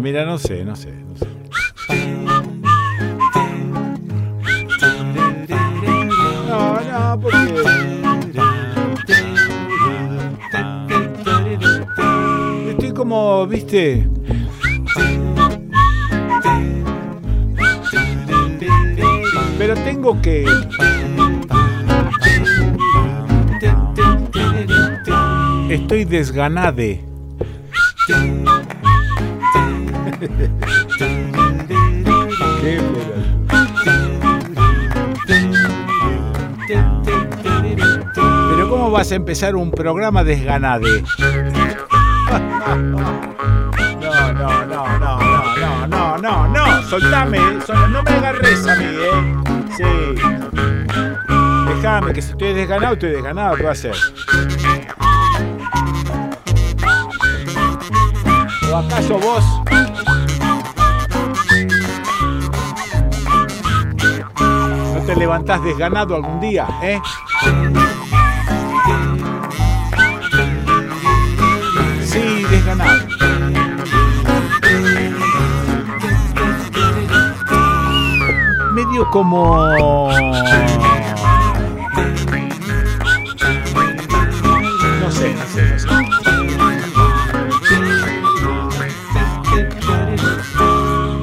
Ah, mira, no sé, no sé, no sé. No, no, porque... Estoy como, viste... Pero tengo que... Estoy desganade. Vas a empezar un programa desganade? No, no, no, no, no, no, no, no, no. soltame, no me agarres a mí, eh. Sí. Déjame, que si estoy desganado, estoy desganado, ¿qué va a hacer? ¿O acaso vos? ¿No te levantás desganado algún día, eh? Como... No sé, no sé, no sé.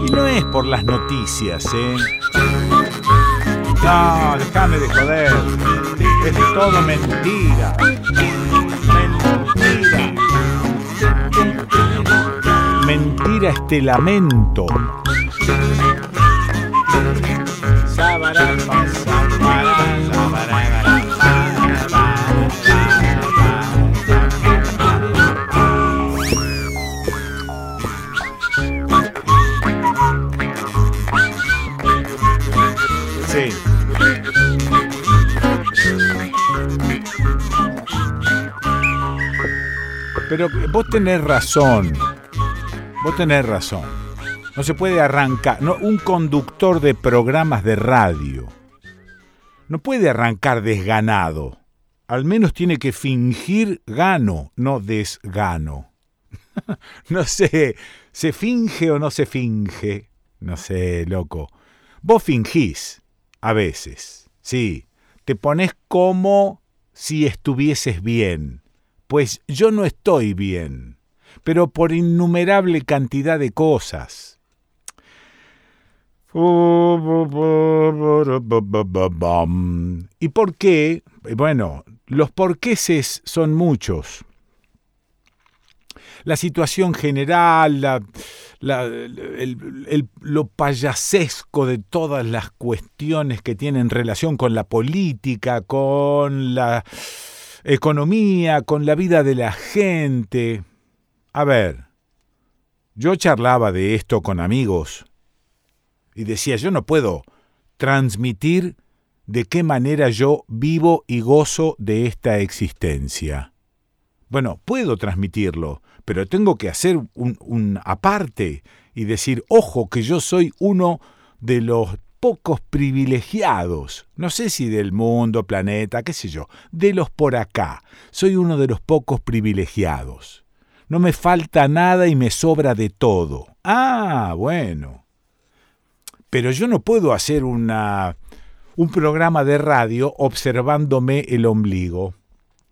Y no es por las noticias, ¿eh? No, déjame de joder. Es todo mentira. Mentira. Mentira este lamento. Vos tenés razón. Vos tenés razón. No se puede arrancar. No, un conductor de programas de radio no puede arrancar desganado. Al menos tiene que fingir gano, no desgano. no sé, ¿se finge o no se finge? No sé, loco. Vos fingís, a veces, sí. Te pones como si estuvieses bien. Pues yo no estoy bien, pero por innumerable cantidad de cosas. ¿Y por qué? Bueno, los porqueses son muchos. La situación general, la, lo payasesco de todas las cuestiones que tienen relación con la política, con la economía, con la vida de la gente. A ver, yo charlaba de esto con amigos y decía, yo no puedo transmitir de qué manera yo vivo y gozo de esta existencia. Bueno, puedo transmitirlo, pero tengo que hacer un, un aparte y decir, ojo, que yo soy uno de los pocos privilegiados, no sé si del mundo, planeta, qué sé yo, de los por acá. Soy uno de los pocos privilegiados. No me falta nada y me sobra de todo. Ah, bueno. Pero yo no puedo hacer una, un programa de radio observándome el ombligo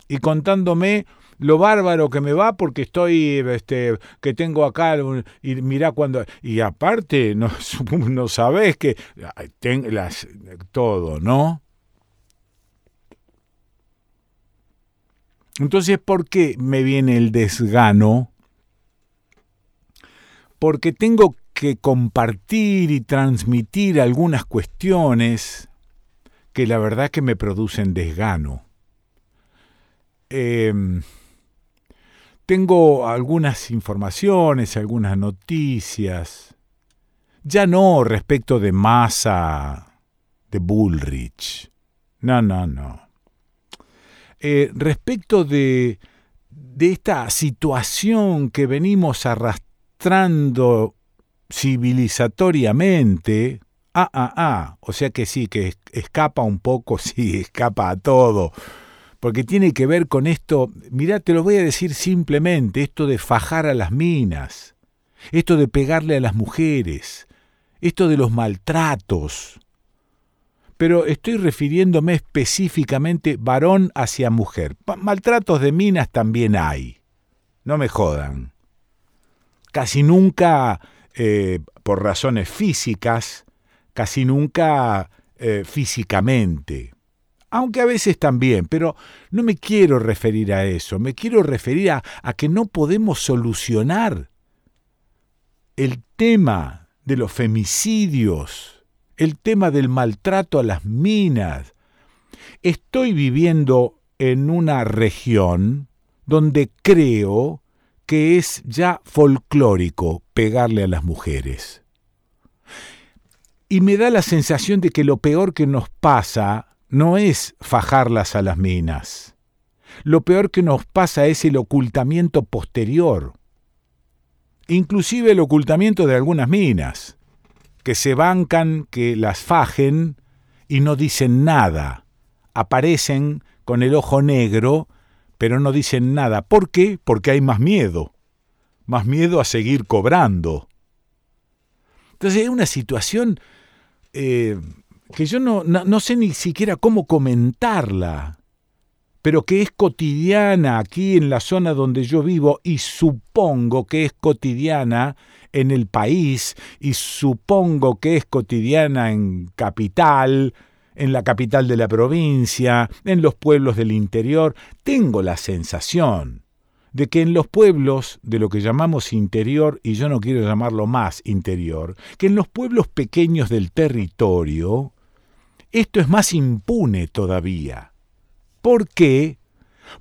y contándome lo bárbaro que me va porque estoy este que tengo acá y mirá cuando y aparte no, no sabés que ten- las, todo no entonces por qué me viene el desgano porque tengo que compartir y transmitir algunas cuestiones que la verdad que me producen desgano. Em, tengo algunas informaciones, algunas noticias, ya no respecto de Massa, de Bullrich, no, no, no. Eh, respecto de, de esta situación que venimos arrastrando civilizatoriamente Ah, ah, ah. O sea que sí, que escapa un poco, sí, escapa a todo. Porque tiene que ver con esto, mirá, te lo voy a decir simplemente, esto de fajar a las minas, esto de pegarle a las mujeres, esto de los maltratos. Pero estoy refiriéndome específicamente varón hacia mujer. maltratos de minas también hay. No me jodan. Casi nunca eh, por razones físicas, casi nunca eh, físicamente. Aunque a veces también, pero no me quiero referir a eso, me quiero referir a, a que no podemos solucionar el tema de los femicidios, el tema del maltrato a las minas. Estoy viviendo en una región donde creo que es ya folclórico pegarle a las mujeres. Y me da la sensación de que lo peor que nos pasa no es fajarlas a las minas. Lo peor que nos pasa es el ocultamiento posterior. Inclusive el ocultamiento de algunas minas, que se bancan que las fajen y no dicen nada. Aparecen con el ojo negro pero no dicen nada. ¿Por qué? Porque hay más miedo. Más miedo a seguir cobrando. Entonces es una situación eh, que yo no, no sé ni siquiera cómo comentarla, pero que es cotidiana aquí en la zona donde yo vivo y supongo que es cotidiana en el país y supongo que es cotidiana en capital, en la capital de la provincia, en los pueblos del interior, tengo la sensación de que en los pueblos de lo que llamamos interior, y yo no quiero llamarlo más interior, que en los pueblos pequeños del territorio, esto es más impune todavía. ¿Por qué?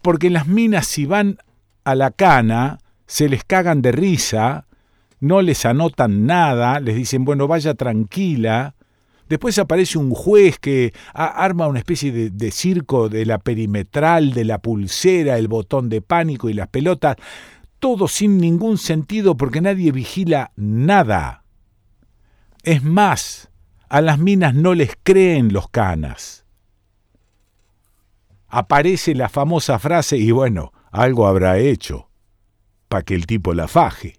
Porque las minas si van a la cana, se les cagan de risa, no les anotan nada, les dicen, bueno, vaya tranquila, Después aparece un juez que arma una especie de, circo de la perimetral, de la pulsera, el botón de pánico y las pelotas, todo sin ningún sentido porque nadie vigila nada. Es más, a las minas no les creen los canas. Aparece la famosa frase y bueno, algo habrá hecho para que el tipo la faje.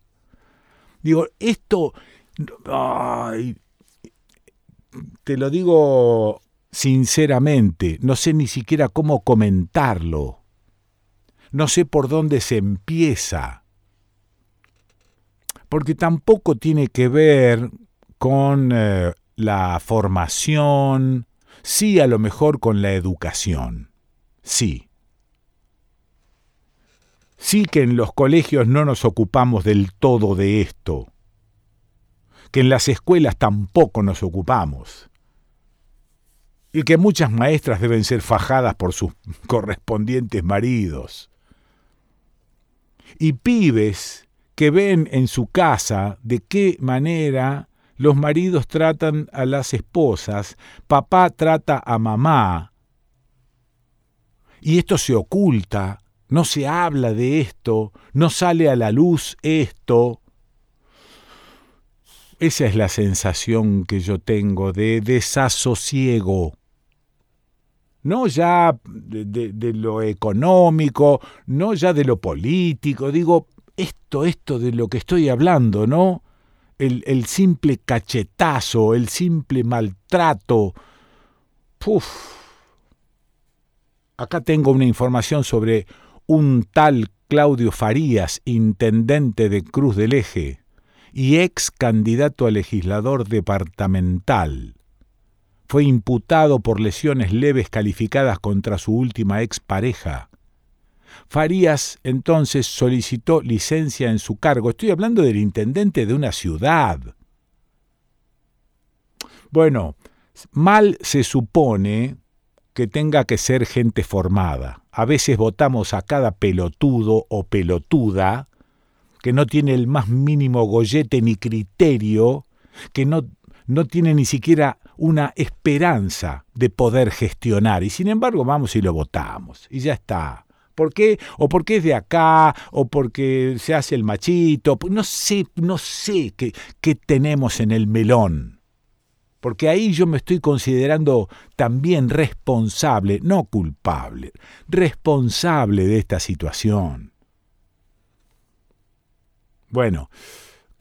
Digo, esto... Te lo digo sinceramente, no sé ni siquiera cómo comentarlo. No sé por dónde se empieza. Porque tampoco tiene que ver con eh, la formación, sí a lo mejor con la educación. Sí. Sí que en los colegios no nos ocupamos del todo de esto que en las escuelas tampoco nos ocupamos, y que muchas maestras deben ser fajadas por sus correspondientes maridos, y pibes que ven en su casa de qué manera los maridos tratan a las esposas, papá trata a mamá, y esto se oculta, no se habla de esto, no sale a la luz esto, esa es la sensación que yo tengo de desasosiego. No ya de, lo económico, no ya de lo político, digo, esto, esto de lo que estoy hablando, ¿no? El, el simple cachetazo, el simple maltrato. Puf. Acá tengo una información sobre un tal Claudio Farías, intendente de Cruz del Eje y ex candidato a legislador departamental. Fue imputado por lesiones leves calificadas contra su última expareja. Farías entonces solicitó licencia en su cargo. Estoy hablando del intendente de una ciudad. Bueno, mal se supone que tenga que ser gente formada. A veces votamos a cada pelotudo o pelotuda que no tiene el más mínimo gollete ni criterio, que no, no tiene ni siquiera una esperanza de poder gestionar. Y sin embargo vamos y lo votamos. Y ya está. ¿Por qué? O porque es de acá, o porque se hace el machito. No sé, no sé qué, qué tenemos en el melón. porque ahí yo me estoy considerando también responsable, no culpable, responsable de esta situación. Bueno,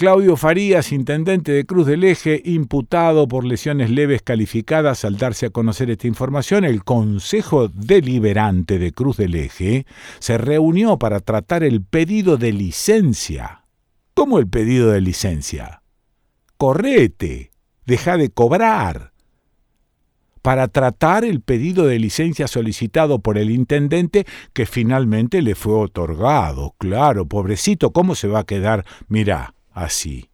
Claudio Farías, intendente de Cruz del Eje, imputado por lesiones leves calificadas al darse a conocer esta información, el Consejo Deliberante de Cruz del Eje se reunió para tratar el pedido de licencia. ¿Cómo el pedido de licencia? Correte, deja de cobrar. Para tratar el pedido de licencia solicitado por el intendente que finalmente le fue otorgado. Claro, pobrecito, ¿cómo se va a quedar? Mirá, así.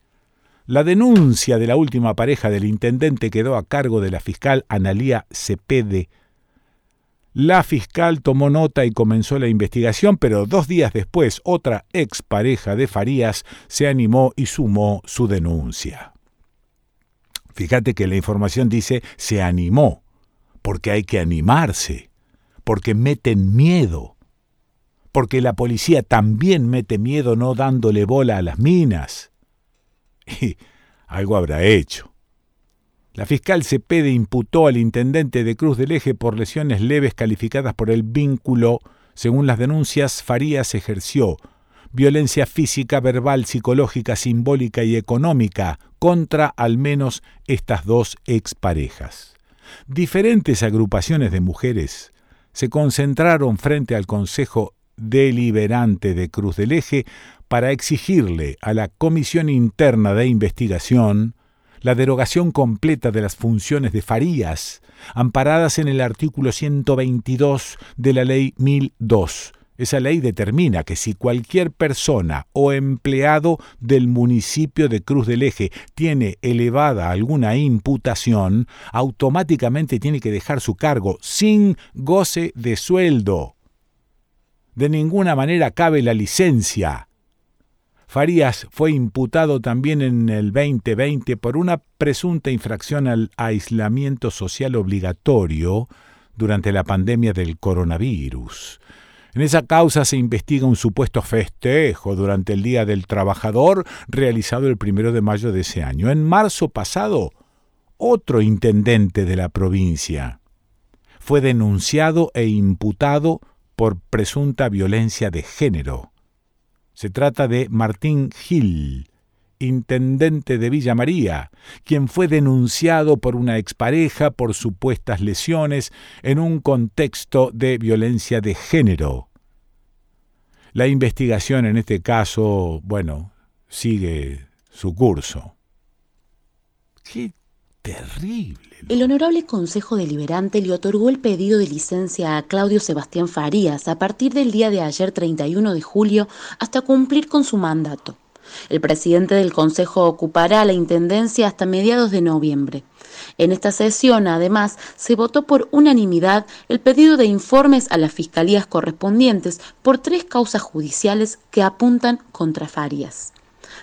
La denuncia de la última pareja del intendente quedó a cargo de la fiscal Analía Cepede. La fiscal tomó nota y comenzó la investigación, pero dos días después otra expareja de Farías se animó y sumó su denuncia. Fíjate que la información dice se animó, porque hay que animarse, porque meten miedo, porque la policía también mete miedo no dándole bola a las minas algo habrá hecho. La fiscal Cepede imputó al intendente de Cruz del Eje por lesiones leves calificadas por el vínculo. Según las denuncias, Farías ejerció violencia física, verbal, psicológica, simbólica y económica contra al menos estas dos exparejas. Diferentes agrupaciones de mujeres se concentraron frente al Consejo Deliberante de Cruz del Eje para exigirle a la Comisión Interna de Investigación la derogación completa de las funciones de Farías, amparadas en el artículo 122 de la Ley 1002. Esa ley determina que si cualquier persona o empleado del municipio de Cruz del Eje tiene elevada alguna imputación, automáticamente tiene que dejar su cargo sin goce de sueldo. De ninguna manera cabe la licencia Farías fue imputado también en el 2020 por una presunta infracción al aislamiento social obligatorio durante la pandemia del coronavirus. En esa causa se investiga un supuesto festejo durante el Día del Trabajador realizado el primero de mayo de ese año. En marzo pasado, otro intendente de la provincia fue denunciado e imputado por presunta violencia de género. Se trata de Martín Gil, intendente de Villa María, quien fue denunciado por una expareja por supuestas lesiones en un contexto de violencia de género. La investigación en este caso, bueno, sigue su curso. Qué terrible. El Honorable Consejo Deliberante le otorgó el pedido de licencia a Claudio Sebastián Farías a partir del día de ayer 31 de julio hasta cumplir con su mandato. El presidente del Consejo ocupará la Intendencia hasta mediados de noviembre. En esta sesión, además, se votó por unanimidad el pedido de informes a las fiscalías correspondientes por tres causas judiciales que apuntan contra Farías.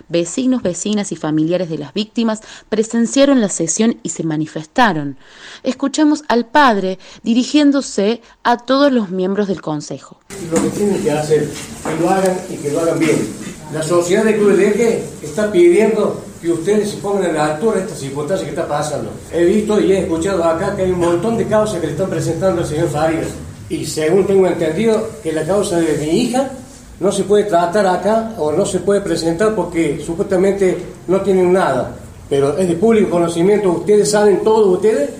Vecinos, vecinas y familiares de las víctimas presenciaron la sesión y se manifestaron. Escuchamos al padre dirigiéndose a todos los miembros del Consejo. Lo que tienen que hacer, que lo hagan y que lo hagan bien. La sociedad de Club del Eje está pidiendo que ustedes se pongan en la altura de estas circunstancias que está pasando. He visto y he escuchado acá que hay un montón de causas que le están presentando al señor Farías. Y según tengo entendido, que la causa de mi hija no se puede tratar acá o no se puede presentar porque supuestamente no tienen nada. Pero es de público conocimiento, ustedes saben todos ustedes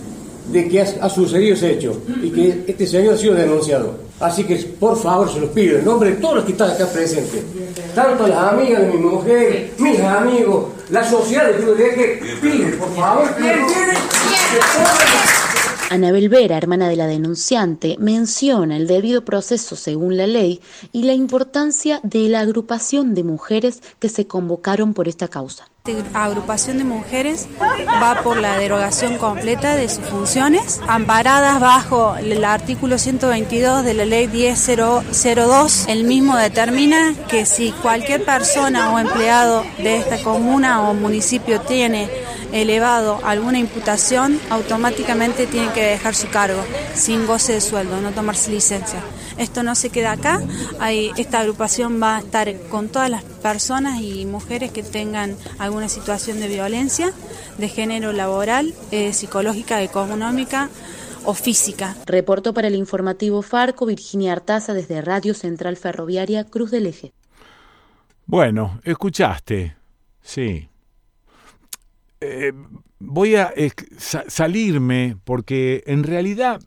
de que ha, sucedido ese hecho y que este señor ha sido denunciado. Así que por favor se los pido en nombre de todos los que están acá presentes, tanto las amigas de mi mujer, mis amigos, la sociedad de Eje, piden por favor que Anabel Vera, hermana de la denunciante, menciona el debido proceso según la ley y la importancia de la agrupación de mujeres que se convocaron por esta causa. La agrupación de mujeres va por la derogación completa de sus funciones, amparadas bajo el artículo 122 de la ley 1002. El mismo determina que si cualquier persona o empleado de esta comuna o municipio tiene elevado alguna imputación, automáticamente tiene que dejar su cargo, sin goce de sueldo, no tomarse licencia. Esto no se queda acá, Hay, esta agrupación va a estar con todas las personas y mujeres que tengan alguna situación de violencia, de género laboral, eh, psicológica, económica, o física. Reportó para el informativo Farco Virginia Artaza desde Radio Central Ferroviaria Cruz del Eje. Bueno, escuchaste, sí. Eh, voy a salirme porque en realidad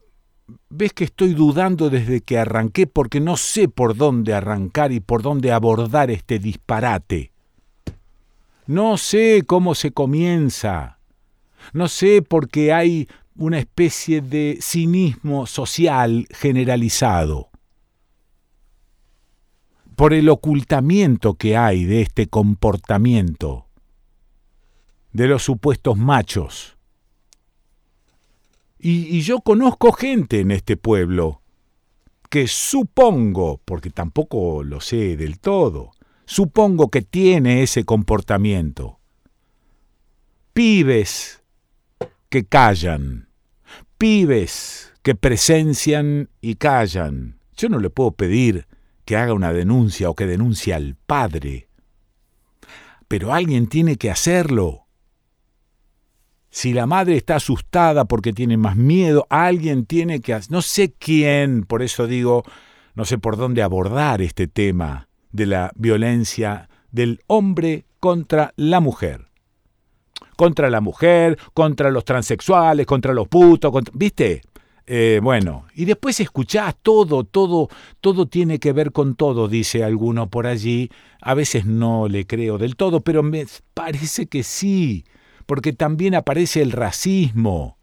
ves que estoy dudando desde que arranqué porque no sé por dónde arrancar y por dónde abordar este disparate. No sé cómo se comienza. No sé por qué hay una especie de cinismo social generalizado. Por el ocultamiento que hay de este comportamiento de los supuestos machos. Y, yo conozco gente en este pueblo que supongo, porque tampoco lo sé del todo, supongo que tiene ese comportamiento. Pibes que callan, pibes que presencian y callan. Yo no le puedo pedir que haga una denuncia o que denuncie al padre, pero alguien tiene que hacerlo. Si la madre está asustada porque tiene más miedo, alguien tiene que. No sé quién, por eso digo, no sé por dónde abordar este tema de la violencia del hombre contra la mujer. Contra la mujer, contra los transexuales, contra los putos, ¿viste? Eh, bueno, y después escuchás todo, todo, todo tiene que ver con todo, dice alguno por allí. A veces no le creo del todo, pero me parece que sí porque también aparece el racismo.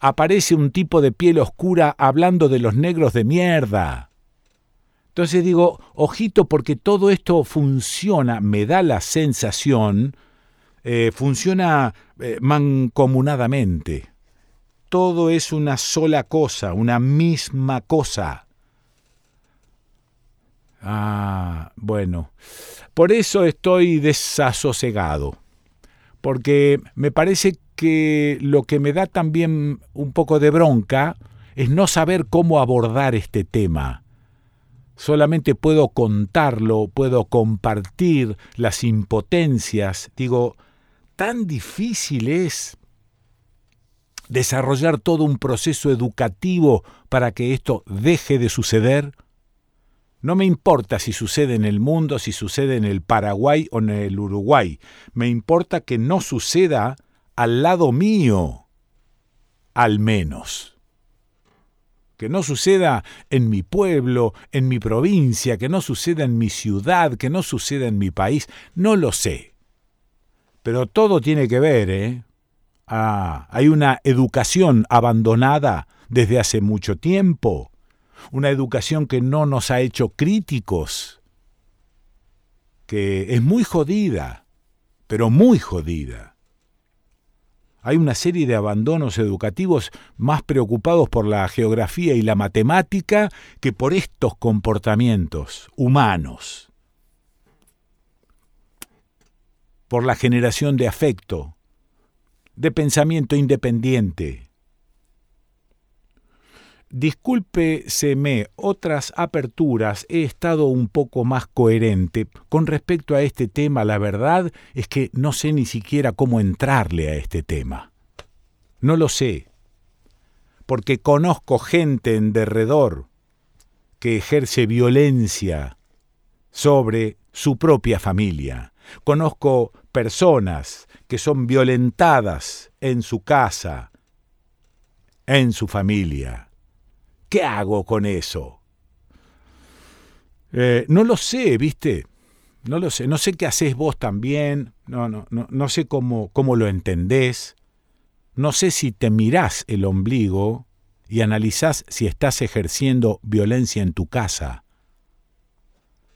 Aparece un tipo de piel oscura hablando de los negros de mierda. Entonces digo, ojito porque todo esto funciona, me da la sensación, eh, funciona eh, mancomunadamente. Todo es una sola cosa, una misma cosa. Ah, bueno. Por eso estoy desasosegado porque me parece que lo que me da también un poco de bronca es no saber cómo abordar este tema. Solamente puedo contarlo, puedo compartir las impotencias. Digo, tan difícil es desarrollar todo un proceso educativo para que esto deje de suceder. No me importa si sucede en el mundo, si sucede en el Paraguay o en el Uruguay. Me importa que no suceda al lado mío, al menos. Que no suceda en mi pueblo, en mi provincia, que no suceda en mi ciudad, que no suceda en mi país, no lo sé. Pero todo tiene que ver, ¿eh? Ah, hay una educación abandonada desde hace mucho tiempo una educación que no nos ha hecho críticos, que es muy jodida, pero muy jodida. Hay una serie de abandonos educativos más preocupados por la geografía y la matemática que por estos comportamientos humanos, por la generación de afecto, de pensamiento independiente, Discúlpeseme, otras aperturas he estado un poco más coherente. Con respecto a este tema, la verdad es que no sé ni siquiera cómo entrarle a este tema. No lo sé, porque conozco gente en derredor que ejerce violencia sobre su propia familia. Conozco personas que son violentadas en su casa, en su familia. ¿Qué hago con eso? Eh, no lo sé, ¿viste? No lo sé. No sé qué haces vos también. No, no, no, no sé cómo, cómo lo entendés. No sé si te mirás el ombligo y analizás si estás ejerciendo violencia en tu casa.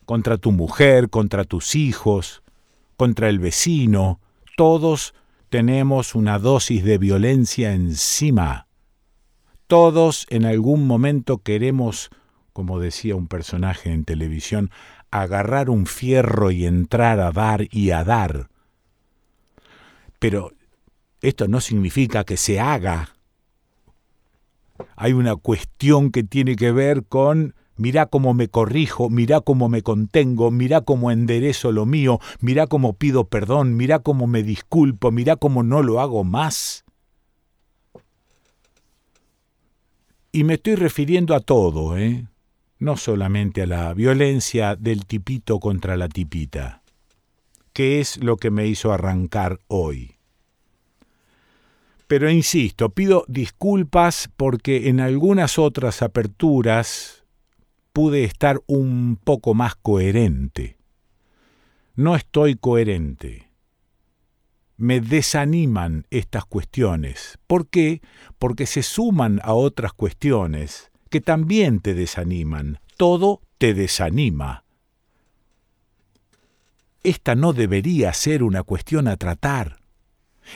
Contra tu mujer, contra tus hijos, contra el vecino. Todos tenemos una dosis de violencia encima. Todos en algún momento queremos, como decía un personaje en televisión, agarrar un fierro y entrar a dar y a dar. Pero esto no significa que se haga. Hay una cuestión que tiene que ver con mirá cómo me corrijo, mirá cómo me contengo, mirá cómo enderezo lo mío, mirá cómo pido perdón, mirá cómo me disculpo, mirá cómo no lo hago más. Y me estoy refiriendo a todo, ¿eh? no solamente a la violencia del tipito contra la tipita, que es lo que me hizo arrancar hoy. Pero insisto, pido disculpas porque en algunas otras aperturas pude estar un poco más coherente. No estoy coherente. Me desaniman estas cuestiones. ¿Por qué? Porque se suman a otras cuestiones que también te desaniman. Todo te desanima. Esta no debería ser una cuestión a tratar.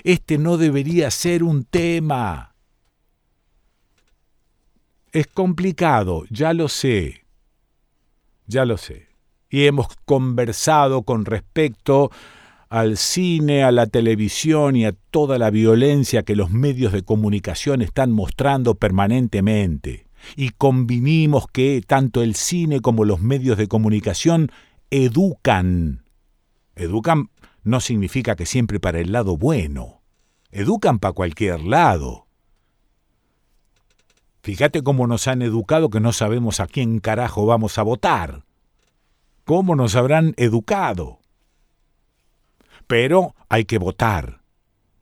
Este no debería ser un tema. Es complicado, ya lo sé. Ya lo sé. Y hemos conversado con respecto al cine, a la televisión y a toda la violencia que los medios de comunicación están mostrando permanentemente y convinimos que tanto el cine como los medios de comunicación educan. Educan no significa que siempre para el lado bueno. Educan para cualquier lado. Fíjate cómo nos han educado que no sabemos a quién carajo vamos a votar. ¿Cómo nos habrán educado? Pero hay que votar.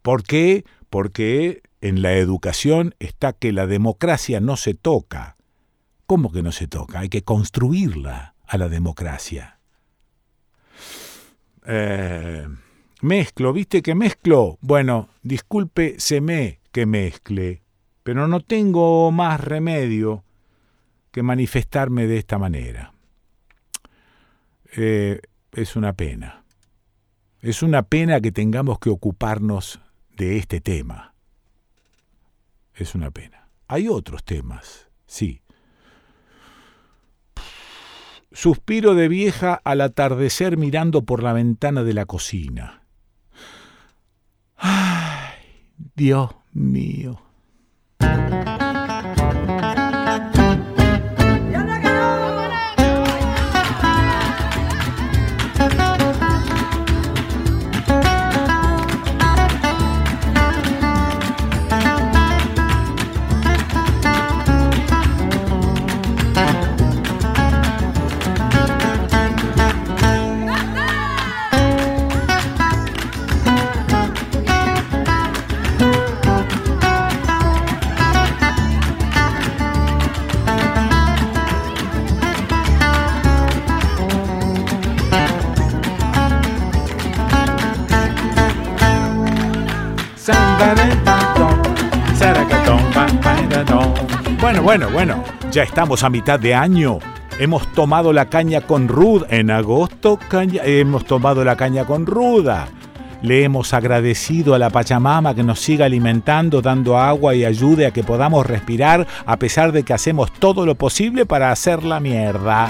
¿Por qué? Porque en la educación está que la democracia no se toca. ¿Cómo que no se toca? Hay que construirla a la democracia. Eh, mezclo, ¿viste que mezclo? Bueno, disculpe, se me que mezcle, pero no tengo más remedio que manifestarme de esta manera. Eh, es una pena. Es una pena que tengamos que ocuparnos de este tema es una pena. Hay otros temas, sí. Suspiro de vieja al atardecer mirando por la ventana de la cocina. Ay, Dios mío. Bueno, bueno, bueno, ya estamos a mitad de año. Hemos tomado la caña con ruda. En agosto hemos tomado la caña con ruda. Le hemos agradecido a la Pachamama que nos siga alimentando, dando agua y ayude a que podamos respirar a pesar de que hacemos todo lo posible para hacer la mierda.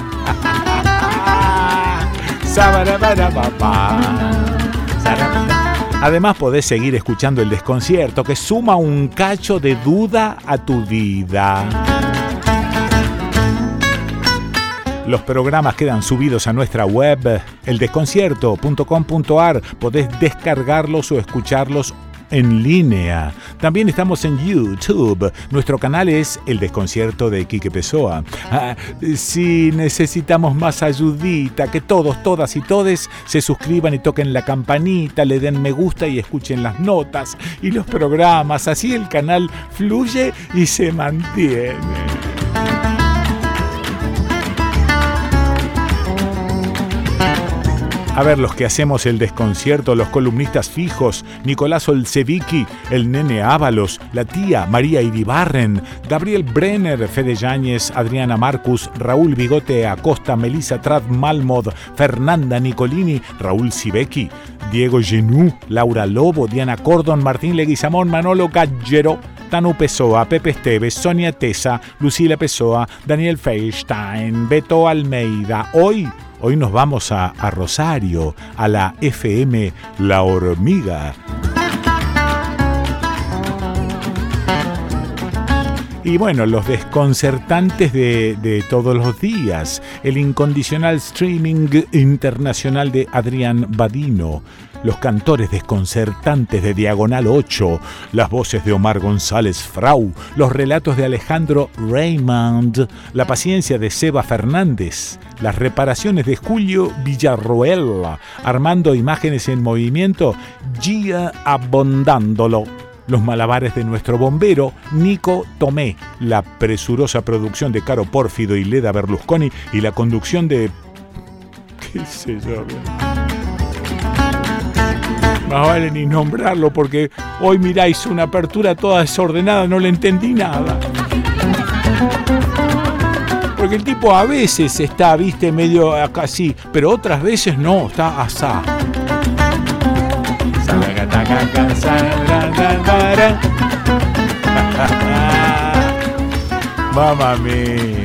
Además podés seguir escuchando el desconcierto que suma un cacho de duda a tu vida. Los programas quedan subidos a nuestra web, eldesconcierto.com.ar. Podés descargarlos o escucharlos en línea. También estamos en YouTube. Nuestro canal es El Desconcierto de Quique Pessoa. Ah, si necesitamos más ayudita, que todos, todas y todes se suscriban y toquen la campanita, le den me gusta y escuchen las notas y los programas. Así el canal fluye y se mantiene. A ver, los que hacemos el desconcierto, los columnistas fijos, Nicolás Olsevicki, el nene Ábalos, la tía María Iribarren, Gabriel Brenner, Fede Yáñez, Adriana Marcus, Raúl Bigote Acosta, Melissa Trad Malmod, Fernanda Nicolini, Raúl Sibeki, Diego Genú, Laura Lobo, Diana Cordon, Martín Leguizamón, Manolo Gallero, Tano Pessoa, Pepe Esteves, Sonia Tesa, Lucila Pessoa, Daniel Feinstein, Beto Almeida. Hoy, hoy nos vamos a, Rosario, a la FM La Hormiga. y bueno, los desconcertantes de, todos los días, el incondicional streaming internacional de Adrián Badino, los cantores desconcertantes de Diagonal 8, las voces de Omar González Frau, los relatos de Alejandro Raymond, la paciencia de Seba Fernández, las reparaciones de Julio Villarroel, armando imágenes en movimiento, Gia Abondándolo los malabares de nuestro bombero Nico Tomé, la presurosa producción de Caro Pórfido y Leda Berlusconi y la conducción de... qué sé yo. Más vale ni nombrarlo porque hoy miráis una apertura toda desordenada, no le entendí nada. Porque el tipo a veces está, viste, medio así, pero otras veces no, está asá. Mamma mía.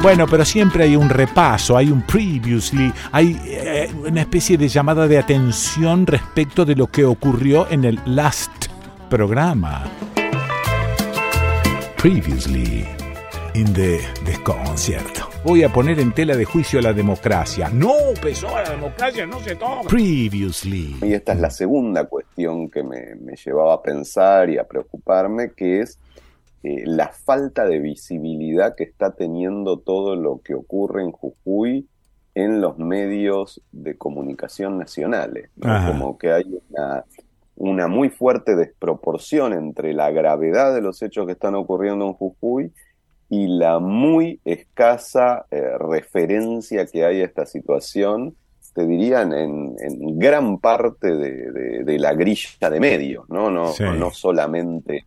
Bueno, pero siempre hay un repaso, hay un previously, hay eh, una especie de llamada de atención respecto de lo que ocurrió en el last programa. Previously in the desconcierto. Voy a poner en tela de juicio a la democracia. No, pesó a la democracia, no se toca. Previously. Y esta es la segunda cuestión que me llevaba a pensar y a preocuparme, que es eh, la falta de visibilidad que está teniendo todo lo que ocurre en Jujuy en los medios de comunicación nacionales. Como que hay una, una muy fuerte desproporción entre la gravedad de los hechos que están ocurriendo en Jujuy y la muy escasa eh, referencia que hay a esta situación, te dirían, en, gran parte de, la grilla de medios, ¿no? No, no solamente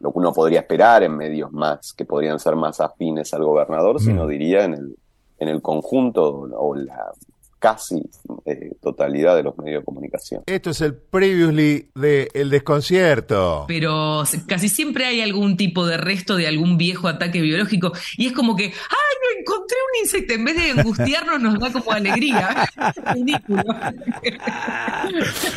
lo que uno podría esperar en medios más que podrían ser más afines al gobernador, sino mm. diría en el, en el conjunto o la casi eh, totalidad de los medios de comunicación. Esto es el previously de El Desconcierto. Pero casi siempre hay algún tipo de resto de algún viejo ataque biológico y es como que, ¡ay, encontré un insecto! En vez de angustiarnos nos da como alegría. ridículo.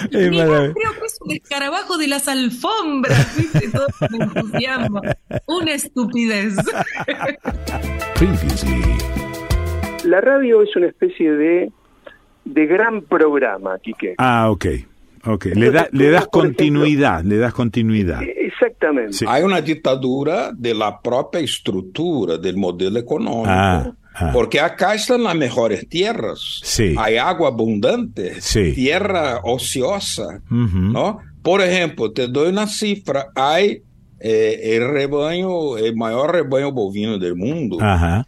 creo que es un escarabajo de las alfombras, ¿viste? Todo entusiasmo. Una estupidez. Previously. La radio es una especie de de gran programa, Quique. Ah, ok. Okay. Le, da, le das continuidad, le das continuidad. Exactamente. Sí. Hay una dictadura de la propia estructura del modelo económico. Ah, ah. Porque acá están las mejores tierras. Sí. Hay agua abundante, sí. tierra ociosa, ¿no? Por ejemplo, te doy una cifra, hay eh, el rebaño, el mayor rebaño bovino del mundo. Ajá.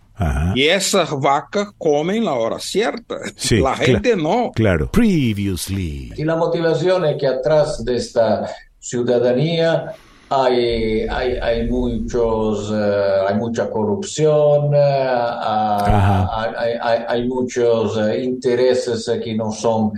Y esas vacas comen la hora cierta. la gente no. Claro. Previously. Y la motivación es que atrás de esta ciudadanía hay, hay, hay muchos, eh, hay mucha corrupción, eh, hay, hay, muchos eh, intereses que no son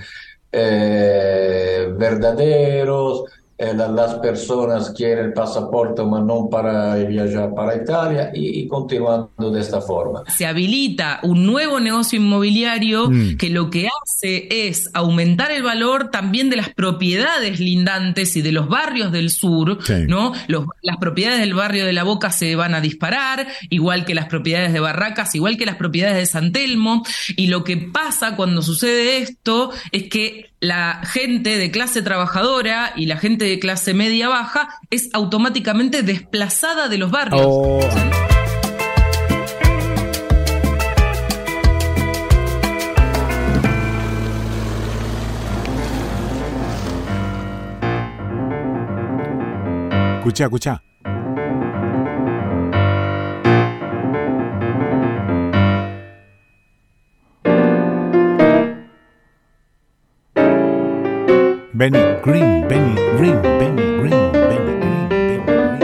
verdaderos. Eh, las personas quieren el pasaporte, pero no para viajar para Italia y, continuando de esta forma. Se habilita un nuevo negocio inmobiliario mm. que lo que hace es aumentar el valor también de las propiedades lindantes y de los barrios del sur, ¿no? las propiedades del barrio de La Boca se van a disparar, igual que las propiedades de Barracas, igual que las propiedades de San Telmo, y lo que pasa cuando sucede esto es que la gente de clase trabajadora y la gente de clase media baja es automáticamente desplazada de los barrios. Oh. Escucha, escucha. Benny Green, Benny Green, Benny Green, Benny Green, Benny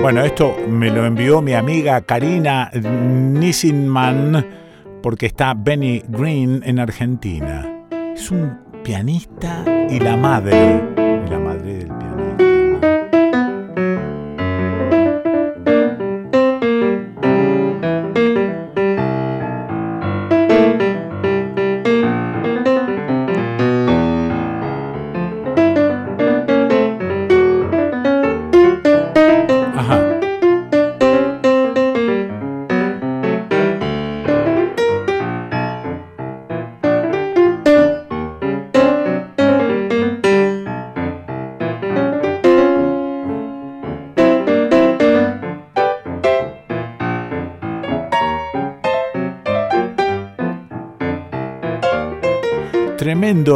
Bueno, esto me lo envió mi amiga Karina Nissinman porque está Benny Green en Argentina. Es un pianista y la madre,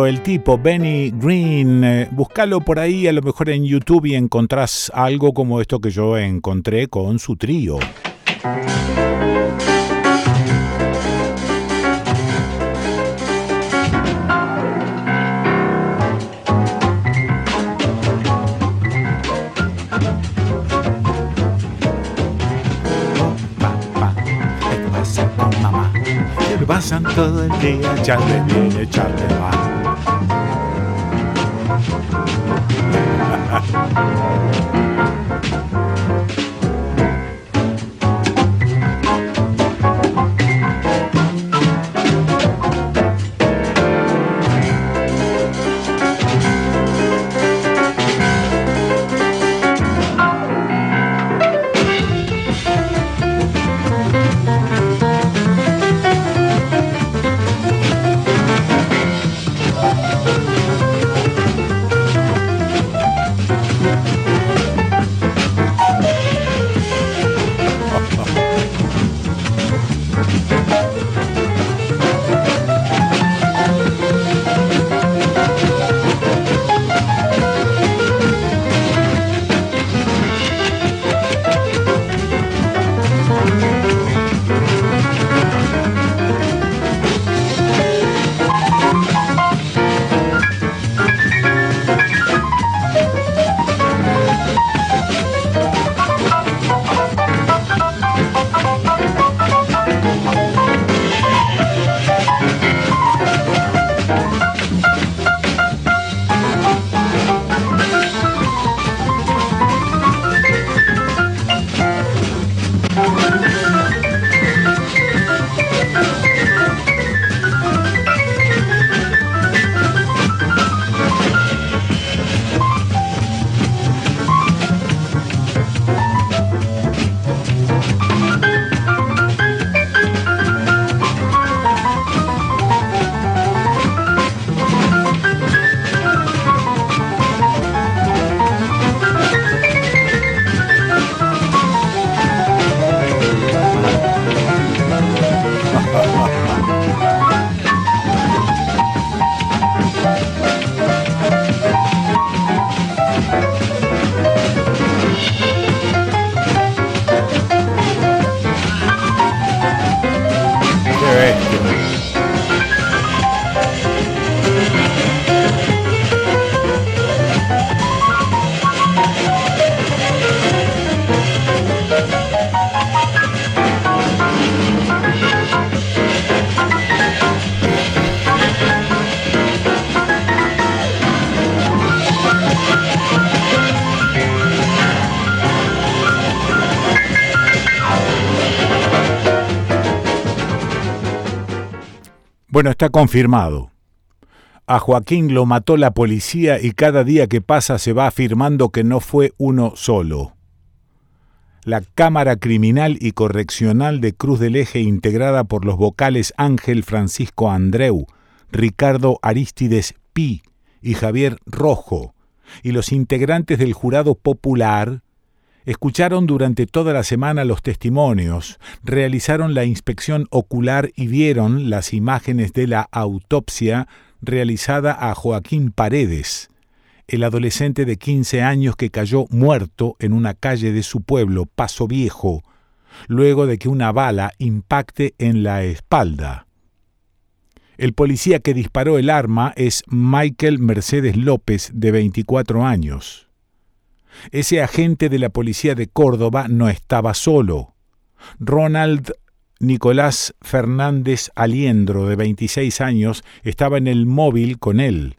El tipo, Benny Green. Eh, búscalo por ahí, a lo mejor en YouTube y encontrás algo como esto que yo encontré con su trío. Pasan todo el día, echarle bien, echarle mal. Bueno, está confirmado. A Joaquín lo mató la policía y cada día que pasa se va afirmando que no fue uno solo. La Cámara Criminal y Correccional de Cruz del Eje, integrada por los vocales Ángel Francisco Andreu, Ricardo Aristides Pi y Javier Rojo, y los integrantes del jurado popular, Escucharon durante toda la semana los testimonios, realizaron la inspección ocular y vieron las imágenes de la autopsia realizada a Joaquín Paredes, el adolescente de 15 años que cayó muerto en una calle de su pueblo, Paso Viejo, luego de que una bala impacte en la espalda. El policía que disparó el arma es Michael Mercedes López, de 24 años. Ese agente de la policía de Córdoba no estaba solo. Ronald Nicolás Fernández Aliendro, de 26 años, estaba en el móvil con él.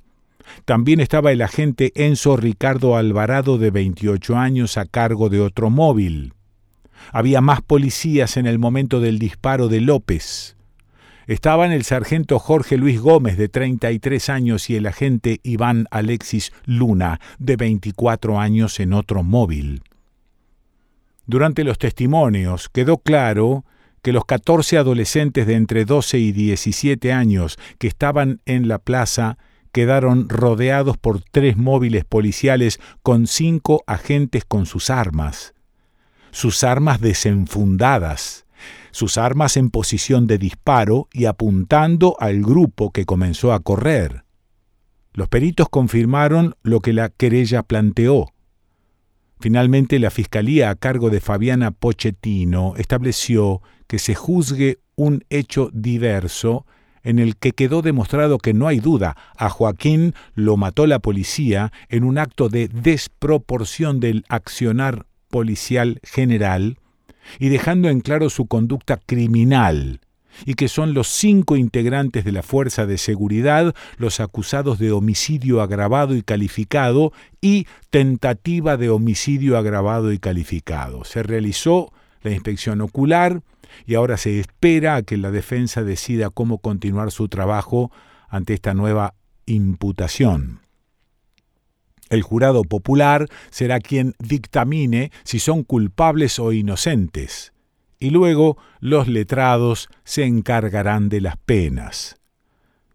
También estaba el agente Enzo Ricardo Alvarado, de 28 años, a cargo de otro móvil. Había más policías en el momento del disparo de López. Estaban el sargento Jorge Luis Gómez, de 33 años, y el agente Iván Alexis Luna, de 24 años, en otro móvil. Durante los testimonios quedó claro que los 14 adolescentes de entre 12 y 17 años que estaban en la plaza quedaron rodeados por tres móviles policiales con cinco agentes con sus armas. Sus armas desenfundadas sus armas en posición de disparo y apuntando al grupo que comenzó a correr. Los peritos confirmaron lo que la querella planteó. Finalmente, la Fiscalía a cargo de Fabiana Pochettino estableció que se juzgue un hecho diverso en el que quedó demostrado que no hay duda, a Joaquín lo mató la policía en un acto de desproporción del accionar policial general y dejando en claro su conducta criminal, y que son los cinco integrantes de la Fuerza de Seguridad los acusados de homicidio agravado y calificado y tentativa de homicidio agravado y calificado. Se realizó la inspección ocular y ahora se espera a que la defensa decida cómo continuar su trabajo ante esta nueva imputación. El jurado popular será quien dictamine si son culpables o inocentes y luego los letrados se encargarán de las penas.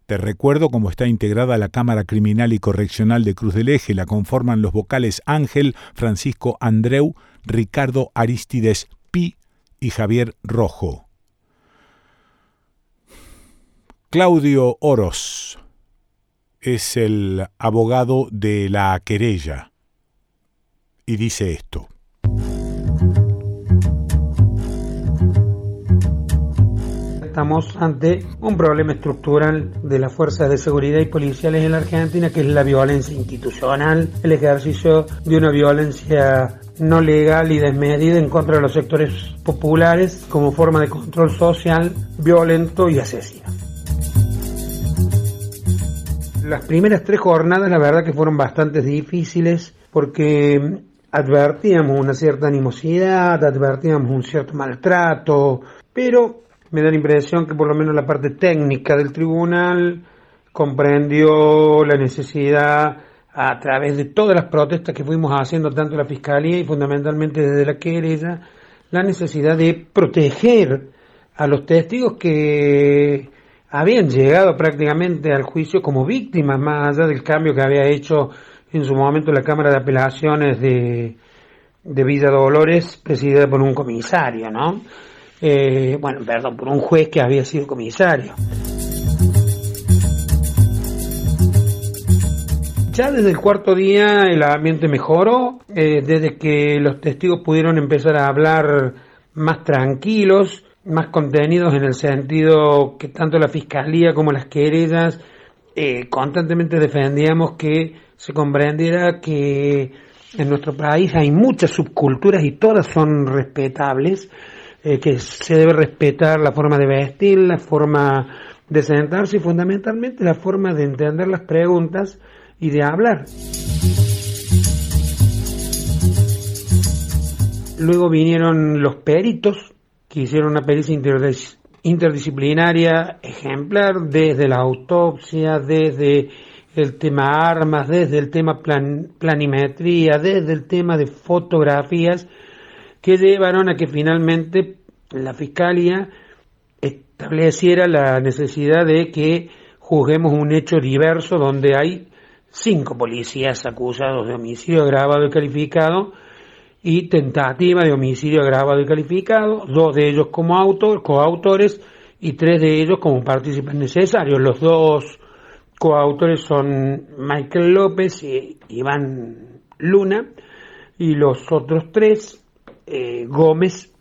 Te recuerdo cómo está integrada la Cámara Criminal y Correccional de Cruz del Eje. La conforman los vocales Ángel, Francisco Andreu, Ricardo Aristides Pi y Javier Rojo. Claudio Oros es el abogado de la querella y dice esto. estamos ante un problema estructural de las fuerzas de seguridad y policiales en la Argentina, que es la violencia institucional, el ejercicio de una violencia no legal y desmedida en contra de los sectores populares como forma de control social violento y asesino. Las primeras tres jornadas la verdad que fueron bastante difíciles porque advertíamos una cierta animosidad, advertíamos un cierto maltrato, pero me da la impresión que por lo menos la parte técnica del tribunal comprendió la necesidad a través de todas las protestas que fuimos haciendo tanto la fiscalía y fundamentalmente desde la querella la necesidad de proteger a los testigos que habían llegado prácticamente al juicio como víctimas más allá del cambio que había hecho en su momento la Cámara de Apelaciones de, de Villa Dolores presidida por un comisario, ¿no? Eh, bueno, perdón, por un juez que había sido comisario. Ya desde el cuarto día el ambiente mejoró, eh, desde que los testigos pudieron empezar a hablar más tranquilos, más contenidos en el sentido que tanto la fiscalía como las querellas eh, constantemente defendíamos que se comprendiera que en nuestro país hay muchas subculturas y todas son respetables, eh, que se debe respetar la forma de vestir, la forma de sentarse y fundamentalmente la forma de entender las preguntas y de hablar. Luego vinieron los peritos que hicieron una pericia interdisciplinaria ejemplar desde la autopsia, desde el tema armas, desde el tema planimetría, desde el tema de fotografías que llevaron a que finalmente la Fiscalía estableciera la necesidad de que juzguemos un hecho diverso donde hay cinco policías acusados de homicidio agravado y calificado y tentativa de homicidio agravado y calificado, dos de ellos como autor, coautores y tres de ellos como partícipes necesarios. Los dos coautores son Michael López y Iván Luna y los otros tres eh, Gómez,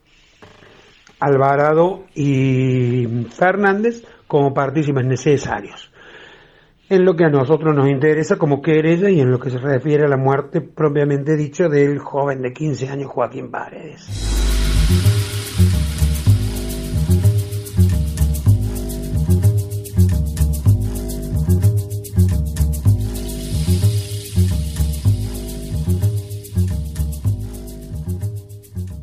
Alvarado y Fernández como partícipes necesarios. En lo que a nosotros nos interesa como querella y en lo que se refiere a la muerte propiamente dicho del joven de 15 años Joaquín Paredes.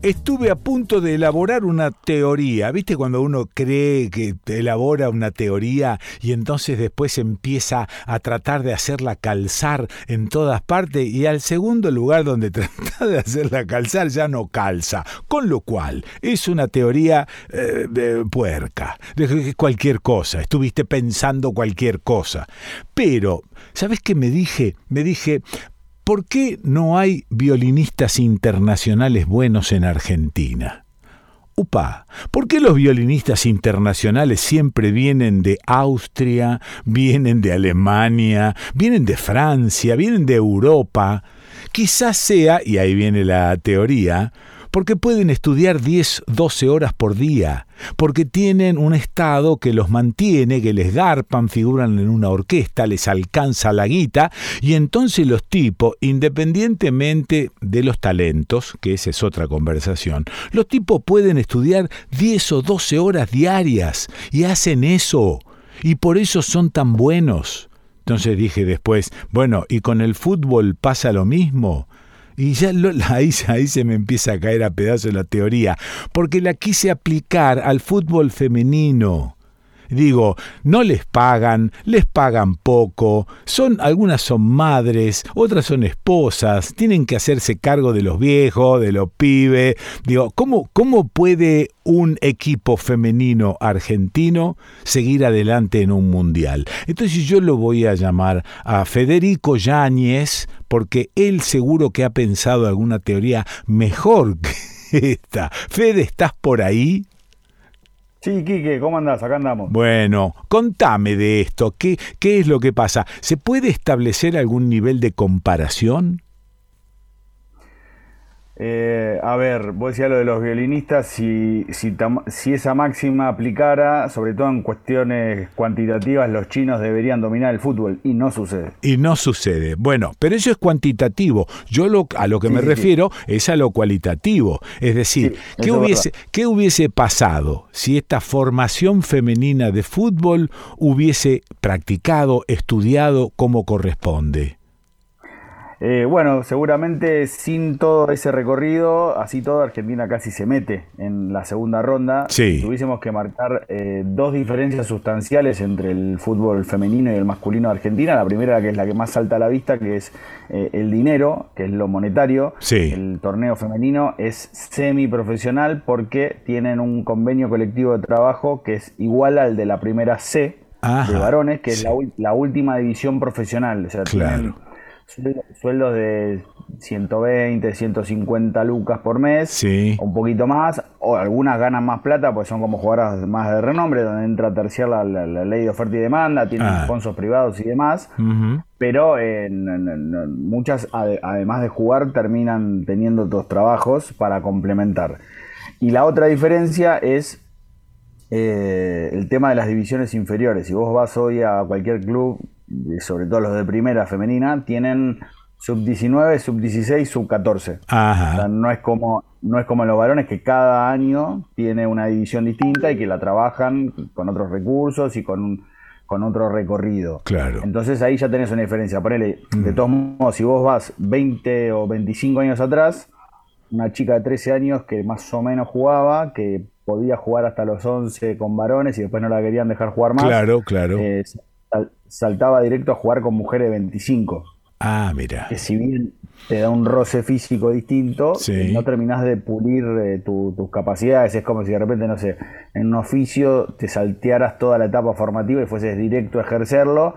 Estuve a punto de elaborar una teoría. ¿Viste cuando uno cree que elabora una teoría y entonces después empieza a tratar de hacerla calzar en todas partes y al segundo lugar donde trata de hacerla calzar ya no calza? Con lo cual, es una teoría eh, de puerca, de cualquier cosa. Estuviste pensando cualquier cosa. Pero, ¿sabes qué me dije? Me dije, ¿Por qué no hay violinistas internacionales buenos en Argentina? upa, ¿por qué los violinistas internacionales siempre vienen de Austria, vienen de Alemania, vienen de Francia, vienen de Europa? Quizás sea, y ahí viene la teoría, porque pueden estudiar 10, 12 horas por día, porque tienen un estado que los mantiene, que les garpan, figuran en una orquesta, les alcanza la guita, y entonces los tipos, independientemente de los talentos, que esa es otra conversación, los tipos pueden estudiar 10 o 12 horas diarias y hacen eso, y por eso son tan buenos. Entonces dije después, bueno, ¿y con el fútbol pasa lo mismo? Y ya ahí, ahí se me empieza a caer a pedazos la teoría, porque la quise aplicar al fútbol femenino. Digo, no les pagan, les pagan poco, son algunas son madres, otras son esposas, tienen que hacerse cargo de los viejos, de los pibes. Digo, ¿cómo, cómo puede un equipo femenino argentino seguir adelante en un mundial? Entonces yo lo voy a llamar a Federico Yáñez, porque él seguro que ha pensado alguna teoría mejor que esta. Fede, ¿estás por ahí? Sí, Quique, ¿cómo andás? Acá andamos. Bueno, contame de esto. ¿Qué, ¿Qué es lo que pasa? ¿Se puede establecer algún nivel de comparación? Eh, a ver, vos decías lo de los violinistas, si, si, si, esa máxima aplicara, sobre todo en cuestiones cuantitativas, los chinos deberían dominar el fútbol y no sucede. Y no sucede. Bueno, pero eso es cuantitativo. Yo lo, a lo que me refiero es a lo cualitativo. Es decir, ¿qué, hubiese, ¿qué hubiese pasado si esta formación femenina de fútbol hubiese practicado, estudiado como corresponde? Eh, bueno, seguramente sin todo ese recorrido, así todo, Argentina casi se mete en la segunda ronda. Sí. Tuviésemos que marcar eh, dos diferencias sustanciales entre el fútbol femenino y el masculino de Argentina. La primera, que es la que más salta a la vista, que es eh, el dinero, que es lo monetario. Sí. El torneo femenino es semiprofesional porque tienen un convenio colectivo de trabajo que es igual al de la primera C de varones, que es la, última división profesional. O sea, claro sueldos de 120, 150 lucas por mes, sí. un poquito más, o algunas ganan más plata, pues son como jugadoras más de renombre, donde entra a terciar la, ley de oferta y demanda, tienen ah. sponsors privados y demás, pero en, muchas, además de jugar, terminan teniendo otros trabajos para complementar. Y la otra diferencia es eh, el tema de las divisiones inferiores. Si vos vas hoy a cualquier club sobre todo los de primera femenina, tienen sub 19, sub 16, sub 14. no es como no es como los varones que cada año tiene una división distinta y que la trabajan con otros recursos y con con otro recorrido. Claro. Entonces ahí ya tenés una diferencia. Ponele, de mm. todos modos, si vos vas 20 o 25 años atrás, una chica de 13 años que más o menos jugaba, que podía jugar hasta los 11 con varones y después no la querían dejar jugar más. Claro, claro. Eh, saltaba directo a jugar con mujeres de 25. Ah, mira. Que si bien te da un roce físico distinto, no terminás de pulir eh, tus capacidades. Es como si de repente, no sé, en un oficio te saltearas toda la etapa formativa y fueses directo a ejercerlo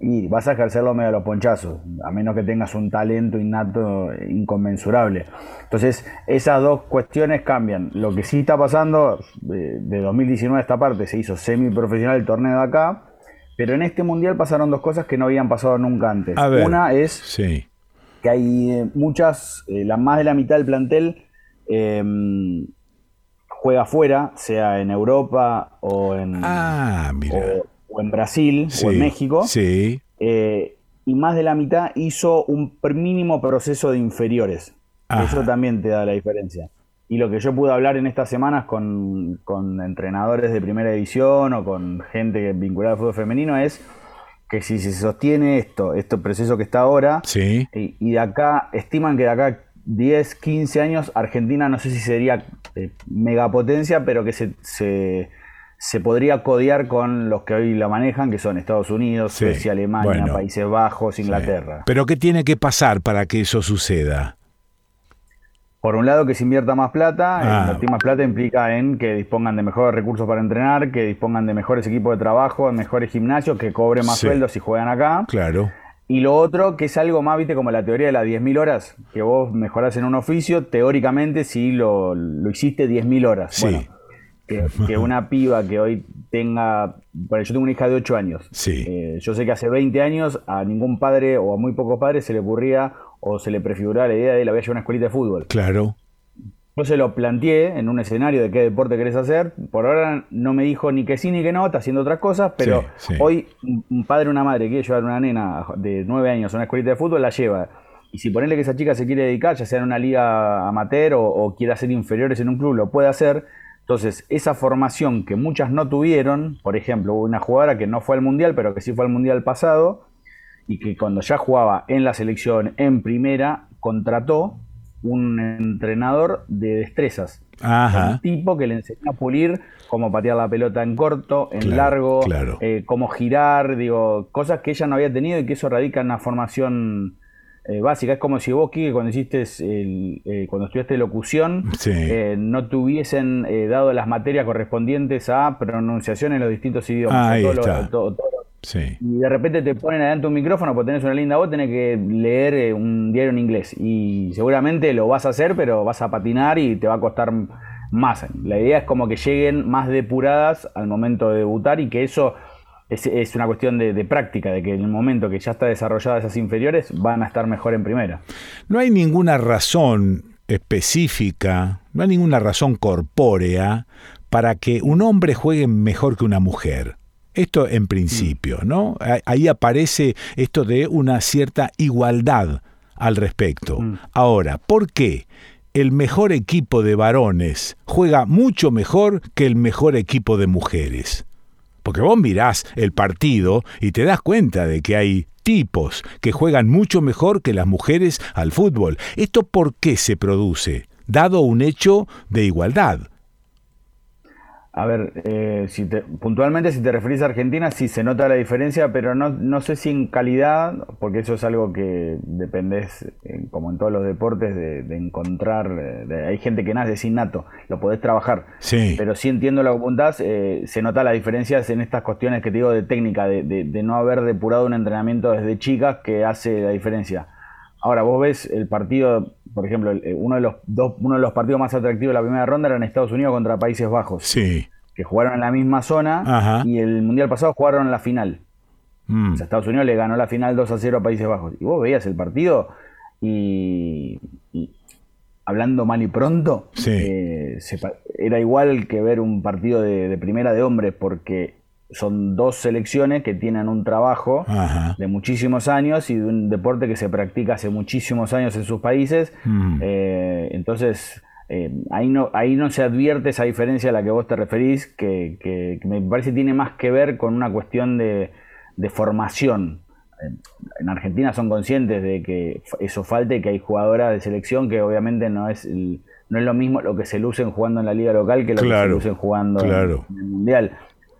y vas a ejercerlo medio a los ponchazos, a menos que tengas un talento innato inconmensurable. Entonces, esas dos cuestiones cambian. Lo que sí está pasando, de, de 2019 a esta parte, se hizo semi-profesional el torneo de acá, pero en este mundial pasaron dos cosas que no habían pasado nunca antes. Una es que hay eh, muchas, eh, la más de la mitad del plantel em, juega afuera, sea en Europa o en, ah, O, en Brasil o en México. Sí. Eh, y más de la mitad hizo un mínimo proceso de inferiores. Eso también te da la diferencia. Y lo que yo pude hablar en estas semanas con, entrenadores de primera división o con gente vinculada al fútbol femenino es que si se sostiene esto, este proceso que está ahora, y, de acá, estiman que de acá 10, 15 años, Argentina no sé si sería eh, megapotencia, pero que se, se, podría codear con los que hoy la manejan, que son Estados Unidos, Suecia, Alemania, Países Bajos, Inglaterra. Pero ¿qué tiene que pasar para que eso suceda? Por un lado, que se invierta más plata. Ah. Invertir más plata implica en que dispongan de mejores recursos para entrenar, que dispongan de mejores equipos de trabajo, de mejores gimnasios, que cobren más sueldos si juegan acá. Claro. Y lo otro, que es algo más, viste, como la teoría de las 10.000 horas, que vos mejorás en un oficio, teóricamente si lo, lo hiciste 10.000 horas. Sí. Bueno, que, una piba que hoy tenga, bueno, yo tengo una hija de 8 años. Sí. Eh, yo sé que hace 20 años a ningún padre o a muy pocos padres se le ocurría o se le prefiguraba la idea de la voy a llevar a una escuelita de fútbol. Claro. Yo se lo planteé en un escenario de qué deporte querés hacer. Por ahora no me dijo ni que sí ni que no, está haciendo otras cosas, pero Sí, sí. hoy un padre o una madre quiere llevar a una nena de 9 años a una escuelita de fútbol, la lleva. Y si ponerle que esa chica se quiere dedicar, ya sea en una liga amateur o, o quiere hacer inferiores en un club, lo puede hacer. Entonces, esa formación que muchas no tuvieron, por ejemplo, hubo una jugadora que no fue al mundial, pero que sí fue al mundial pasado, y que cuando ya jugaba en la selección en primera, contrató un entrenador de destrezas. Ajá. Un tipo que le enseñó a pulir cómo patear la pelota en corto, en Claro, largo, claro. eh, cómo girar, digo, cosas que ella no había tenido y que eso radica en una formación eh, básica. Es como si vos, Kike, cuando hiciste el- eh, cuando estudiaste locución, Sí. eh, no te hubiesen eh, dado las materias correspondientes a pronunciación en los distintos idiomas. Ahí Todo lo- está. todo- todo Sí. y de repente te ponen adelante un micrófono porque tenés una linda voz, tenés que leer eh, un diario en inglés. Y seguramente lo vas a hacer, pero vas a patinar y te va a costar más. La idea es como que lleguen más depuradas al momento de debutar y que eso es, es una cuestión de, de práctica, de que en el momento que ya está desarrollada esas inferiores van a estar mejor en primera. No hay ninguna razón específica, no hay ninguna razón corpórea para que un hombre juegue mejor que una mujer. Esto en principio, ¿no? Ah- Ahí aparece esto de una cierta igualdad al respecto. Ahora, ¿por qué el mejor equipo de varones juega mucho mejor que el mejor equipo de mujeres? Porque vos mirás el partido y te das cuenta de que hay tipos que juegan mucho mejor que las mujeres al fútbol. ¿Esto por qué se produce? Dado un hecho de igualdad. A ver, eh, si te- puntualmente si te referís a Argentina, sí se nota la diferencia, pero no, no sé si en calidad, porque eso es algo que dependés, eh, como en todos los deportes, de, de encontrar. eh, de- hay gente que nace sin nato, lo podés trabajar. Sí. Pero sí entiendo lo que apuntás, eh, se nota las diferencias en estas cuestiones que te digo de técnica, de, de- de no haber depurado un entrenamiento desde chicas que hace la diferencia. Ahora, vos ves el partido, por ejemplo, eh, uno de los dos, uno de los partidos más atractivos de la primera ronda era en Estados Unidos contra Países Bajos. Sí. Que jugaron en la misma zona Ajá. y el mundial pasado jugaron la final. Mm. O sea, Estados Unidos le ganó la final 2 a 0 a Países Bajos. Y vos veías el partido y, y hablando mal y pronto, Sí. eh, se era igual que ver un partido de, de primera de hombres porque son dos selecciones que tienen un trabajo Ajá. de muchísimos años y de un deporte que se practica hace muchísimos años en sus países. Mm. Eh, entonces, eh, ahí, no, ahí no se advierte esa diferencia a la que vos te referís, que, que- que me parece tiene más que ver con una cuestión de, de formación. En- En Argentina son conscientes de que eso falta y que hay jugadoras de selección que obviamente no es, el- no es lo mismo lo que se lucen jugando en la liga local que lo que se lucen jugando en el Mundial.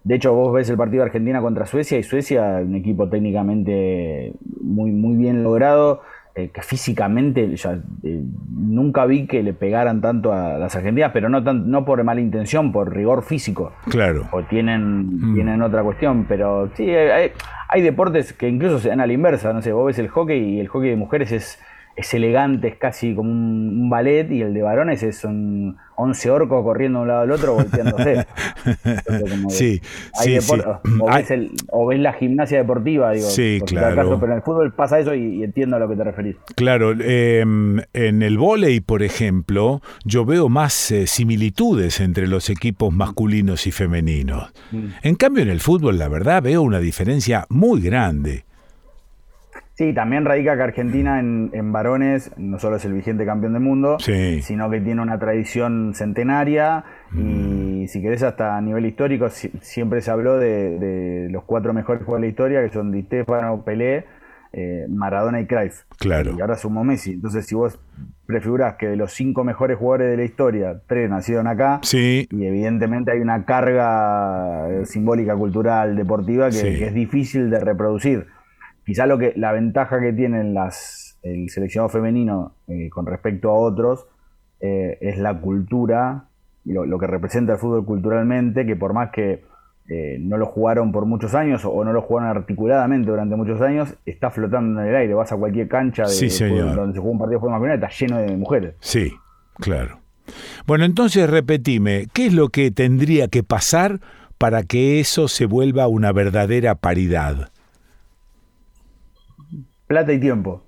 De hecho, vos ves el partido de Argentina contra Suecia y Suecia, un equipo técnicamente muy, muy bien logrado, eh, que físicamente ya, eh, nunca vi que le pegaran tanto a las argentinas, pero no, tan, no por mala intención, por rigor físico. Claro. O tienen, Mm. tienen otra cuestión, pero sí, hay, hay deportes que incluso se dan a la inversa, no sé, vos ves el hockey y el hockey de mujeres es, es elegante, es casi como un, ballet y el de varones es un 11 orcos corriendo de un lado al otro volteándose. Sí, sí, sí. O, ves el- o ves la gimnasia deportiva, digo. Sí, claro. caso, pero en el fútbol pasa eso y, y entiendo a lo que te referís. Claro, eh, en el vóley, por ejemplo, yo veo más eh, similitudes entre los equipos masculinos y femeninos. Mm. En cambio, en el fútbol, la verdad, veo una diferencia muy grande. Sí, también radica que Argentina en, en varones no solo es el vigente campeón del mundo, Sí. sino que tiene una tradición centenaria Mm. y si querés hasta a nivel histórico si- siempre se habló de, de los cuatro mejores jugadores de la historia que son Di Stefano, Pelé, eh, Maradona y Cruyff. Claro. Y ahora sumó Messi. Entonces si vos prefigurás que de los cinco mejores jugadores de la historia, tres nacieron acá, Sí, y evidentemente hay una carga eh, simbólica, cultural, deportiva que, Sí. que es difícil de reproducir. Quizá lo que la ventaja que tienen las el seleccionado femenino eh, con respecto a otros eh, es la cultura, lo, lo que representa el fútbol culturalmente, que por más que eh, no lo jugaron por muchos años o no lo jugaron articuladamente durante muchos años, está flotando en el aire. Vas a cualquier cancha de, donde se juega un partido de fútbol masculino, está lleno de mujeres. Sí, claro. Bueno, entonces repetime, ¿qué es lo que tendría que pasar para que eso se vuelva una verdadera paridad? Plata y tiempo.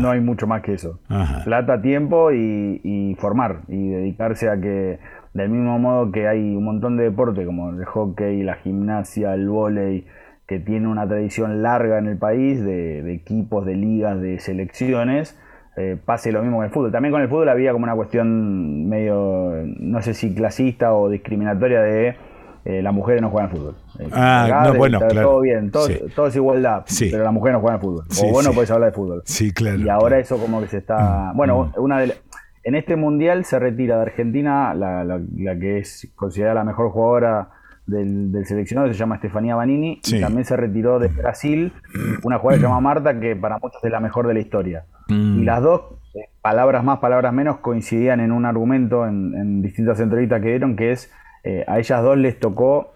No hay mucho más que eso. Plata, tiempo y, formar y dedicarse a que, del mismo modo que hay un montón de deportes como el hockey, la gimnasia, el vóley, que tiene una tradición larga en el país de, equipos, de ligas, de selecciones, eh, pase lo mismo con el fútbol. También con el fútbol había como una cuestión medio, no sé si clasista o discriminatoria de eh, las mujeres no juegan fútbol. Eh, ah, no, bueno, claro. Todo bien, todo, es igualdad, pero las mujeres no juegan al fútbol. o vos no podés hablar de fútbol. Sí, claro. Y ahora eso como que se está... Mm, bueno, mm. una de en este mundial se retira de Argentina la, la, que es considerada la mejor jugadora del, del seleccionado, se llama Estefanía Banini, y también se retiró de Brasil una jugadora que se llama Marta, que para muchos es la mejor de la historia. Mm. Y las dos, eh, palabras más, palabras menos, coincidían en un argumento en, en distintas entrevistas que dieron, que es eh, a ellas dos les tocó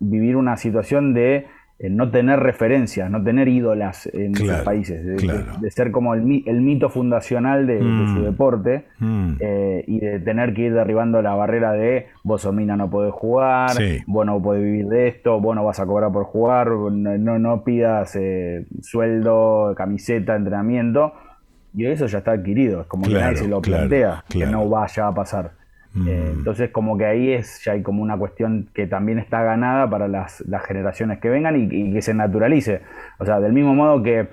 vivir una situación de eh, no tener referencias, no tener ídolas en sus países, de, ser como el, mito fundacional de, su mm. deporte mm. Eh, y de tener que ir derribando la barrera de vos Omina no podés jugar, vos no podés vivir de esto, vos no vas a cobrar por jugar, no, no pidas sueldo, camiseta, entrenamiento. Y eso ya está adquirido, es como que nadie se lo plantea, que no vaya a pasar. Mm. Eh, entonces como que ahí es ya hay como una cuestión que también está ganada para las, generaciones que vengan y, que se naturalice. O sea, del mismo modo que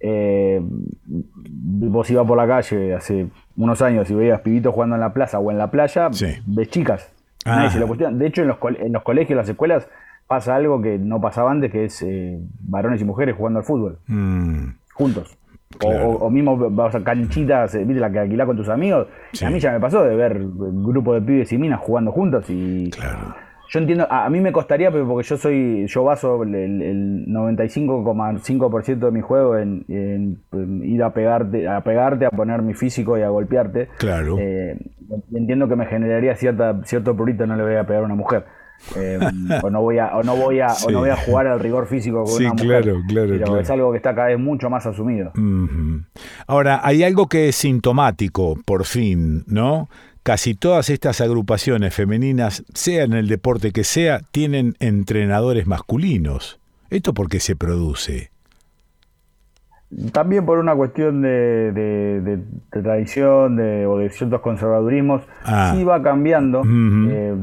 eh, vos ibas por la calle hace unos años y veías pibitos jugando en la plaza o en la playa, ves chicas. De hecho, en los, en los colegios, las escuelas, pasa algo que no pasaba antes, que es eh, varones y mujeres jugando al fútbol. Mm. Juntos. O, mismo vas a canchitas, viste la que alquilás con tus amigos. A mí ya me pasó de ver un grupo de pibes y minas jugando juntos y yo entiendo, a, mí me costaría porque yo soy, yo baso el, el 95,5% de mi juego en, ir a pegarte, a pegarte, a poner mi físico y a golpearte. Claro. Eh, entiendo que me generaría cierta, cierto purito no le voy a pegar a una mujer. Eh, o no voy a o no voy a o no voy a jugar al rigor físico con una mujer claro, claro, pero es algo que está cada vez mucho más asumido. Ahora hay algo que es sintomático por fin no casi todas estas agrupaciones femeninas sea en el deporte que sea tienen entrenadores masculinos. Esto por qué se produce también por una cuestión de, tradición de, o de ciertos conservadurismos, ah. sí va cambiando. Eh,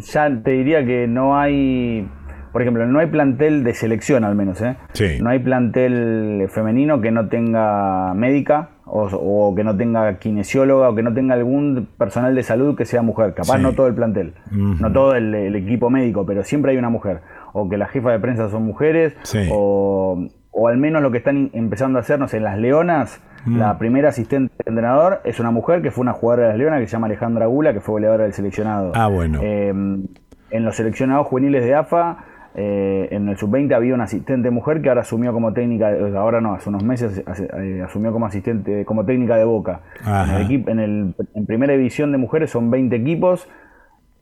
ya te diría que no hay, por ejemplo, no hay plantel de selección al menos, ¿eh? No hay plantel femenino que no tenga médica o, que no tenga kinesióloga o que no tenga algún personal de salud que sea mujer. Capaz no todo el plantel, no todo el, el, equipo médico, pero siempre hay una mujer. O que las jefas de prensa son mujeres, o o al menos lo que están empezando a hacernos en las Leonas, mm. la primera asistente de entrenador es una mujer que fue una jugadora de las Leonas que se llama Alejandra Gula, que fue goleadora del seleccionado. Ah, bueno. Em, en los seleccionados juveniles de AFA, eh, en el sub-20 había una asistente mujer que ahora asumió como técnica, ahora no, hace unos meses eh, asumió como asistente, como técnica de boca. En, el equipo, en, el, en primera división de mujeres son 20 equipos,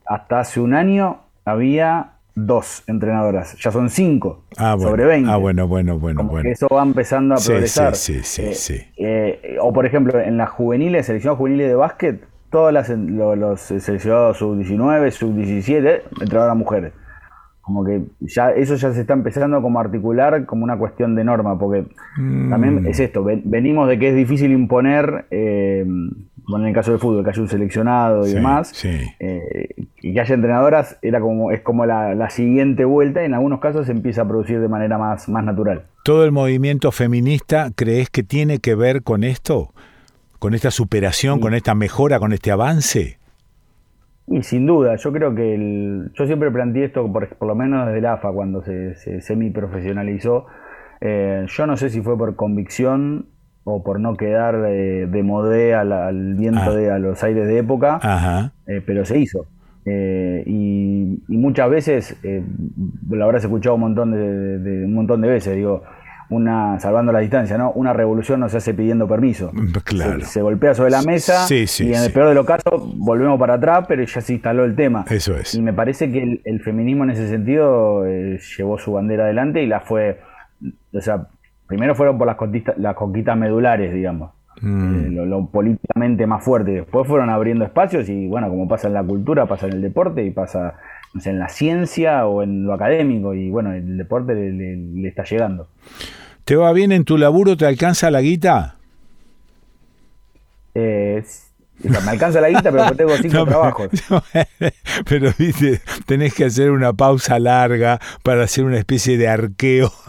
hasta hace un año había dos entrenadoras, ya son cinco ah, sobre 20. Ah, bueno, bueno, bueno. bueno. eso va empezando a progresar. Sí, sí, eh, sí. Eh, o por ejemplo, en las juveniles, selección juvenil de básquet, todas las los, seleccionados sub-19, sub-17, entrenadoras mujeres. Como que ya eso ya se está empezando como a articular como una cuestión de norma, porque también mm. es esto, venimos de que es difícil imponer eh, bueno, en el caso del fútbol, que haya un seleccionado y demás, eh, y que haya entrenadoras, era como, es como la, siguiente vuelta, y en algunos casos se empieza a producir de manera más, más natural. ¿Todo el movimiento feminista crees que tiene que ver con esto? ¿Con esta superación, con esta mejora, con este avance? Y sin duda, yo creo que el, yo siempre planteé esto, por, por lo menos desde el AFA, cuando se, se semi-profesionalizó. Eh, yo no sé si fue por convicción o por no quedar de modé al, viento ah. de a los aires de época, eh, pero se hizo. Eh, y, muchas veces, lo habrás escuchado un montón de, un montón de veces, digo, una, salvando la distancia, ¿no? Una revolución no se hace pidiendo permiso. Claro. Se, golpea sobre la mesa y en el peor de los casos volvemos para atrás, pero ya se instaló el tema. Eso es. Y me parece que el, feminismo en ese sentido eh, llevó su bandera adelante y la fue, o sea, primero fueron por las conquistas, las conquistas medulares, digamos. Mm. Eh, lo, políticamente más fuerte. Después fueron abriendo espacios y bueno, como pasa en la cultura, pasa en el deporte y pasa en la ciencia o en lo académico y bueno, el deporte le está llegando. ¿Te va bien en tu laburo? ¿Te alcanza la guita? Eh, me alcanza la guita, pero tengo cinco trabajos. pero viste, tenés que hacer una pausa larga para hacer una especie de arqueo.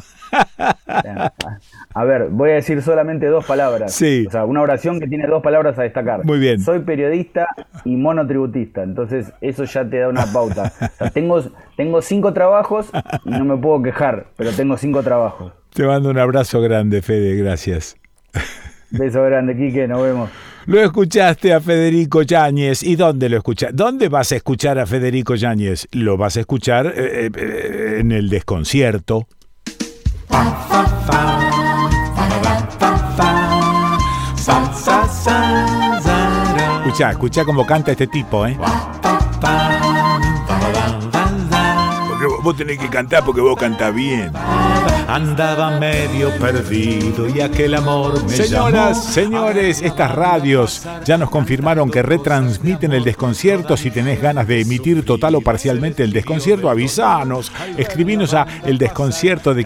A ver, voy a decir solamente dos palabras. Sí. O sea, una oración que tiene dos palabras a destacar. Muy bien. Soy periodista y monotributista. Entonces, eso ya te da una pauta. O sea, tengo, tengo cinco trabajos y no me puedo quejar, pero tengo cinco trabajos. Te mando un abrazo grande, Fede, gracias. Beso grande, Quique, nos vemos. Lo escuchaste a Federico Yáñez. ¿Y dónde lo escuchas? ¿Dónde vas a escuchar a Federico Yáñez? Lo vas a escuchar eh, eh, en el desconcierto. Escucha, escucha cómo canta este tipo, ¿eh? Vos tenés que cantar porque vos cantás bien. Andaba medio perdido y aquel amor me Señoras, señores, estas radios ya nos confirmaron que retransmiten el desconcierto. Si tenés ganas de emitir total o parcialmente el desconcierto, avisanos. Escribinos a el desconcierto de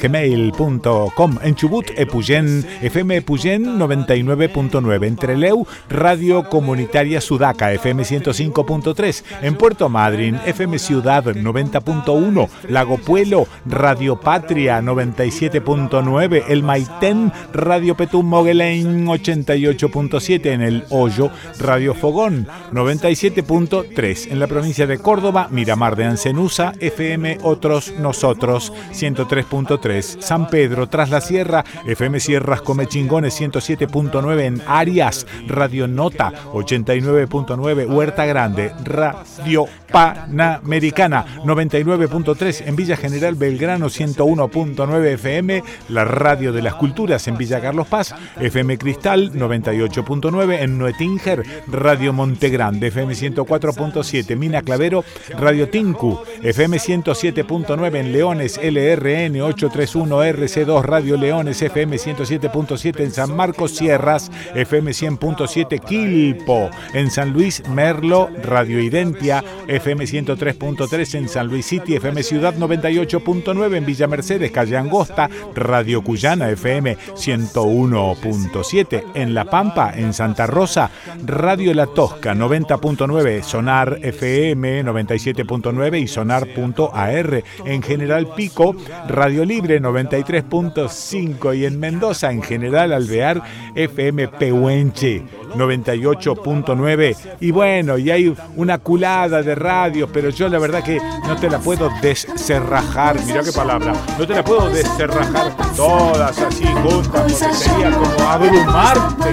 gmail.com en Chubut, Epuyén, FM Epuyén 99.9, en Treleu, Radio Comunitaria Sudaca, FM 105.3, en Puerto Madryn, FM Ciudad 90.1, Lago Puelo, Radio Patria 97.9, El Maitén, Radio Petum Moguelain 88.7, en El Hoyo, Radio Fogón 97.3, en la provincia de Córdoba, Miramar de Ancenusa, FM Otros Nosotros 103.3, San Pedro, Tras la Sierra, FM Sierras Comechingones 107.9, en Arias, Radio Nota 89.9, Huerta Grande, Radio Panamericana 99.3 en Villa General Belgrano 101.9 FM, la radio de las culturas en Villa Carlos Paz, FM Cristal 98.9 en Nuetinger, Radio Montegrande FM 104.7 Mina Clavero, Radio Tinku FM 107.9 en Leones LRN 831 RC2 Radio Leones FM 107.7 en San Marcos Sierras FM 100.7 Quilpo en San Luis Merlo Radio Identia FM 103.3 en San Luis City, FM Ciudad 98.9 en Villa Mercedes, Calle Angosta, Radio Cuyana FM 101.7 en La Pampa, en Santa Rosa, Radio La Tosca 90.9, Sonar FM 97.9 y Sonar.ar, en General Pico, Radio Libre 93.5 y en Mendoza, en General Alvear FM Pehuenche 98.9 y bueno, y hay una culada de radio, pero yo la verdad que no te la puedo descerrajar, mira qué palabra, no te la puedo descerrajar todas así juntas, porque sería como abrumarte,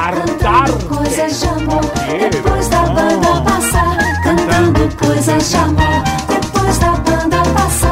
hartarte. No quiero, no. Cantando coisas de amor, depois da banda passar,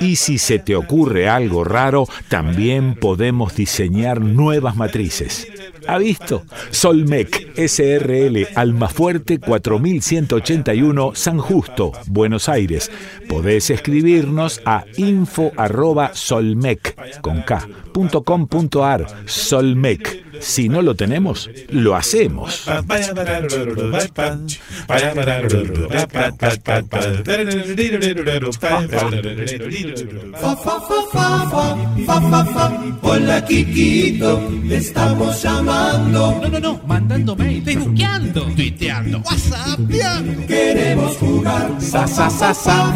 Y si se te ocurre algo raro, también podemos diseñar nuevas matrices. ¿Ha visto? Solmec SRL Almafuerte 4181 San Justo, Buenos Aires. Podés escribirnos a info@solmec con K.com.ar Solmec. Si no lo tenemos, lo hacemos. Hola Kikito, te estamos llamando. No, no, no, mandando mail, facebookeando, tuiteando, whatsappeando. Queremos jugar. Sa, sa, sa, sa.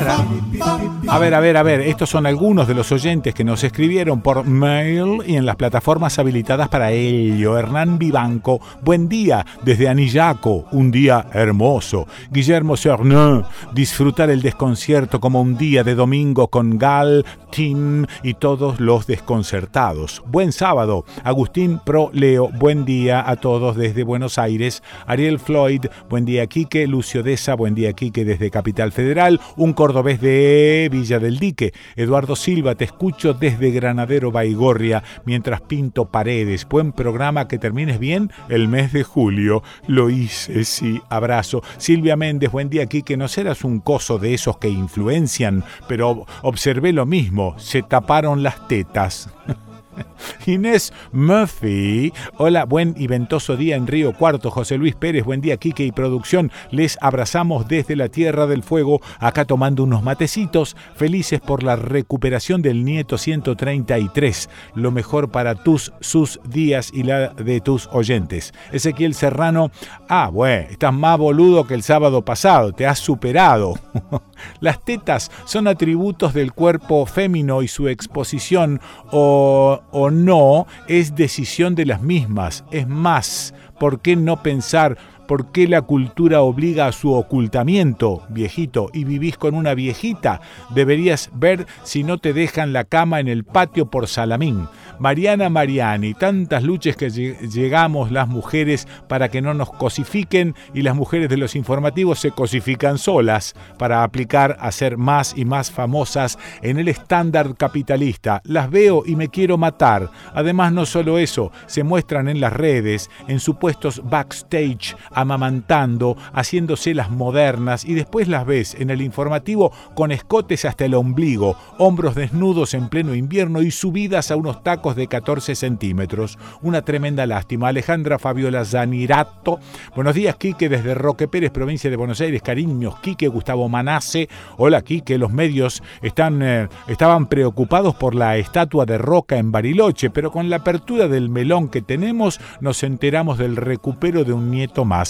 A ver, a ver, a ver, estos son algunos de los oyentes que nos escribieron por mail y en las plataformas habilitadas para Hernán Vivanco, buen día desde Anillaco, un día hermoso. Guillermo Cernin, disfrutar el desconcierto como un día de domingo con Gal, Tim y todos los desconcertados. Buen sábado. Agustín Pro Leo, buen día a todos desde Buenos Aires. Ariel Floyd, buen día Quique. Lucio Deza, buen día Quique desde Capital Federal. Un cordobés de Villa del Dique. Eduardo Silva, te escucho desde Granadero Baigorria mientras pinto paredes. Buen programa, que termines bien el mes de julio. Lo hice, sí. Abrazo. Silvia Méndez, buen día Quique. No serás un coso de esos que influencian, pero observé lo mismo. Se taparon las tetas. Inés Murphy. Hola, buen y ventoso día en Río Cuarto. José Luis Pérez, buen día, Quique y producción. Les abrazamos desde la Tierra del Fuego, acá tomando unos matecitos, felices por la recuperación del nieto 133. Lo mejor para tus, sus días y la de tus oyentes. Ezequiel Serrano, ah, bueno, estás más boludo que el sábado pasado, te has superado. Las tetas son atributos del cuerpo fémino y su exposición o o no es decisión de las mismas. Es más, ¿por qué no pensar ¿Por qué la cultura obliga a su ocultamiento, viejito, y vivís con una viejita? Deberías ver si no te dejan la cama en el patio por Salamín. Mariana Mariani, tantas luchas que llegamos las mujeres para que no nos cosifiquen y las mujeres de los informativos se cosifican solas para aplicar a ser más y más famosas en el estándar capitalista. Las veo y me quiero matar. Además, no solo eso, se muestran en las redes, en supuestos backstage, amamantando, haciéndose las modernas y después las ves en el informativo con escotes hasta el ombligo, hombros desnudos en pleno invierno y subidas a unos tacos de 14 centímetros. Una tremenda lástima. Alejandra Fabiola Zanirato. Buenos días, Quique, desde Roque Pérez, provincia de Buenos Aires. Cariños, Quique, Gustavo Manace. Hola, Quique. Los medios están, eh, estaban preocupados por la estatua de Roca en Bariloche, pero con la apertura del melón que tenemos nos enteramos del recupero de un nieto más.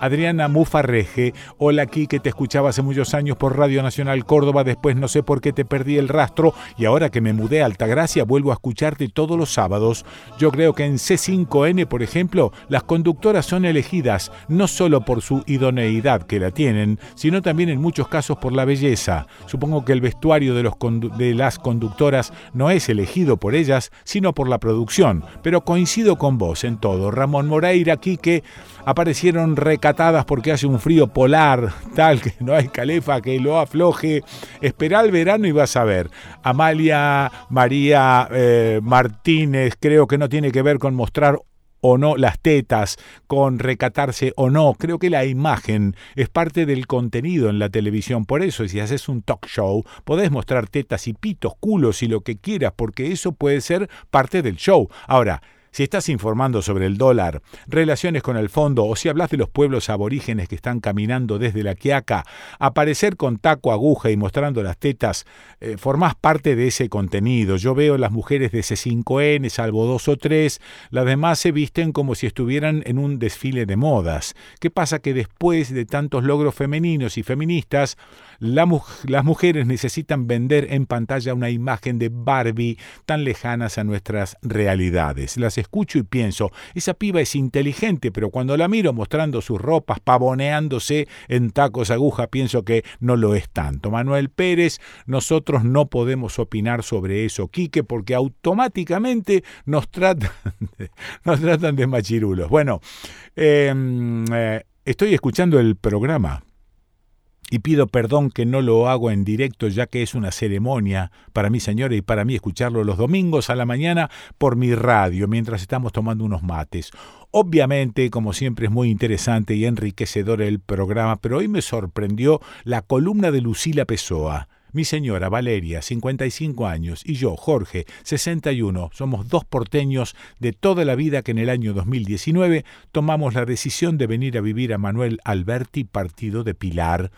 Adriana Mufarreje, hola aquí que te escuchaba hace muchos años por Radio Nacional Córdoba, después no sé por qué te perdí el rastro y ahora que me mudé a Altagracia vuelvo a escucharte todos los sábados. Yo creo que en C5N, por ejemplo, las conductoras son elegidas no solo por su idoneidad que la tienen, sino también en muchos casos por la belleza. Supongo que el vestuario de, de las conductoras no es elegido por ellas, sino por la producción, pero coincido con vos en todo. Ramón Moreira, aquí que aparecieron recatadas porque hace un frío polar, tal que no hay calefa que lo afloje. Espera el verano y vas a ver. Amalia María eh, Martínez, creo que no tiene que ver con mostrar o no las tetas, con recatarse o no. Creo que la imagen es parte del contenido en la televisión. Por eso, si haces un talk show, podés mostrar tetas y pitos, culos y lo que quieras, porque eso puede ser parte del show. Ahora, Si estás informando sobre el dólar, relaciones con el fondo o si hablas de los pueblos aborígenes que están caminando desde la Quiaca, aparecer con taco, aguja y mostrando las tetas, eh, formás parte de ese contenido. Yo veo las mujeres de C5N, salvo dos o tres, las demás se visten como si estuvieran en un desfile de modas. ¿Qué pasa? Que después de tantos logros femeninos y feministas, las mujeres necesitan vender en pantalla una imagen de Barbie tan lejanas a nuestras realidades. Las escucho y pienso, esa piba es inteligente, pero cuando la miro mostrando sus ropas, pavoneándose en tacos aguja, pienso que no lo es tanto. Manuel Pérez, nosotros no podemos opinar sobre eso, Quique, porque automáticamente nos tratan de, machirulos. Bueno, em, eh, estoy escuchando el programa y pido perdón que no lo hago en directo ya que es una ceremonia para mi señora y para mí escucharlo los domingos a la mañana por mi radio mientras estamos tomando unos mates. Obviamente, como siempre, es muy interesante y enriquecedor el programa, pero hoy me sorprendió la columna de Lucila Pessoa. Mi señora Valeria, 55 años, y yo, Jorge, 61, somos dos porteños de toda la vida que en el año 2019 tomamos la decisión de venir a vivir a Manuel Alberti, partido de Pilar,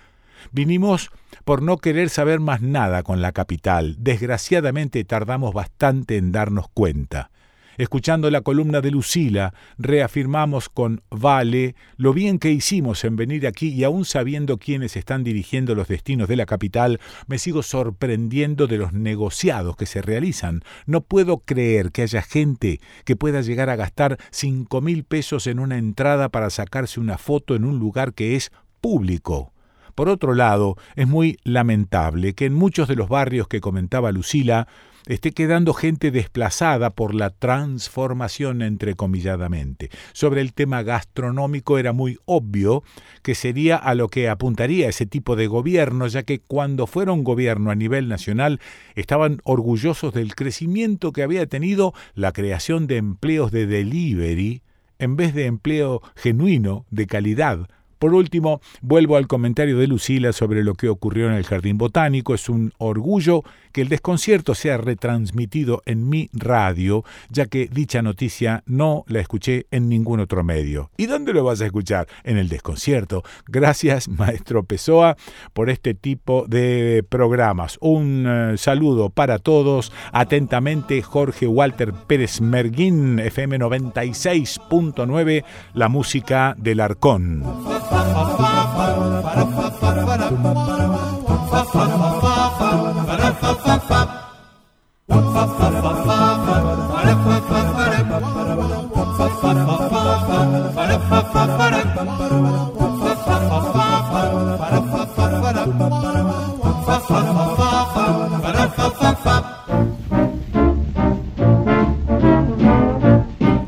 Vinimos por no querer saber más nada con la capital. Desgraciadamente tardamos bastante en darnos cuenta. Escuchando la columna de Lucila, reafirmamos con Vale lo bien que hicimos en venir aquí y aún sabiendo quiénes están dirigiendo los destinos de la capital, me sigo sorprendiendo de los negociados que se realizan. No puedo creer que haya gente que pueda llegar a gastar cinco mil pesos en una entrada para sacarse una foto en un lugar que es público. Por otro lado, es muy lamentable que en muchos de los barrios que comentaba Lucila esté quedando gente desplazada por la transformación entrecomilladamente. Sobre el tema gastronómico era muy obvio que sería a lo que apuntaría ese tipo de gobierno, ya que cuando fueron gobierno a nivel nacional estaban orgullosos del crecimiento que había tenido la creación de empleos de delivery en vez de empleo genuino, de calidad, por último, vuelvo al comentario de Lucila sobre lo que ocurrió en el Jardín Botánico. Es un orgullo que el desconcierto sea retransmitido en mi radio, ya que dicha noticia no la escuché en ningún otro medio. ¿Y dónde lo vas a escuchar? En el desconcierto. Gracias, maestro Pessoa, por este tipo de programas. Un eh, saludo para todos. Atentamente, Jorge Walter Pérez Merguín, FM 96.9, la música del Arcón.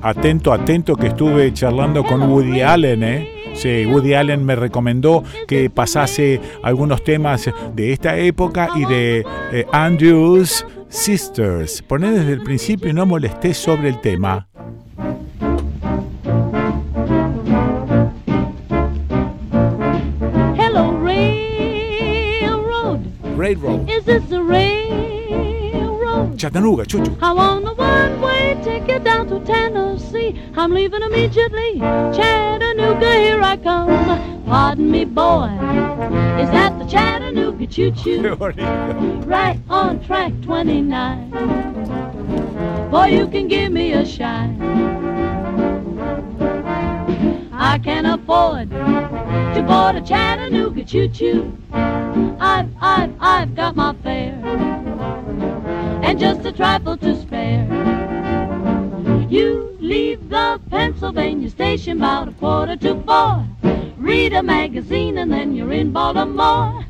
Atento, atento que estuve charlando con Woody Allen, ¿eh? Sí, Woody Allen me recomendó que pasase algunos temas de esta época y de eh, Andrews Sisters. Poné desde el principio y no molesté sobre el tema. Hello, railroad. Railroad. Is this a railroad? Chattanooga, chuchu. I want a one-way ticket down to Tennessee. I'm leaving immediately. Chattanooga, here I come. Pardon me, boy. Is that the Chattanooga choo-choo? right on track 29. Boy, you can give me a shine. I can afford to board a Chattanooga choo-choo. I've, I've, I've got my fare and just a trifle to spare. You leave the Pennsylvania station about a quarter to four. Read a magazine and then you're in Baltimore.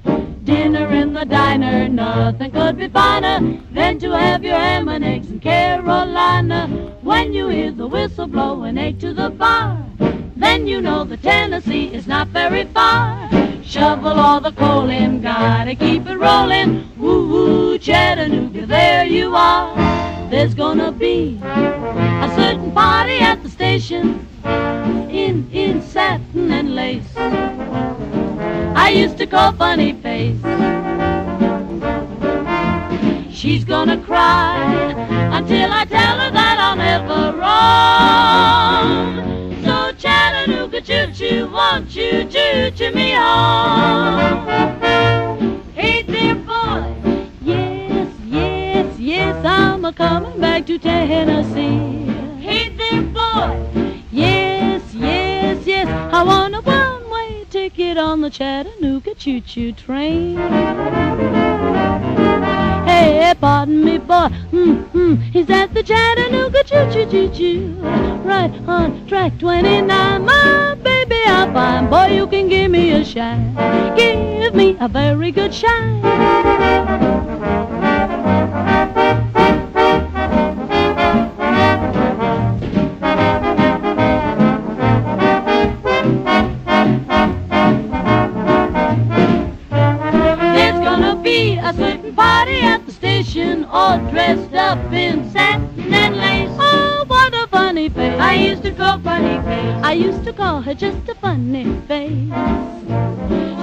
Dinner in the diner, nothing could be finer than to have your ham and eggs in Carolina. When you hear the whistle blowing eight to the bar, then you know the Tennessee is not very far. Shovel all the coal in, gotta keep it rolling. Woo woo, Chattanooga, there you are. There's gonna be a certain party at the station in in satin and lace. I used to call funny face. She's gonna cry until I tell her that I'll never roam. So Chattanooga, choo choo, won't you choo choo me home? I'm a coming back to Tennessee. Hey there, boy. Yes, yes, yes, I want a one-way ticket on the Chattanooga choo-choo train. Hey, pardon me, boy. Mm-hmm. He's at the Chattanooga choo-choo-choo-choo. Right on track 29. My baby, I find. Boy, you can give me a shine. Give me a very good shine. All dressed up in satin and lace. Oh, what a funny face! I used to call funny face. I used to call her just a funny face.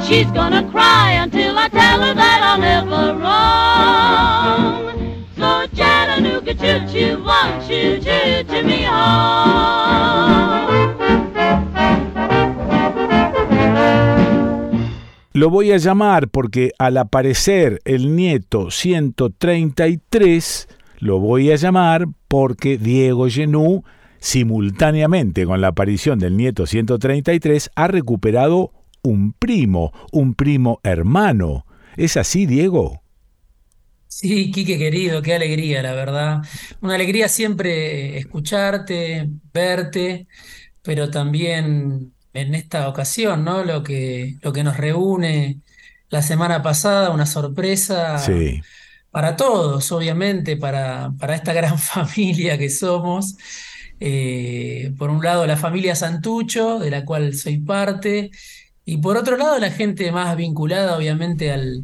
She's gonna cry until I tell her that I'm never wrong. So Chattanooga choo choo, won't you choo to me home? Lo voy a llamar porque al aparecer el nieto 133, lo voy a llamar porque Diego Genú, simultáneamente con la aparición del nieto 133, ha recuperado un primo, un primo hermano. ¿Es así, Diego? Sí, Quique querido, qué alegría, la verdad. Una alegría siempre escucharte, verte, pero también en esta ocasión, ¿no? Lo que, lo que nos reúne la semana pasada, una sorpresa Sí. para todos, obviamente, para, para esta gran familia que somos. Eh, por un lado, la familia Santucho, de la cual soy parte, y por otro lado, la gente más vinculada, obviamente, al,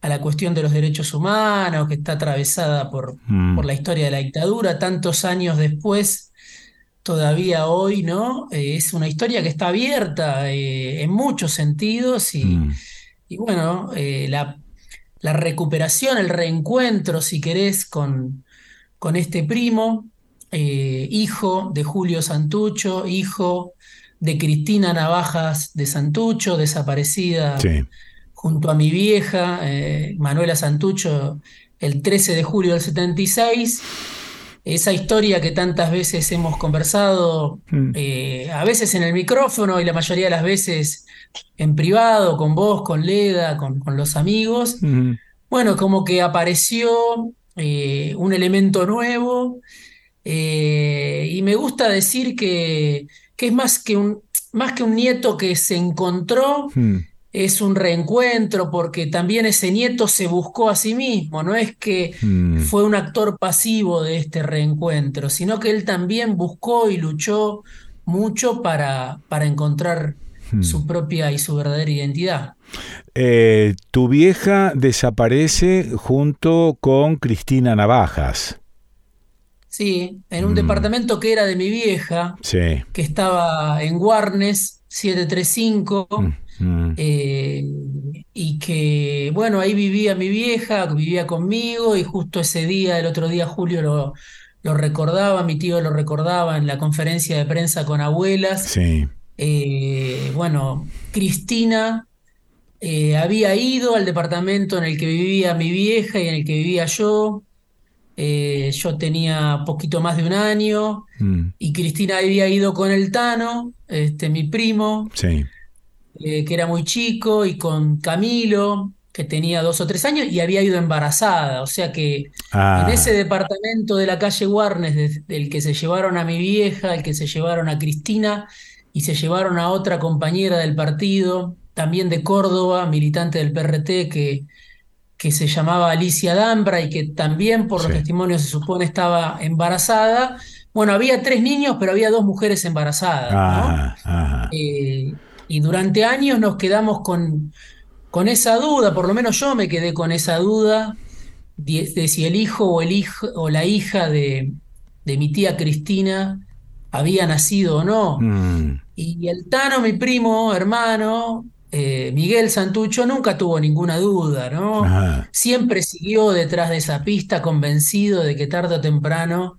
a la cuestión de los derechos humanos, que está atravesada por, Mm. por la historia de la dictadura, tantos años después, todavía hoy, ¿no? Eh, es una historia que está abierta eh, en muchos sentidos y, Mm. y bueno, eh, la, la recuperación, el reencuentro, si querés, con, con este primo, hijo de Julio Santucho, hijo de Cristina Navajas de Santucho, desaparecida Sí. junto a mi vieja, Manuela Santucho, el 13 de julio del 76. Esa historia que tantas veces hemos conversado, Mm. eh, a veces en el micrófono y la mayoría de las veces en privado, con vos, con Leda, con, con los amigos. Mm. Bueno, como que apareció eh, un elemento nuevo eh, y me gusta decir que, que es más que un, más que un nieto que se encontró, Mm. Es un reencuentro porque también ese nieto se buscó a sí mismo, no es que Mm. fue un actor pasivo de este reencuentro, sino que él también buscó y luchó mucho para, para encontrar Mm. su propia y su verdadera identidad. Eh, tu vieja desaparece junto con Cristina Navajas. Sí, en un Mm. departamento que era de mi vieja, Sí. que estaba en Warnes 735, Mm. eh, y que, bueno, ahí vivía mi vieja, vivía conmigo, y justo ese día, el otro día, Julio lo, lo recordaba, mi tío lo recordaba en la conferencia de prensa con abuelas. Sí. Eh, bueno, Cristina eh, había ido al departamento en el que vivía mi vieja y en el que vivía yo. Eh, yo tenía poquito más de un año Mm. y Cristina había ido con el Tano, este, mi primo, Sí. Eh, que era muy chico, y con Camilo, que tenía dos o tres años, y había ido embarazada. O sea que Ah. en ese departamento de la calle Warnes, de- del que se llevaron a mi vieja, el que se llevaron a Cristina, y se llevaron a otra compañera del partido, también de Córdoba, militante del PRT, que, que se llamaba Alicia Dambra y que también, por los Sí. testimonios, se supone estaba embarazada. Bueno, había tres niños, pero había dos mujeres embarazadas, ¿no? Ajá, ajá. Eh, y durante años nos quedamos con, con esa duda, por lo menos yo me quedé con esa duda de, de si el hijo o, el hijo o la hija de, de mi tía Cristina había nacido o no. Mm. Y el Tano, mi primo, hermano, eh, Miguel Santucho, nunca tuvo ninguna duda, ¿no? Ajá. Siempre siguió detrás de esa pista, convencido de que tarde o temprano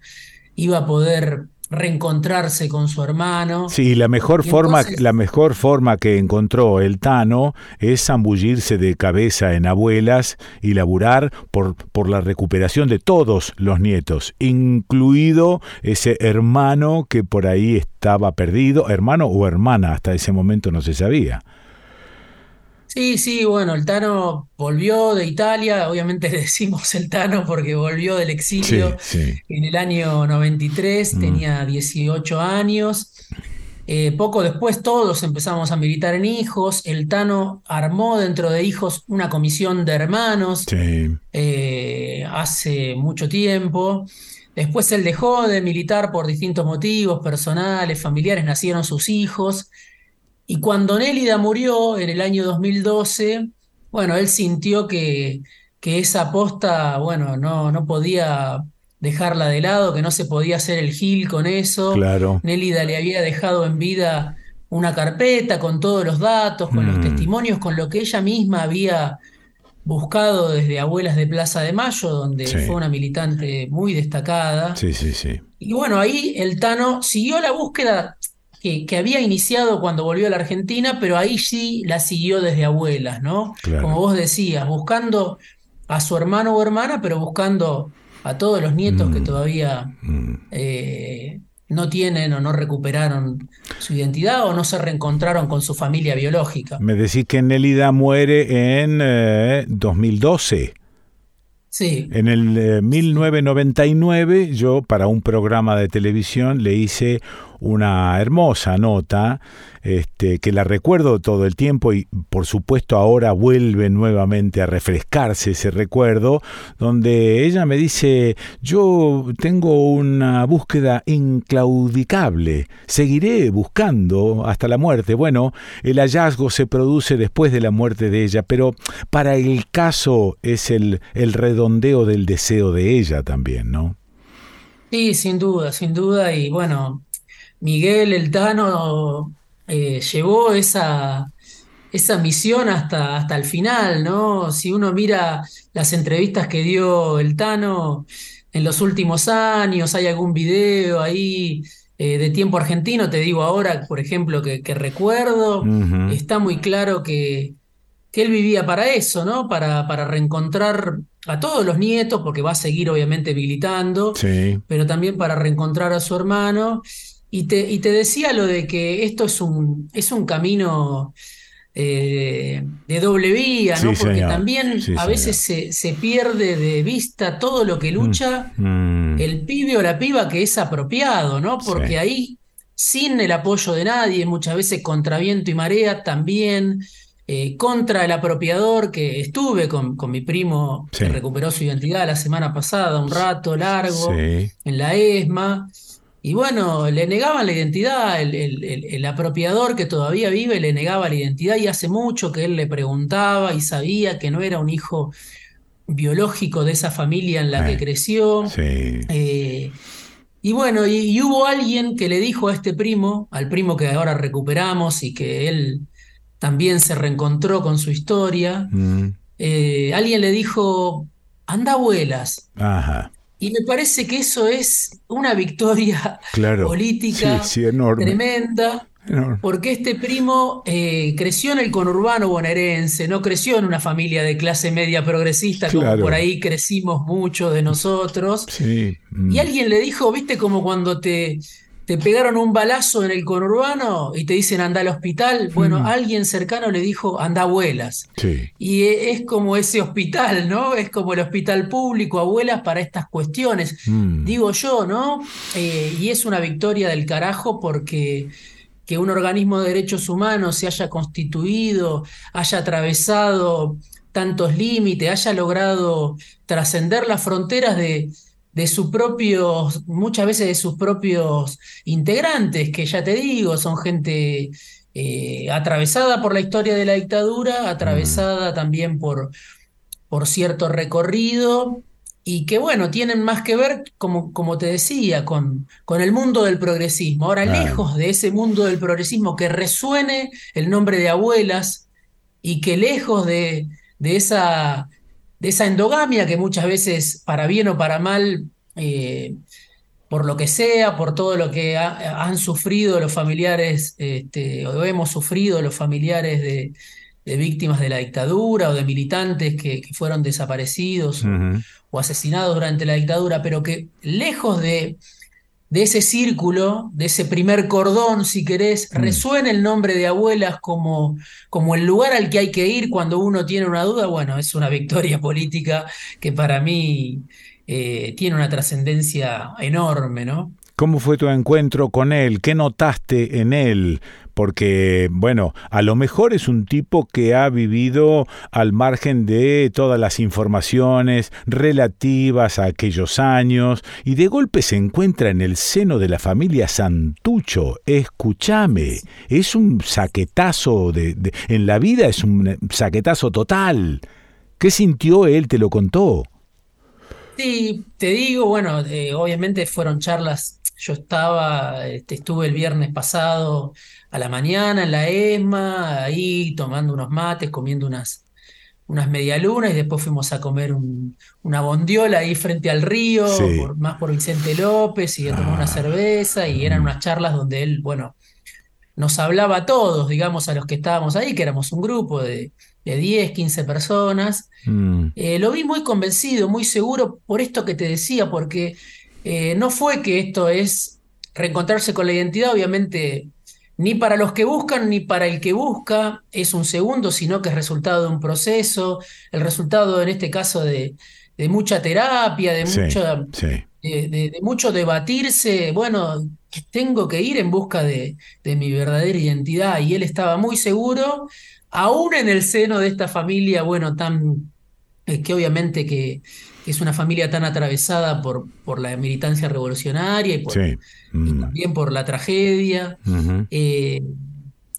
iba a poder reencontrarse con su hermano. Sí, la mejor forma, la mejor forma que encontró el Tano es zambullirse de cabeza en abuelas y laburar por, por la recuperación de todos los nietos, incluido ese hermano que por ahí estaba perdido, hermano o hermana, hasta ese momento no se sabía. Sí, sí, bueno, el Tano volvió de Italia, obviamente le decimos el Tano porque volvió del exilio en el año 93, mm. tenía 18 años. Eh, poco después todos empezamos a militar en hijos, el Tano armó dentro de hijos una comisión de hermanos eh, hace mucho tiempo. Después él dejó de militar por distintos motivos personales, familiares, nacieron sus hijos. Y cuando Nélida murió en el año 2012, bueno, él sintió que, que esa aposta, bueno, no, no podía dejarla de lado, que no se podía hacer el gil con eso. Claro. Nélida le había dejado en vida una carpeta con todos los datos, con los mm. testimonios, con lo que ella misma había buscado desde Abuelas de Plaza de Mayo, donde fue una militante muy destacada. Sí, sí, sí. Y bueno, ahí el Tano siguió la búsqueda que, había iniciado cuando volvió a la Argentina, pero ahí sí la siguió desde abuelas, ¿no? Como vos decías, buscando a su hermano o hermana, pero buscando a todos los nietos que mm. todavía mm. Eh, no tienen o no recuperaron su identidad o no se reencontraron con su familia biológica. Me decís que Nelida muere en 2012. Eh, Sí. En el 1999 eh, yo para un programa de televisión le hice una hermosa nota este, que la recuerdo todo el tiempo y por supuesto ahora vuelve nuevamente a refrescarse ese recuerdo, donde ella me dice, yo tengo una búsqueda inclaudicable, seguiré buscando hasta la muerte. Bueno, el hallazgo se produce después de la muerte de ella, pero para el caso es el, el redondeo del deseo de ella también, ¿no? Sí, sin duda, sin duda, y bueno, Miguel El Tano eh, llevó esa, esa misión hasta, hasta el final, ¿no? Si uno mira las entrevistas que dio el Tano en los últimos años, hay algún video ahí eh, de tiempo argentino, te digo ahora, por ejemplo, que, recuerdo, está muy claro que, que, él vivía para eso, ¿no? Para, para reencontrar a todos los nietos, porque va a seguir obviamente militando, pero también para reencontrar a su hermano y te, y te decía lo de que esto es un, es un camino eh, de doble vía, ¿no? Porque también a veces se, se, pierde de vista todo lo que mm, lucha mm. el pibe o la piba que es apropiado, ¿no? Porque ahí, sin el apoyo de nadie, muchas veces contra viento y marea, también eh, contra el apropiador, que estuve con, con mi primo, que recuperó su identidad la semana pasada, un rato largo, en la ESMA. Y bueno, le negaban la identidad, el, apropiador que todavía vive le negaba la identidad y hace mucho que él le preguntaba y sabía que no era un hijo biológico de esa familia en la que creció. Eh, y bueno, y, hubo alguien que le dijo a este primo, al primo que ahora recuperamos y que él también se reencontró con su historia, mm. eh, alguien le dijo, anda abuelas. Ajá. Y me parece que eso es una victoria política tremenda. Porque este primo eh, creció en el conurbano bonaerense, no creció en una familia de clase media progresista como por ahí crecimos muchos de nosotros. Y mm. alguien le dijo, viste, como cuando te, te pegaron un balazo en el conurbano y te dicen anda al hospital, bueno, mm. alguien cercano le dijo anda abuelas. Y e, es como ese hospital, ¿no? Es como el hospital público, abuelas para estas cuestiones. Mm. Digo yo, ¿no? Eh, y es una victoria del carajo porque que un organismo de derechos humanos se haya constituido, haya atravesado tantos límites, haya logrado trascender las fronteras de, de sus propios, muchas veces de sus propios integrantes, que ya te digo, son gente eh, atravesada por la historia de la dictadura, atravesada mm. también por, por cierto recorrido, y que bueno, tienen más que ver, como, como te decía, con, con el mundo del progresismo. Ahora, lejos de ese mundo del progresismo, que resuene el nombre de abuelas y que lejos de, de esa de esa endogamia que muchas veces, para bien o para mal, eh, por lo que sea, por todo lo que han sufrido los familiares, este, o hemos sufrido los familiares de, víctimas de la dictadura o de militantes que, fueron desaparecidos o, asesinados durante la dictadura, pero que lejos de, de ese círculo, de ese primer cordón, si querés, mm. resuena el nombre de abuelas como, como el lugar al que hay que ir cuando uno tiene una duda, bueno, es una victoria política que para mí eh, tiene una trascendencia enorme, ¿no? ¿Cómo fue tu encuentro con él? ¿Qué notaste en él? Porque, bueno, a lo mejor es un tipo que ha vivido al margen de todas las informaciones relativas a aquellos años y de golpe se encuentra en el seno de la familia Santucho. Escúchame, es un saquetazo de, en la vida, es un saquetazo total. ¿Qué sintió él? ¿Te lo contó? Sí, te digo, bueno, eh, obviamente fueron charlas. Yo estaba, este, estuve el viernes pasado a la mañana en la ESMA, ahí tomando unos mates, comiendo unas, unas medialunas y después fuimos a comer una bondiola ahí frente al río, más por Vicente López y a tomar una ah. cerveza y eran unas charlas donde él, bueno, nos hablaba a todos, digamos, a los que estábamos ahí, que éramos un grupo de de 10, 15 personas. Mm. Eh, lo vi muy convencido, muy seguro por esto que te decía, porque eh, no fue que esto es reencontrarse con la identidad, obviamente, ni para los que buscan ni para el que busca es un segundo, sino que es resultado de un proceso, el resultado en este caso de, mucha terapia, de, De, mucho debatirse, bueno, tengo que ir en busca de, de mi verdadera identidad y él estaba muy seguro aún en el seno de esta familia, bueno, tan, eh, que obviamente que, es una familia tan atravesada por, por la militancia revolucionaria y, mm. también por la tragedia. Eh,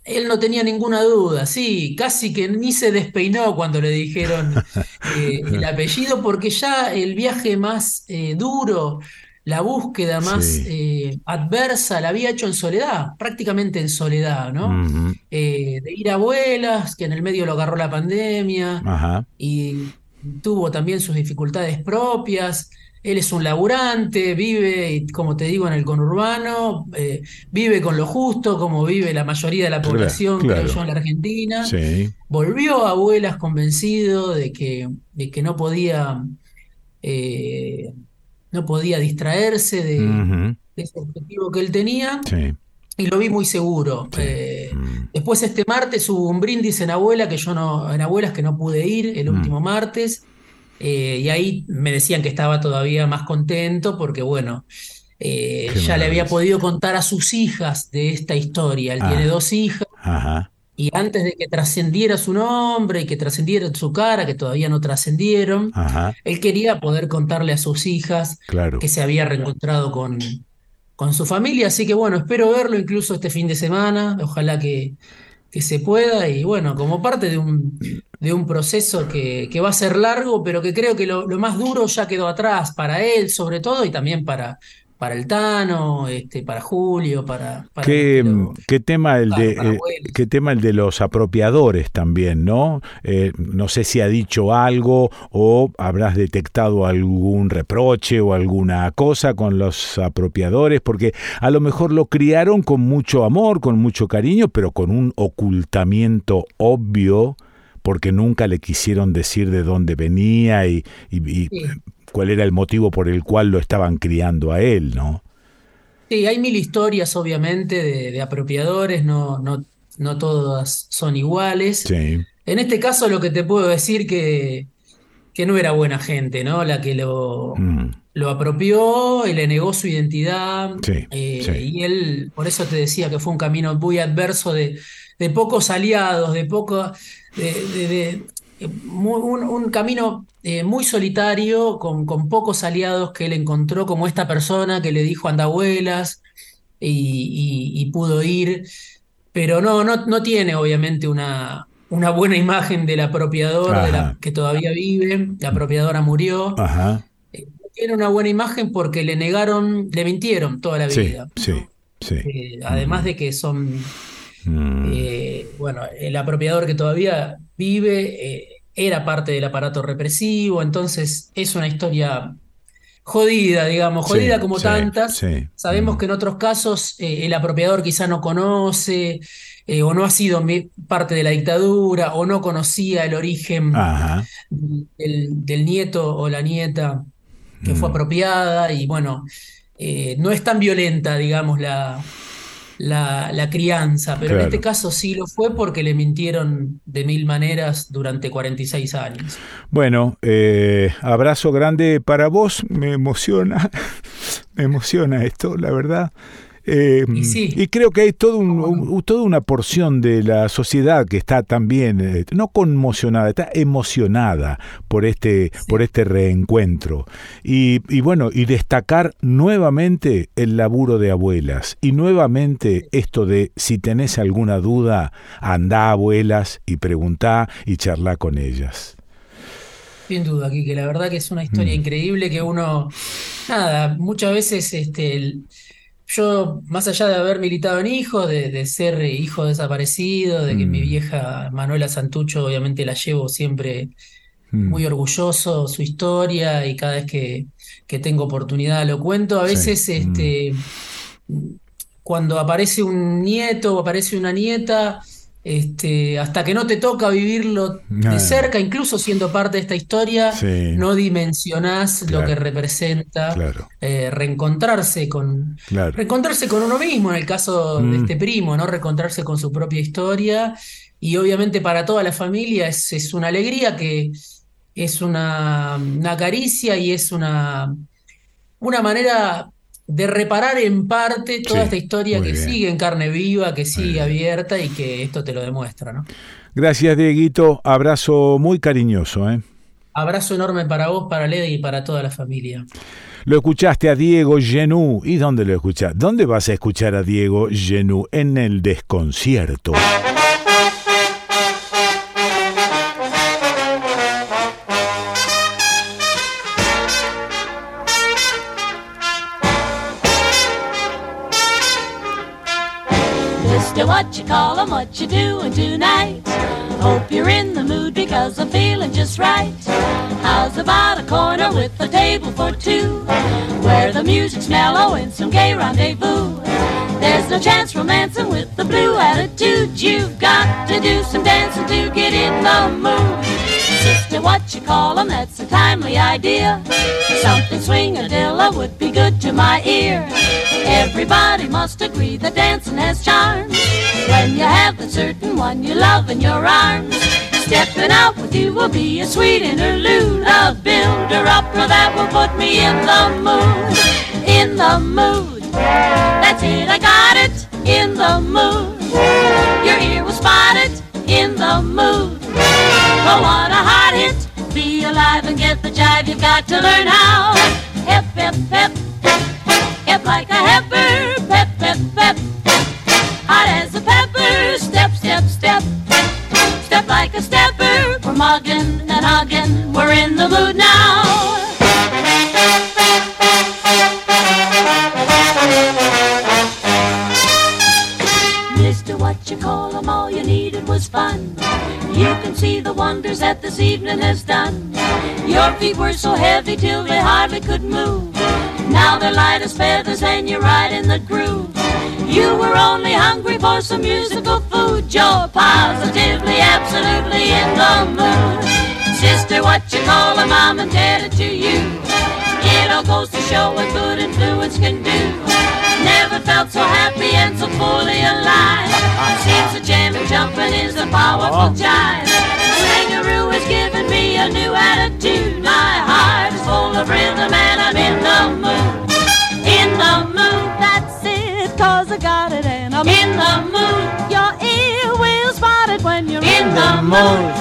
él no tenía ninguna duda, sí, casi que ni se despeinó cuando le dijeron eh, el apellido, porque ya el viaje más duro, la búsqueda más eh, adversa la había hecho en soledad, prácticamente en soledad, ¿no? Eh, de ir a abuelas, que en el medio lo agarró la pandemia y tuvo también sus dificultades propias. Él es un laburante, vive, como te digo, en el conurbano, eh, vive con lo justo, como vive la mayoría de la población, que creo yo, en la Argentina. Volvió a abuelas convencido de que, de que no podía no podía distraerse de, ese objetivo que él tenía. Y lo vi muy seguro. Eh, mm. Después este martes hubo un brindis en abuela que yo no, en abuelas que no pude ir el mm. último martes. Eh, y ahí me decían que estaba todavía más contento porque, bueno, eh, ya le había podido contar a sus hijas de esta historia. Él tiene ah. dos hijas. Y antes de que trascendiera su nombre y que trascendiera su cara, que todavía no trascendieron, él quería poder contarle a sus hijas que se había reencontrado con, con su familia. Así que bueno, espero verlo incluso este fin de semana. Ojalá que, que se pueda. Y bueno, como parte de un, de un proceso que, que va a ser largo, pero que creo que lo, lo más duro ya quedó atrás para él, sobre todo, y también para, para el Tano, este, para Julio, para... ¿Qué, ¿qué, tema el de, eh, ¿Qué tema el de los apropiadores también, no? Eh, no sé si ha dicho algo o habrás detectado algún reproche o alguna cosa con los apropiadores, porque a lo mejor lo criaron con mucho amor, con mucho cariño, pero con un ocultamiento obvio porque nunca le quisieron decir de dónde venía y, cuál era el motivo por el cual lo estaban criando a él, ¿no? Sí, hay mil historias, obviamente, de, apropiadores, no, no, no todas son iguales. Sí. En este caso, lo que te puedo decir que, que no era buena gente, ¿no? La que lo, mm. lo apropió y le negó su identidad. Sí, eh, Y él, por eso te decía que fue un camino muy adverso de, de pocos aliados, de poco. de, un, camino eh, muy solitario, con, con, pocos aliados que él encontró, como esta persona que le dijo anda abuelas y, pudo ir, pero no, no, no tiene obviamente una, una buena imagen del apropiador de la, que todavía vive, la apropiadora murió. Eh, tiene una buena imagen porque le negaron, le mintieron toda la vida. Eh, además de que son Mm. Eh, bueno, el apropiador que todavía vive eh, era parte del aparato represivo, entonces es una historia jodida, digamos, jodida como tantas. Sabemos que en otros casos el apropiador quizá no conoce o no ha sido parte de la dictadura o no conocía el origen del, nieto o la nieta que fue mm. apropiada y bueno, no es tan violenta, digamos, la, la, crianza, pero en este caso sí lo fue porque le mintieron de mil maneras durante 46 años. Bueno, eh, abrazo grande para vos, me emociona, me emociona esto, la verdad. Eh, y, creo que hay todo un, toda una porción de la sociedad que está también, eh, no conmocionada, está emocionada por este, por este reencuentro. Y, y, bueno, y destacar nuevamente el laburo de abuelas. Y nuevamente esto de si tenés alguna duda, anda abuelas y preguntá y charla con ellas. Sin duda, que la verdad que es una historia mm. increíble que uno, nada, muchas veces este, yo, más allá de haber militado en hijos, de, ser hijo desaparecido, de que mi mm. vieja Manuela Santucho, obviamente la llevo siempre mm. muy orgulloso, su historia, y cada vez que, que tengo oportunidad lo cuento. A veces, este, mm. cuando aparece un nieto o aparece una nieta, este, hasta que no te toca vivirlo de cerca, incluso siendo parte de esta historia, no dimensionás lo que representa eh, reencontrarse con reencontrarse con uno mismo, en el caso de mm. este primo, ¿no? Reencontrarse con su propia historia. Y obviamente para toda la familia es, es una alegría que es una, una caricia y es una, una manera de reparar en parte toda esta historia que sigue en carne viva, que sigue abierta y que esto te lo demuestra, ¿no? Gracias, Dieguito. Abrazo muy cariñoso. ¿eh? Abrazo enorme para vos, para Lady y para toda la familia. Lo escuchaste a Diego Genú. ¿Y dónde lo escuchás? ¿Dónde vas a escuchar a Diego Genú? En el desconcierto. Hope you're in the mood because I'm feeling just right. How's about a corner with a table for two? Where the music's mellow and some gay rendezvous. There's no chance romancing with the blue attitude. You've got to do some dancing to get in the mood. Sister, what you call 'em, that's a timely idea. Something swing-a-dilla would be good to my ear. Everybody must agree that dancing has charms. When you have the certain one you love in your arms, stepping out with you will be a sweet interlude. A builder opera that will put me in the mood, in the mood. That's it, I got it, in the mood. Your ear will spot it, in the mood. Oh, what a hot hit! Be alive and get the jive. You've got to learn how. Hip, hip, hip. Hip like a heifer. Pep, pep, pep. Hot as a pepper, step, step, step. Step like a stepper, we're mugging and hugging, we're in the mood now. Was fun. You can see the wonders that this evening has done. Your feet were so heavy till they hardly could move. Now they're light as feathers and you're right in the groove. You were only hungry for some musical food. You're positively, absolutely in the mood. Sister, what you call a mom and indebted to you. It all goes to show what good influence can do. Never felt so happy and so fully alive. Seems the jamming, jumping is a powerful oh. jive. Swingaroo has given me a new attitude. My heart is full of rhythm and I'm in the mood. In the mood, that's it, cause I got it and I'm in the mood. Your ear will spot it when you're in, in the, the mood.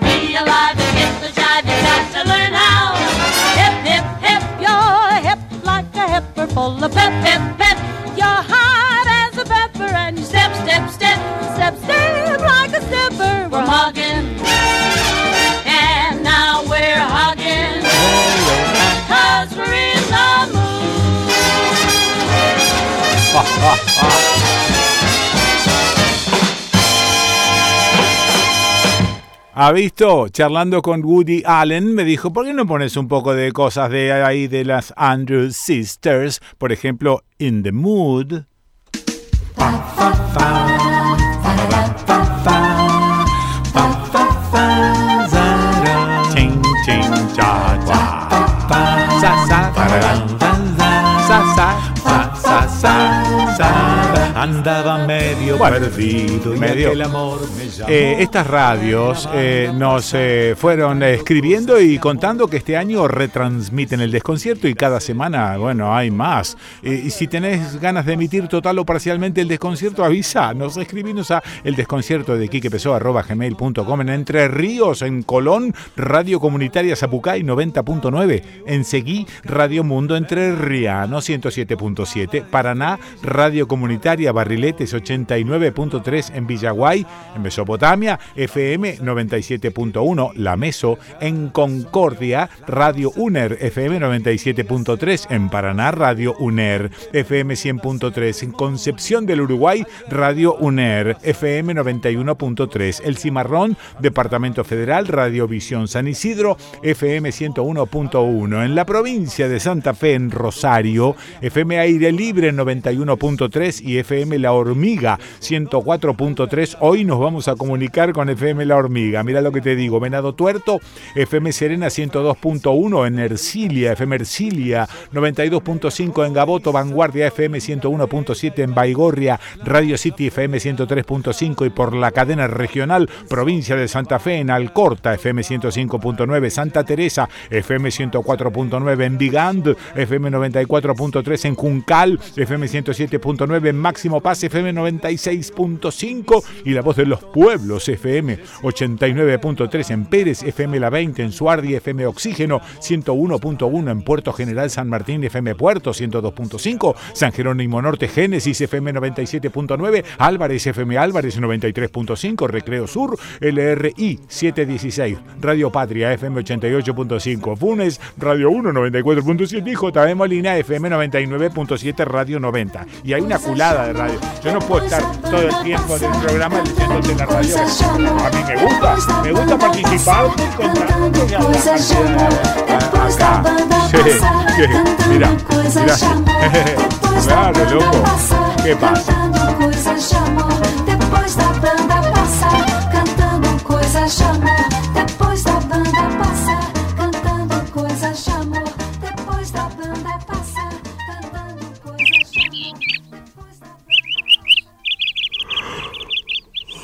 Be alive a full of pep, pep, pep. You're hot as a pepper and you step, step, step, step, step like a stepper. We're hugging, and now we're hugging, cause we're in the mood. ¿Ha visto? Charlando con Woody Allen, me dijo, ¿por qué no pones un poco de cosas de ahí de las Andrews Sisters? Por ejemplo, In the Mood. Andaba medio perdido y medio. aquel amor me llamó. Eh, estas radios eh, nos eh, fueron escribiendo y contando que este año retransmiten el desconcierto y cada semana, bueno, hay más. Y si tenés ganas de emitir total o parcialmente el desconcierto, avisa, nos escribinos a el desconcierto de gmail.com en Entre Ríos, en Colón, Radio Comunitaria Zapucay 90.9, en Seguí, Radio Mundo Entre Riano 107.7, Paraná, Radio Comunitaria Barriletes 89.3 en Villaguay, en Mesopotamia, FM 97.1, La Meso, en Concordia, Radio UNER, FM 97.3, en Paraná, Radio UNER, FM 100.3, en Concepción del Uruguay, Radio UNER, FM 91.3, El Cimarrón, Departamento Federal, Radio Visión San Isidro, FM 101.1, en la provincia de Santa Fe, en Rosario, FM Aire Libre 91.3 y FM La Hormiga 104.3. Hoy nos vamos a comunicar con FM La Hormiga. Mira lo que te digo, Venado Tuerto, FM Serena 102.1 en Ercilia, FM Ercilia 92.5 en Gaboto, Vanguardia FM 101.7 en Baigorria, Radio City FM 103.5 y por la cadena regional provincia de Santa Fe en Alcorta FM 105.9, Santa Teresa FM 104.9 en Vigand, FM 94.3 en Juncal, FM 107.9 en Máximo Paz FM 96.5 y La Voz de los Pueblos FM 89.3 en Pérez, FM La 20 en Suardi, FM Oxígeno 101.1 en Puerto General San Martín, FM Puerto 102.5, San Jerónimo Norte Génesis FM 97.9, Álvarez FM Álvarez 93.5, Recreo Sur, LRI 716, Radio Patria FM 88.5, Funes Radio 1 94.7 y JM Molina FM 99.7 Radio 90. Y hay una culada de radio. Yo no puedo estar todo el tiempo del programa diciéndote la radio. A mí me gusta, me gusta participar y acá. Sí, sí, mira, mira. Claro, loco. ¿Qué pasa?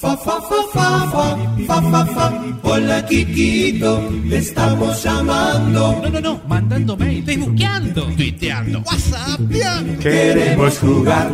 Fa, fa, fa, fa, fa, fa, fa, fa. Hola, Kikito, te estamos llamando. No, no, no, mandando mail, facebookeando, tuiteando, whatsappeando. Queremos jugar.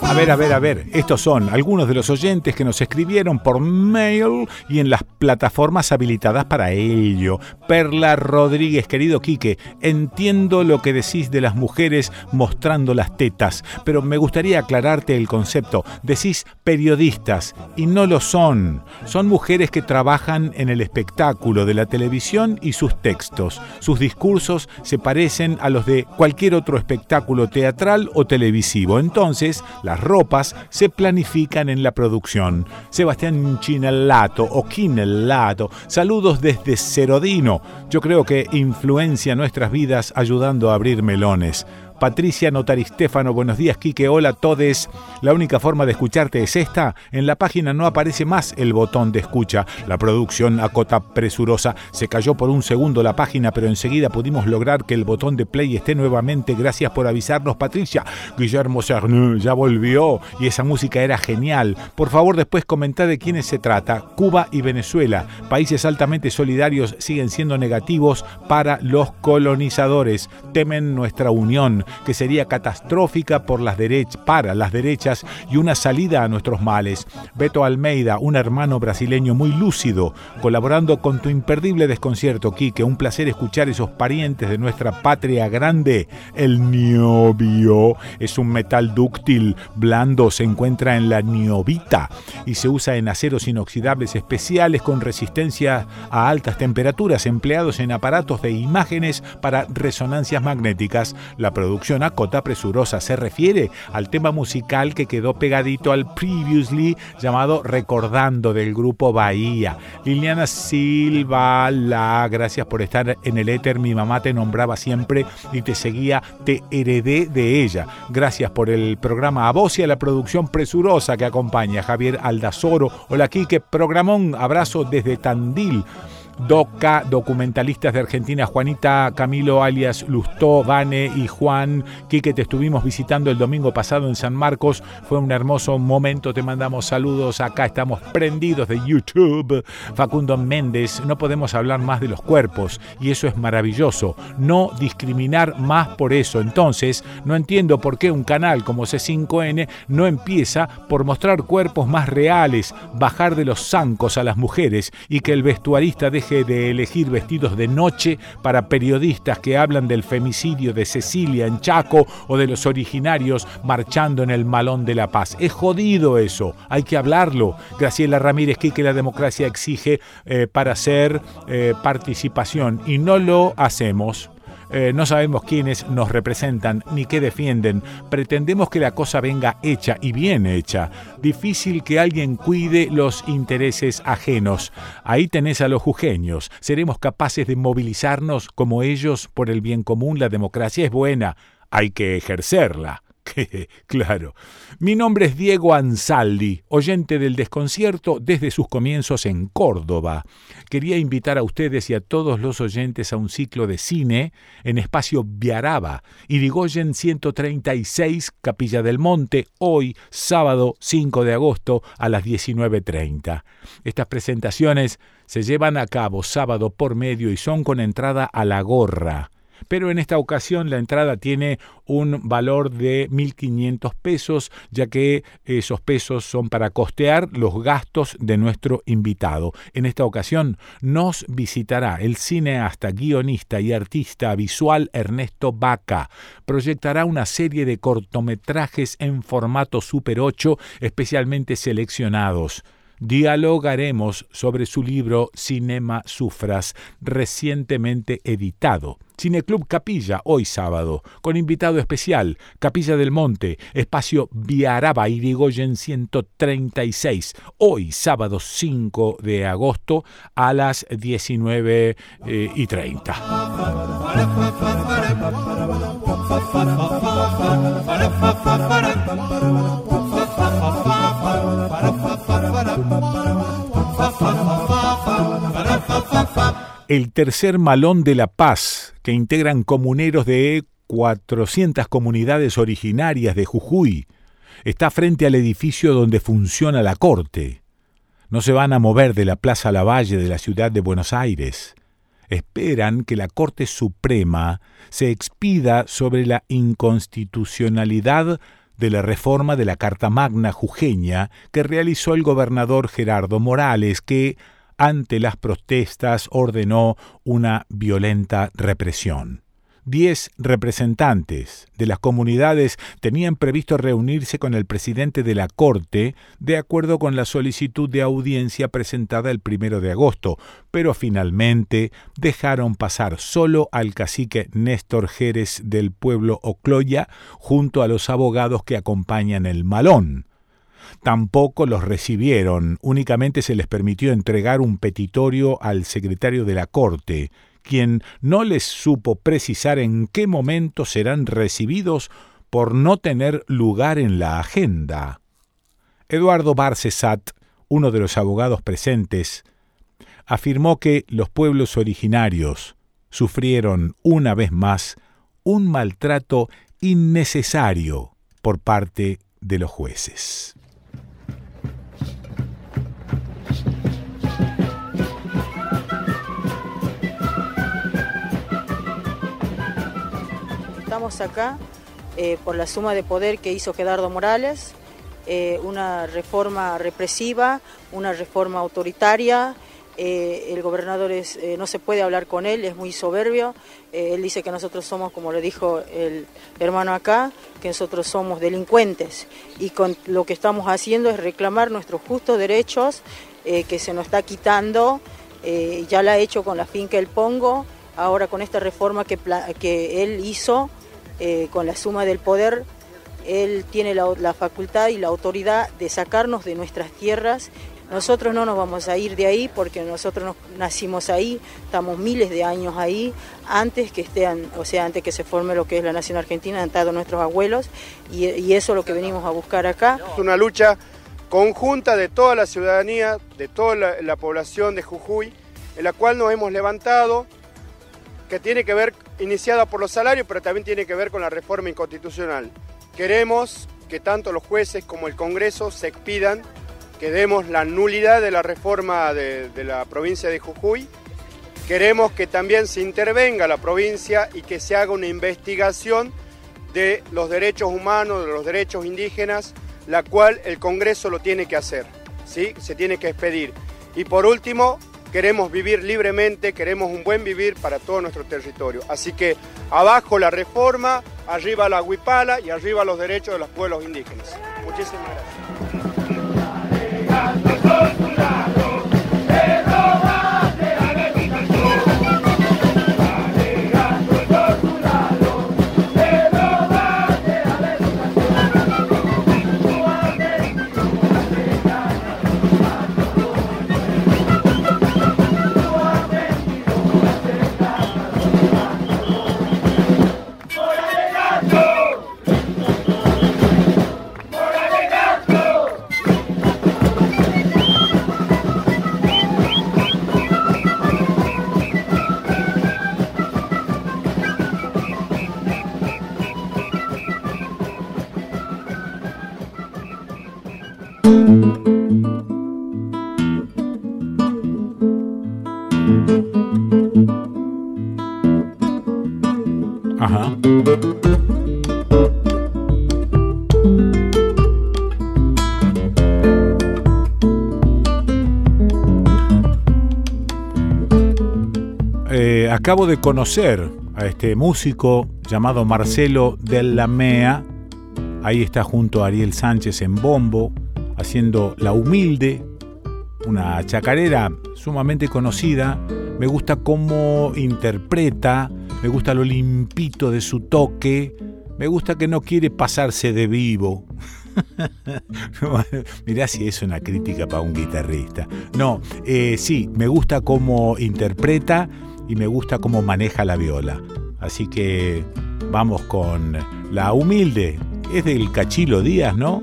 A ver, a ver, a ver. Estos son algunos de los oyentes que nos escribieron por mail y en las plataformas habilitadas para ello. Perla Rodríguez, querido Quique, entiendo lo que decís de las mujeres mostrando las tetas, pero me gustaría aclararte el concepto. Decís periodistas y no lo son. Son mujeres que trabajan en el espectáculo de la televisión y sus textos. Sus discursos se parecen a los de cualquier otro espectáculo teatral o televisivo. Entonces, las ropas se planifican en la producción. Sebastián Chinellato o Quinellato, saludos desde Cerodino. Yo creo que influencia nuestras vidas ayudando a abrir melones. Patricia Notaristéfano, buenos días, Quique, hola todes. La única forma de escucharte es esta. En la página no aparece más el botón de escucha. La producción a cota presurosa. Se cayó por un segundo la página, pero enseguida pudimos lograr que el botón de play esté nuevamente. Gracias por avisarnos, Patricia. Guillermo Cernu ya volvió y esa música era genial. Por favor, después comentá de quiénes se trata. Cuba y Venezuela, países altamente solidarios, siguen siendo negativos para los colonizadores. Temen nuestra unión que sería catastrófica para las derechas y una salida a nuestros males. Beto Almeida, un hermano brasileño muy lúcido, colaborando con tu imperdible desconcierto, Quique. Un placer escuchar esos parientes de nuestra patria grande. El niobio es un metal dúctil, blando, se encuentra en la niobita y se usa en aceros inoxidables especiales con resistencia a altas temperaturas, empleados en aparatos de imágenes para resonancias magnéticas. La producción a cota presurosa se refiere al tema musical que quedó pegadito al previously llamado Recordando del grupo Bahía. Liliana Silva, la gracias por estar en el éter. Mi mamá te nombraba siempre y te seguía, te heredé de ella. Gracias por el programa a vos y a la producción presurosa que acompaña. Javier Aldazoro. Hola Quique, programón. Abrazo desde Tandil. Doca, documentalistas de Argentina, Juanita, Camilo, alias Lustó, Vane y Juan. Quique, te estuvimos visitando el domingo pasado en San Marcos. Fue un hermoso momento. Te mandamos saludos. Acá estamos prendidos de YouTube. Facundo Méndez, no podemos hablar más de los cuerpos y eso es maravilloso. No discriminar más por eso. Entonces, no entiendo por qué un canal como C5N no empieza por mostrar cuerpos más reales, bajar de los zancos a las mujeres y que el vestuarista deje de elegir vestidos de noche para periodistas que hablan del femicidio de Cecilia en Chaco o de los originarios marchando en el Malón de la Paz. Es jodido eso, hay que hablarlo. Graciela Ramírez, que la democracia exige eh, para hacer eh, participación y no lo hacemos. Eh, no sabemos quiénes nos representan ni qué defienden. Pretendemos que la cosa venga hecha y bien hecha. Difícil que alguien cuide los intereses ajenos. Ahí tenés a los jujeños. Seremos capaces de movilizarnos como ellos por el bien común. La democracia es buena. Hay que ejercerla. claro. Mi nombre es Diego Ansaldi, oyente del desconcierto desde sus comienzos en Córdoba. Quería invitar a ustedes y a todos los oyentes a un ciclo de cine en espacio Viaraba, Irigoyen 136, Capilla del Monte, hoy, sábado 5 de agosto a las 19.30. Estas presentaciones se llevan a cabo sábado por medio y son con entrada a la gorra pero en esta ocasión la entrada tiene un valor de 1.500 pesos, ya que esos pesos son para costear los gastos de nuestro invitado. En esta ocasión nos visitará el cineasta, guionista y artista visual Ernesto Vaca. Proyectará una serie de cortometrajes en formato Super 8 especialmente seleccionados dialogaremos sobre su libro Cinema Sufras, recientemente editado. Cineclub Capilla, hoy sábado, con invitado especial, Capilla del Monte, espacio Viaraba, Irigoyen 136, hoy sábado 5 de agosto a las 19 eh, y 30. El tercer malón de la paz, que integran comuneros de 400 comunidades originarias de Jujuy, está frente al edificio donde funciona la corte. No se van a mover de la Plaza Lavalle de la ciudad de Buenos Aires. Esperan que la Corte Suprema se expida sobre la inconstitucionalidad de la reforma de la Carta Magna jujeña que realizó el gobernador Gerardo Morales, que, ante las protestas, ordenó una violenta represión. Diez representantes de las comunidades tenían previsto reunirse con el presidente de la Corte de acuerdo con la solicitud de audiencia presentada el primero de agosto, pero finalmente dejaron pasar solo al cacique Néstor Jerez del pueblo Ocloya junto a los abogados que acompañan el malón. Tampoco los recibieron, únicamente se les permitió entregar un petitorio al secretario de la Corte, quien no les supo precisar en qué momento serán recibidos por no tener lugar en la agenda. Eduardo Barcesat, uno de los abogados presentes, afirmó que los pueblos originarios sufrieron una vez más un maltrato innecesario por parte de los jueces. Acá eh, por la suma de poder que hizo Gerardo Morales, eh, una reforma represiva, una reforma autoritaria. Eh, el gobernador es, no se puede hablar con él, es muy soberbio. él dice que nosotros somos, como le dijo el hermano acá, que nosotros somos delincuentes. Y con lo que estamos haciendo es reclamar nuestros justos derechos que se nos está quitando. ya la ha hecho con la finca El Pongo, ahora con esta reforma que, que él hizo eh, con la suma del poder, él tiene la, facultad y la autoridad de sacarnos de nuestras tierras. Nosotros no nos vamos a ir de ahí porque nosotros nacimos ahí, estamos miles de años ahí, antes que estén, o sea, antes que se forme lo que es la nación argentina, han estado nuestros abuelos y, eso es lo que venimos a buscar acá. Es una lucha conjunta de toda la ciudadanía, de toda la población de Jujuy, en la cual nos hemos levantado que tiene que ver, iniciada por los salarios, pero también tiene que ver con la reforma inconstitucional. Queremos que tanto los jueces como el Congreso se expidan, que demos la nulidad de la reforma de, la provincia de Jujuy. Queremos que también se intervenga la provincia y que se haga una investigación de los derechos humanos, de los derechos indígenas, la cual el Congreso lo tiene que hacer, ¿sí? se tiene que expedir. Y por último, queremos vivir libremente, queremos un buen vivir para todo nuestro territorio. Así que abajo la reforma, arriba la huipala y arriba los derechos de los pueblos indígenas. Muchísimas gracias. Acabo de conocer a este músico llamado Marcelo la Mea. Ahí está junto a Ariel Sánchez en bombo, haciendo La Humilde, una chacarera sumamente conocida. Me gusta cómo interpreta, me gusta lo limpito de su toque, me gusta que no quiere pasarse de vivo. Mirá si es una crítica para un guitarrista. No, eh, sí, me gusta cómo interpreta y me gusta cómo maneja la viola. Así que vamos con La Humilde. Es del Cachilo Díaz, ¿no?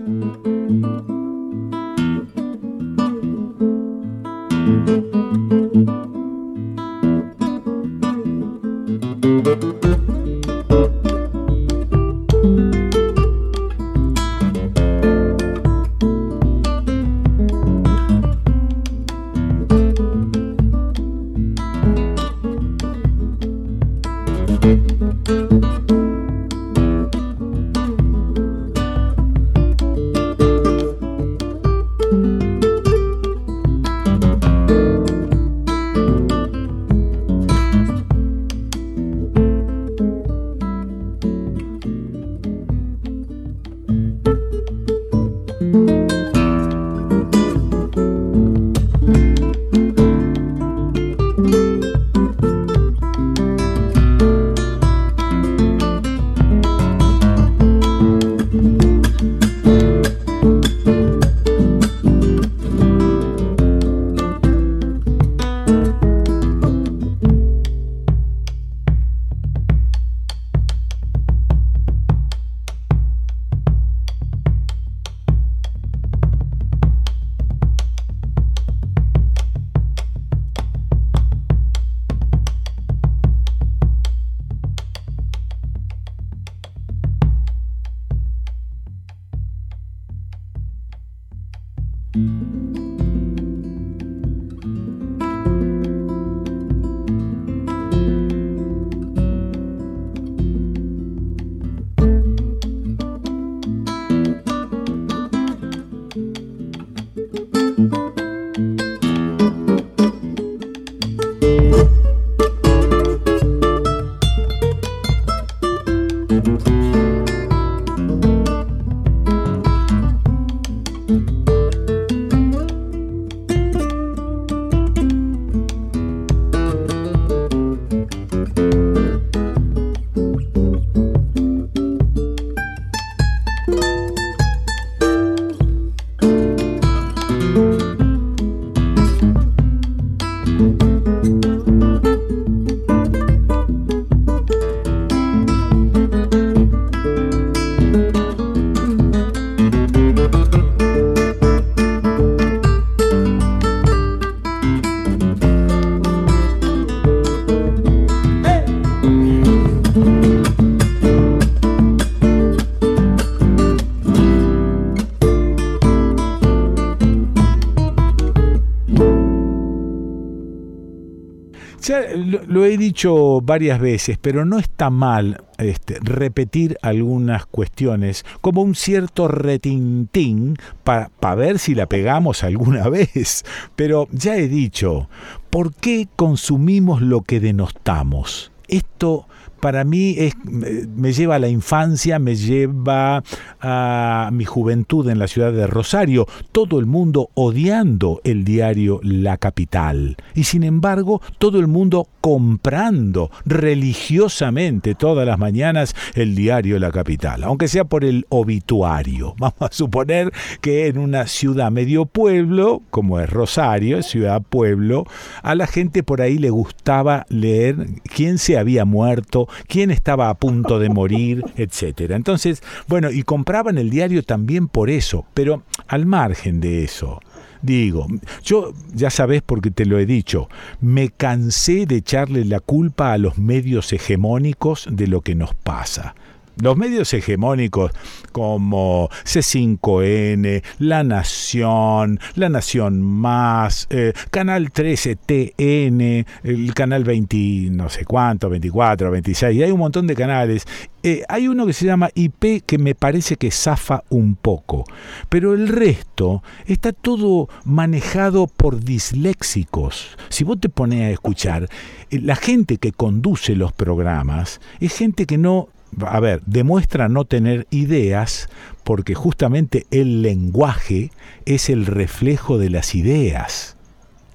Varias veces, pero no está mal este, repetir algunas cuestiones como un cierto retintín para ver si la pegamos alguna vez. Pero ya he dicho, ¿por qué consumimos lo que denostamos? Esto para mí es, me lleva a la infancia, me lleva a mi juventud en la ciudad de Rosario, todo el mundo odiando el diario La Capital y sin embargo todo el mundo comprando religiosamente todas las mañanas el diario La Capital, aunque sea por el obituario. Vamos a suponer que en una ciudad medio pueblo, como es Rosario, ciudad pueblo, a la gente por ahí le gustaba leer quién se había muerto, quién estaba a punto de morir, etcétera. Entonces, bueno, y compraban el diario también por eso, pero al margen de eso, digo, yo ya sabes porque te lo he dicho, me cansé de echarle la culpa a los medios hegemónicos de lo que nos pasa. Los medios hegemónicos como C5N, La Nación, La Nación Más, eh, Canal 13 TN, el Canal 20, no sé cuánto, 24, 26, y hay un montón de canales. Eh, hay uno que se llama IP que me parece que zafa un poco, pero el resto está todo manejado por disléxicos. Si vos te pones a escuchar, eh, la gente que conduce los programas es gente que no a ver, demuestra no tener ideas porque justamente el lenguaje es el reflejo de las ideas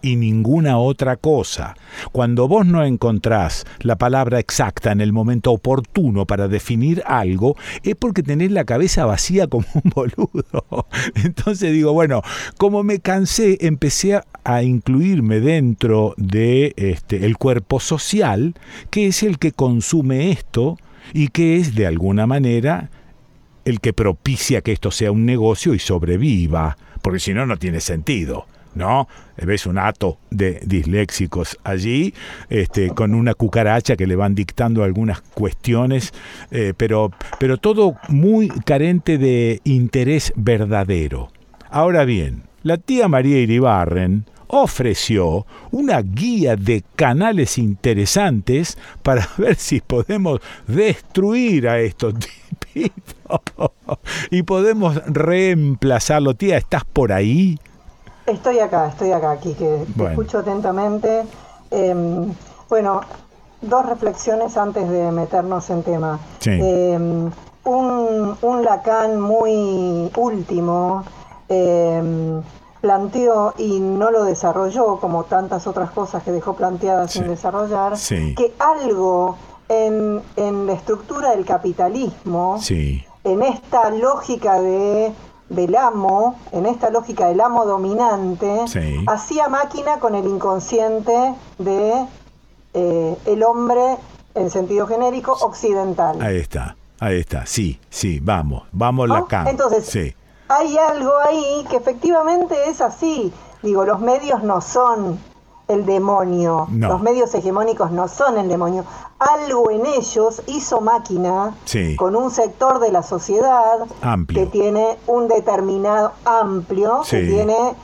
y ninguna otra cosa. Cuando vos no encontrás la palabra exacta en el momento oportuno para definir algo, es porque tenés la cabeza vacía como un boludo. Entonces digo, bueno, como me cansé, empecé a incluirme dentro de este el cuerpo social, que es el que consume esto y que es de alguna manera el que propicia que esto sea un negocio y sobreviva, porque si no, no tiene sentido. ¿no? Ves un hato de disléxicos allí, este, con una cucaracha que le van dictando algunas cuestiones, eh, pero, pero todo muy carente de interés verdadero. Ahora bien, la tía María Iribarren ofreció una guía de canales interesantes para ver si podemos destruir a estos tipitos y podemos reemplazarlo. Tía, ¿estás por ahí? Estoy acá, estoy acá, aquí, que escucho atentamente. Em, bueno, dos reflexiones antes de meternos en tema. Em, un, un Lacan muy último. Eh, planteó y no lo desarrolló, como tantas otras cosas que dejó planteadas sin desarrollar, que algo en, en, la estructura del capitalismo, en esta lógica de del amo, en esta lógica del amo dominante, hacía máquina con el inconsciente de eh, el hombre en sentido genérico occidental. Ahí está, ahí está, sí, sí, vamos, vamos la Lacan. Entonces, sí hay algo ahí que efectivamente es así. Digo, los medios no son el demonio. No. Los medios hegemónicos no son el demonio. Algo en ellos hizo máquina Sí. con un sector de la sociedad Amplio. que tiene un determinado amplio, que tiene,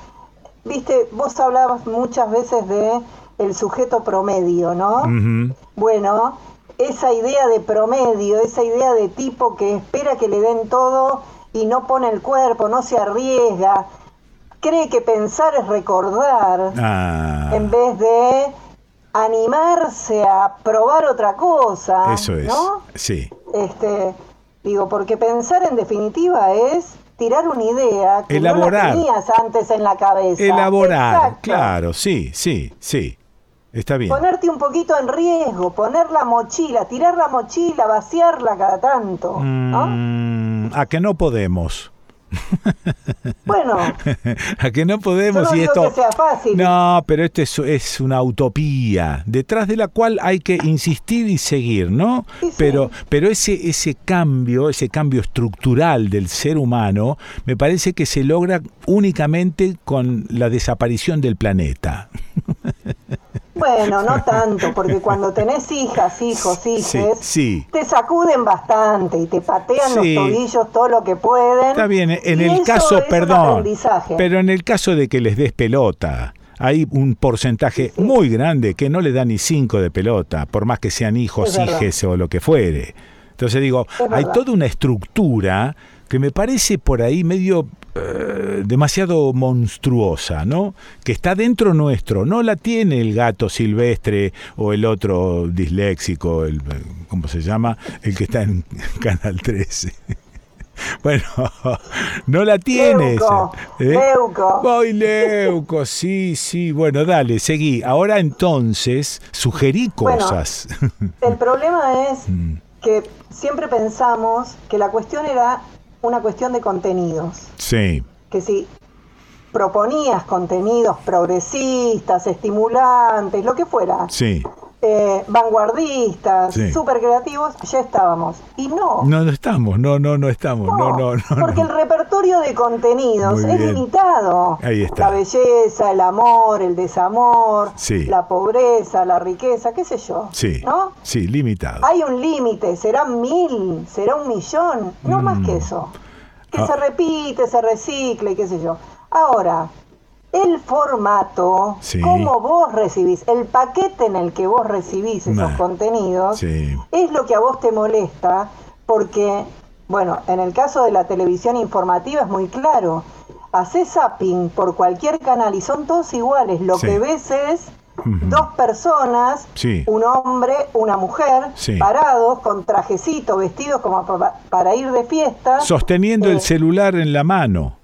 viste, vos hablabas muchas veces de el sujeto promedio, ¿no? Ujú. Bueno, esa idea de promedio, esa idea de tipo que espera que le den todo y no pone el cuerpo, no se arriesga, cree que pensar es recordar Ah, en vez de animarse a probar otra cosa, eso es. ¿no? Sí. Este, digo, porque pensar en definitiva es tirar una idea que no la tenías antes en la cabeza. Elaborar, Exacto. claro, sí, sí, sí. Está bien. Ponerte un poquito en riesgo, poner la mochila, tirar la mochila, vaciarla cada tanto, ¿no? Mm, a que no podemos. Bueno, a que no podemos no y esto que sea fácil. no pero esto es, es una utopía detrás de la cual hay que insistir y seguir no pero pero ese ese cambio ese cambio estructural del ser humano me parece que se logra únicamente con la desaparición del planeta Bueno, no tanto, porque cuando tenés hijas, hijos, hijes, sí te sacuden bastante y te patean Sí. los tobillos todo lo que pueden. Está bien, en y el eso caso, es perdón, pero en el caso de que les des pelota, hay un porcentaje muy grande que no le da ni cinco de pelota, por más que sean hijos, hijes o lo que fuere. Entonces digo, hay toda una estructura que me parece por ahí medio eh, demasiado monstruosa, ¿no? Que está dentro nuestro, no la tiene el gato silvestre o el otro disléxico, el, ¿cómo se llama? El que está en Canal 13. Bueno, no la tiene Leuco, ¿eh? Leuco. Ay, Leuco, sí, sí. Bueno, dale, seguí. Ahora entonces, sugerí Bueno, cosas. El problema es Mm. que siempre pensamos que la cuestión era una cuestión de contenidos. sí, que si proponías contenidos progresistas, estimulantes, lo que fuera, sí. Eh, vanguardistas, Sí. súper creativos, ya estábamos. Y no, No, no estamos, no, no, no estamos, no, no, no. porque el repertorio de contenidos Muy es bien. limitado. Ahí está. La belleza, el amor, el desamor, Sí. la pobreza, la riqueza, qué sé yo. Sí, ¿No? sí, limitado. Hay un límite, serán mil, será un millón, no más que eso. Que Ah. se repite, se recicle, y qué sé yo. Ahora, el formato, Sí. cómo vos recibís, el paquete en el que vos recibís esos Nah. contenidos, Sí, es lo que a vos te molesta, porque, bueno, en el caso de la televisión informativa es muy claro. Haces zapping por cualquier canal y son todos iguales. Lo Sí. que ves es dos personas, Sí. un hombre, una mujer, Sí. parados con trajecito, vestidos como pa- para ir de fiesta, Sosteniendo eh, el celular en la mano.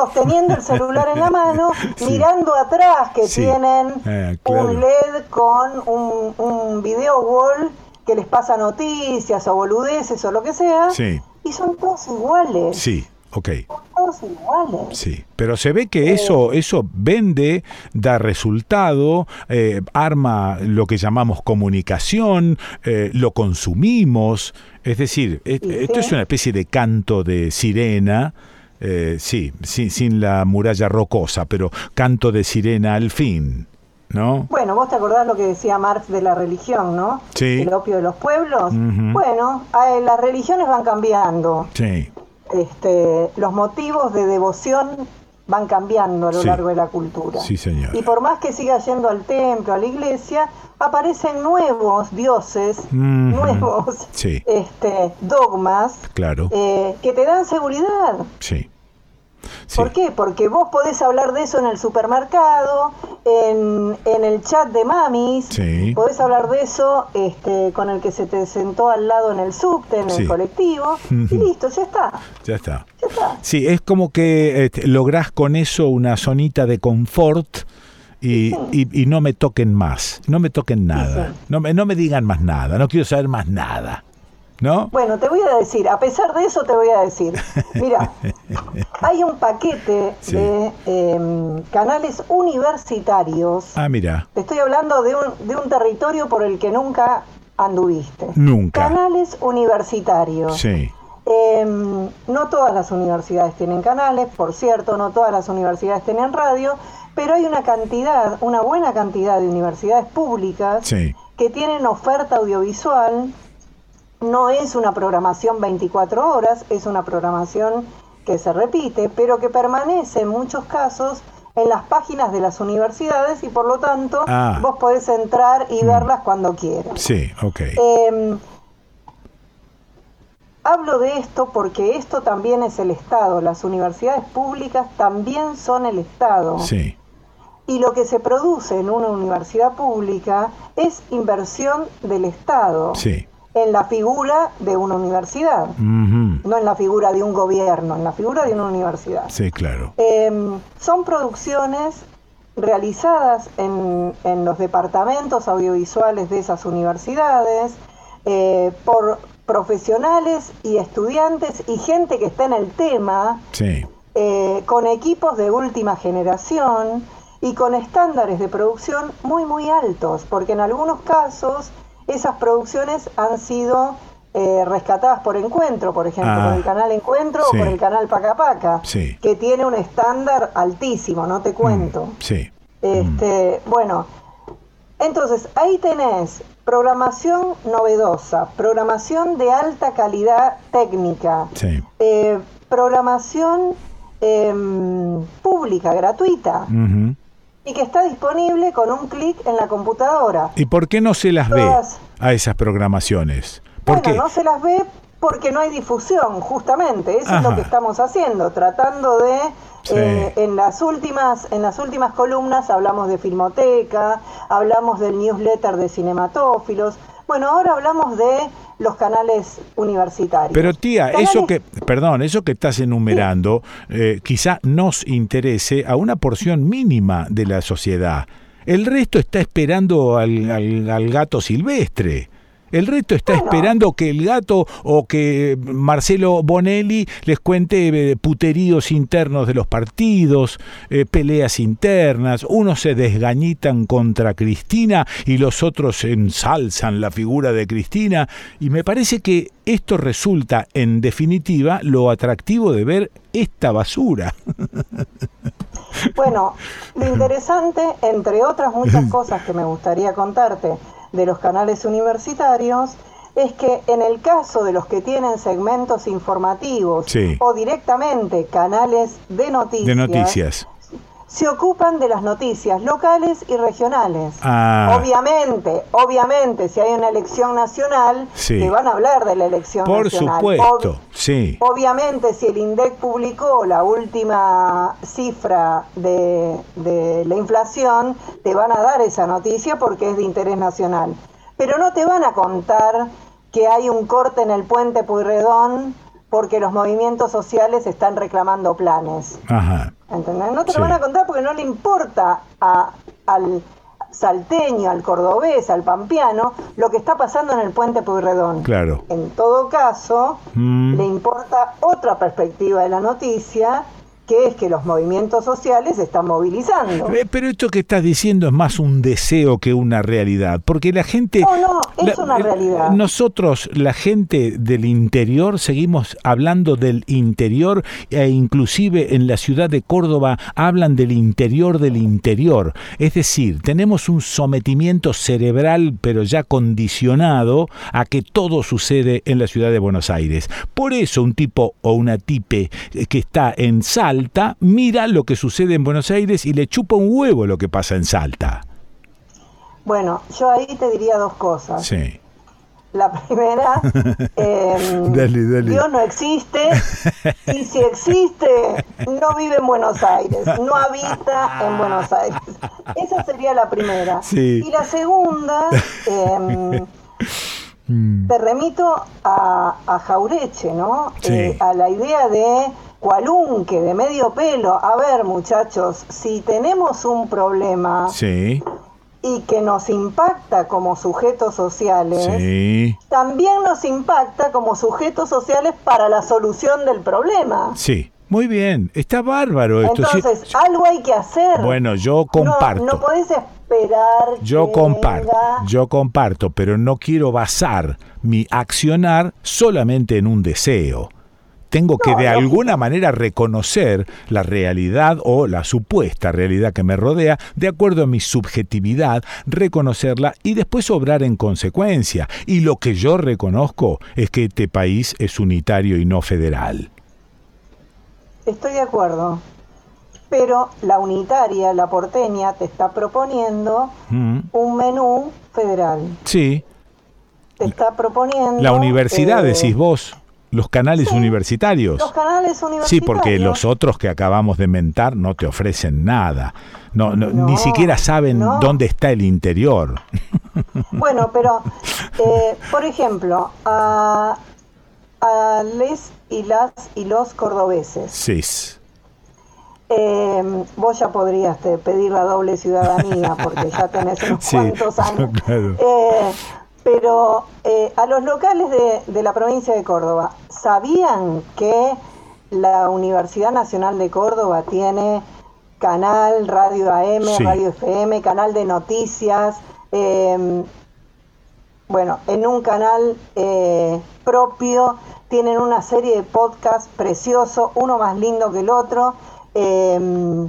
Sosteniendo el celular en la mano, Sí. mirando atrás que Sí. tienen Eh, claro. un LED con un, un video wall que les pasa noticias o boludeces o lo que sea, Sí, y son todos iguales, sí, ok. todos iguales. Sí, pero se ve que eso, eso vende, da resultado, eh, arma lo que llamamos comunicación, eh, lo consumimos, es decir, esto es una especie de canto de sirena, eh, sí, sí, sin la muralla rocosa, pero canto de sirena al fin, ¿no? Bueno, vos te acordás lo que decía Marx de la religión, ¿no? Sí. El opio de los pueblos. Bueno, las religiones van cambiando. Sí, Este, los motivos de devoción van cambiando a lo Sí. largo de la cultura. sí señor. Y por más que siga yendo al templo, a la iglesia, aparecen nuevos dioses, nuevos Sí, este, dogmas claro, eh, que te dan seguridad. sí. Sí. ¿Por qué? Porque vos podés hablar de eso en el supermercado, en, en el chat de mamis, Sí. podés hablar de eso este, con el que se te sentó al lado en el subte, en Sí. el colectivo, y listo, ya está. Ya está. Ya está. Sí, es como que este, lográs con eso una zonita de confort y, y- y no me toquen más, no me toquen nada, no me, no me digan más nada, no quiero saber más nada, ¿no? Bueno, te voy a decir, a pesar de eso te voy a decir, mira, hay un paquete Sí. de em, canales universitarios, Ah, mira, te estoy hablando de un, de un territorio por el que nunca anduviste. Nunca. Canales universitarios. sí, Em, no todas las universidades tienen canales, por cierto, no todas las universidades tienen radio, pero hay una cantidad, una buena cantidad de universidades públicas que tienen oferta audiovisual. No es una programación 24 horas, es una programación que se repite, pero que permanece en muchos casos en las páginas de las universidades y por lo tanto Ah. vos podés entrar y verlas cuando quieras. Sí, ok. Eh, hablo de esto porque esto también es el Estado. Las universidades públicas también son el Estado. Sí. Y lo que se produce en una universidad pública es inversión del Estado Sí. En la figura de una universidad, no en la figura de un gobierno, en la figura de una universidad. Sí, claro. Eh, son producciones realizadas en, en los departamentos audiovisuales de esas universidades eh, por profesionales y estudiantes y gente que está en el tema, Sí. eh, con equipos de última generación y con estándares de producción muy muy altos, porque en algunos casos esas producciones han sido eh, rescatadas por Encuentro, por ejemplo, Ah. por el canal Encuentro Sí. o por el canal Paca Paca, Sí. que tiene un estándar altísimo, no te cuento. Sí. Este, Bueno, entonces ahí tenés programación novedosa, programación de alta calidad técnica, Sí. eh, programación em, pública, gratuita. Y que está disponible con un clic en la computadora. ¿Y por qué no se las ve a esas programaciones? ¿Por Bueno, qué? no se las ve porque no hay difusión, justamente. Eso es lo que estamos haciendo, tratando de Sí. eh, en las últimas en las últimas columnas hablamos de filmoteca, hablamos del newsletter de cinematófilos. Bueno, ahora hablamos de los canales universitarios. Pero tía, Canales- eso que, perdón, eso que estás enumerando, eh, quizá nos interese a una porción mínima de la sociedad. El resto está esperando al, al- al gato silvestre. El resto está esperando que el gato o que Marcelo Bonelli les cuente eh, puteríos internos de los partidos, eh, peleas internas, unos se desgañitan contra Cristina y los otros ensalzan la figura de Cristina. Y me parece que esto resulta en definitiva lo atractivo de ver esta basura. Bueno, lo interesante, entre otras muchas cosas que me gustaría contarte de los canales universitarios, es que en el caso de los que tienen segmentos informativos Sí. o directamente canales de noticias, de noticias. Se ocupan de las noticias locales y regionales. Ah. Obviamente, obviamente, si hay una elección nacional, Sí. te van a hablar de la elección Por nacional. supuesto, Ob- sí. Obviamente, si el INDEC publicó la última cifra de, de la inflación, te van a dar esa noticia porque es de interés nacional. Pero no te van a contar que hay un corte en el puente Puyredón porque los movimientos sociales están reclamando planes. Ajá. ¿Entendés? No te Sí. lo van a contar porque no le importa a- al salteño, al cordobés, al pampeano, lo que está pasando en el puente Puyredón. Claro. En todo caso, Mm. le importa otra perspectiva de la noticia, que es que los movimientos sociales se están movilizando. Eh, Pero esto que estás diciendo es más un deseo que una realidad, porque la gente... No, no, es la- una el- realidad. Nosotros, la gente del interior, seguimos hablando del interior e inclusive en la ciudad de Córdoba hablan del interior del interior. Es decir, tenemos un sometimiento cerebral pero ya condicionado a que todo sucede en la ciudad de Buenos Aires. Por eso un tipo o una tipe eh, que está en Salta mira lo que sucede en Buenos Aires y le chupa un huevo lo que pasa en Salta. Bueno, yo ahí te diría dos cosas. Sí. La primera, Dale, dale. Dios no existe y si existe, no vive en Buenos Aires, no habita en Buenos Aires. Esa sería la primera. Sí. Y la segunda, em, Mm. te remito a, a Jaureche, ¿no? Sí. Eh, a la idea de cualunque, de medio pelo. A ver, muchachos, si tenemos un problema Sí. y que nos impacta como sujetos sociales, Sí. también nos impacta como sujetos sociales para la solución del problema. Sí. Muy bien. Está bárbaro esto. sí. Entonces, algo hay que hacer. Bueno, yo No- comparto. No, podés esperar. Yo que comparto, venga- yo comparto, pero no quiero basar mi accionar solamente en un deseo. Tengo que de alguna manera reconocer la realidad o la supuesta realidad que me rodea, de acuerdo a mi subjetividad, reconocerla y después obrar en consecuencia. Y lo que yo reconozco es que este país es unitario y no federal. Estoy de acuerdo. Pero la unitaria, la porteña, te está proponiendo Mm, un menú federal. Sí, Te está proponiendo. la universidad, eh, decís vos, los canales universitarios. Los canales universitarios. Sí, porque los otros que acabamos de mentar no te ofrecen nada. No, no, ni siquiera saben dónde está el interior. Bueno, pero, eh, por ejemplo, a, a les y las y los cordobeses. Sí. Eh, vos ya podrías te, pedir la doble ciudadanía porque ya tenés unos Sí, cuantos años. claro. Eh, pero eh, a los locales de, de la provincia de Córdoba, ¿sabían que la Universidad Nacional de Córdoba tiene canal, radio AM, Sí. radio FM, canal de noticias? eh, bueno, en un canal eh, propio tienen una serie de podcasts preciosos, uno más lindo que el otro. Eh,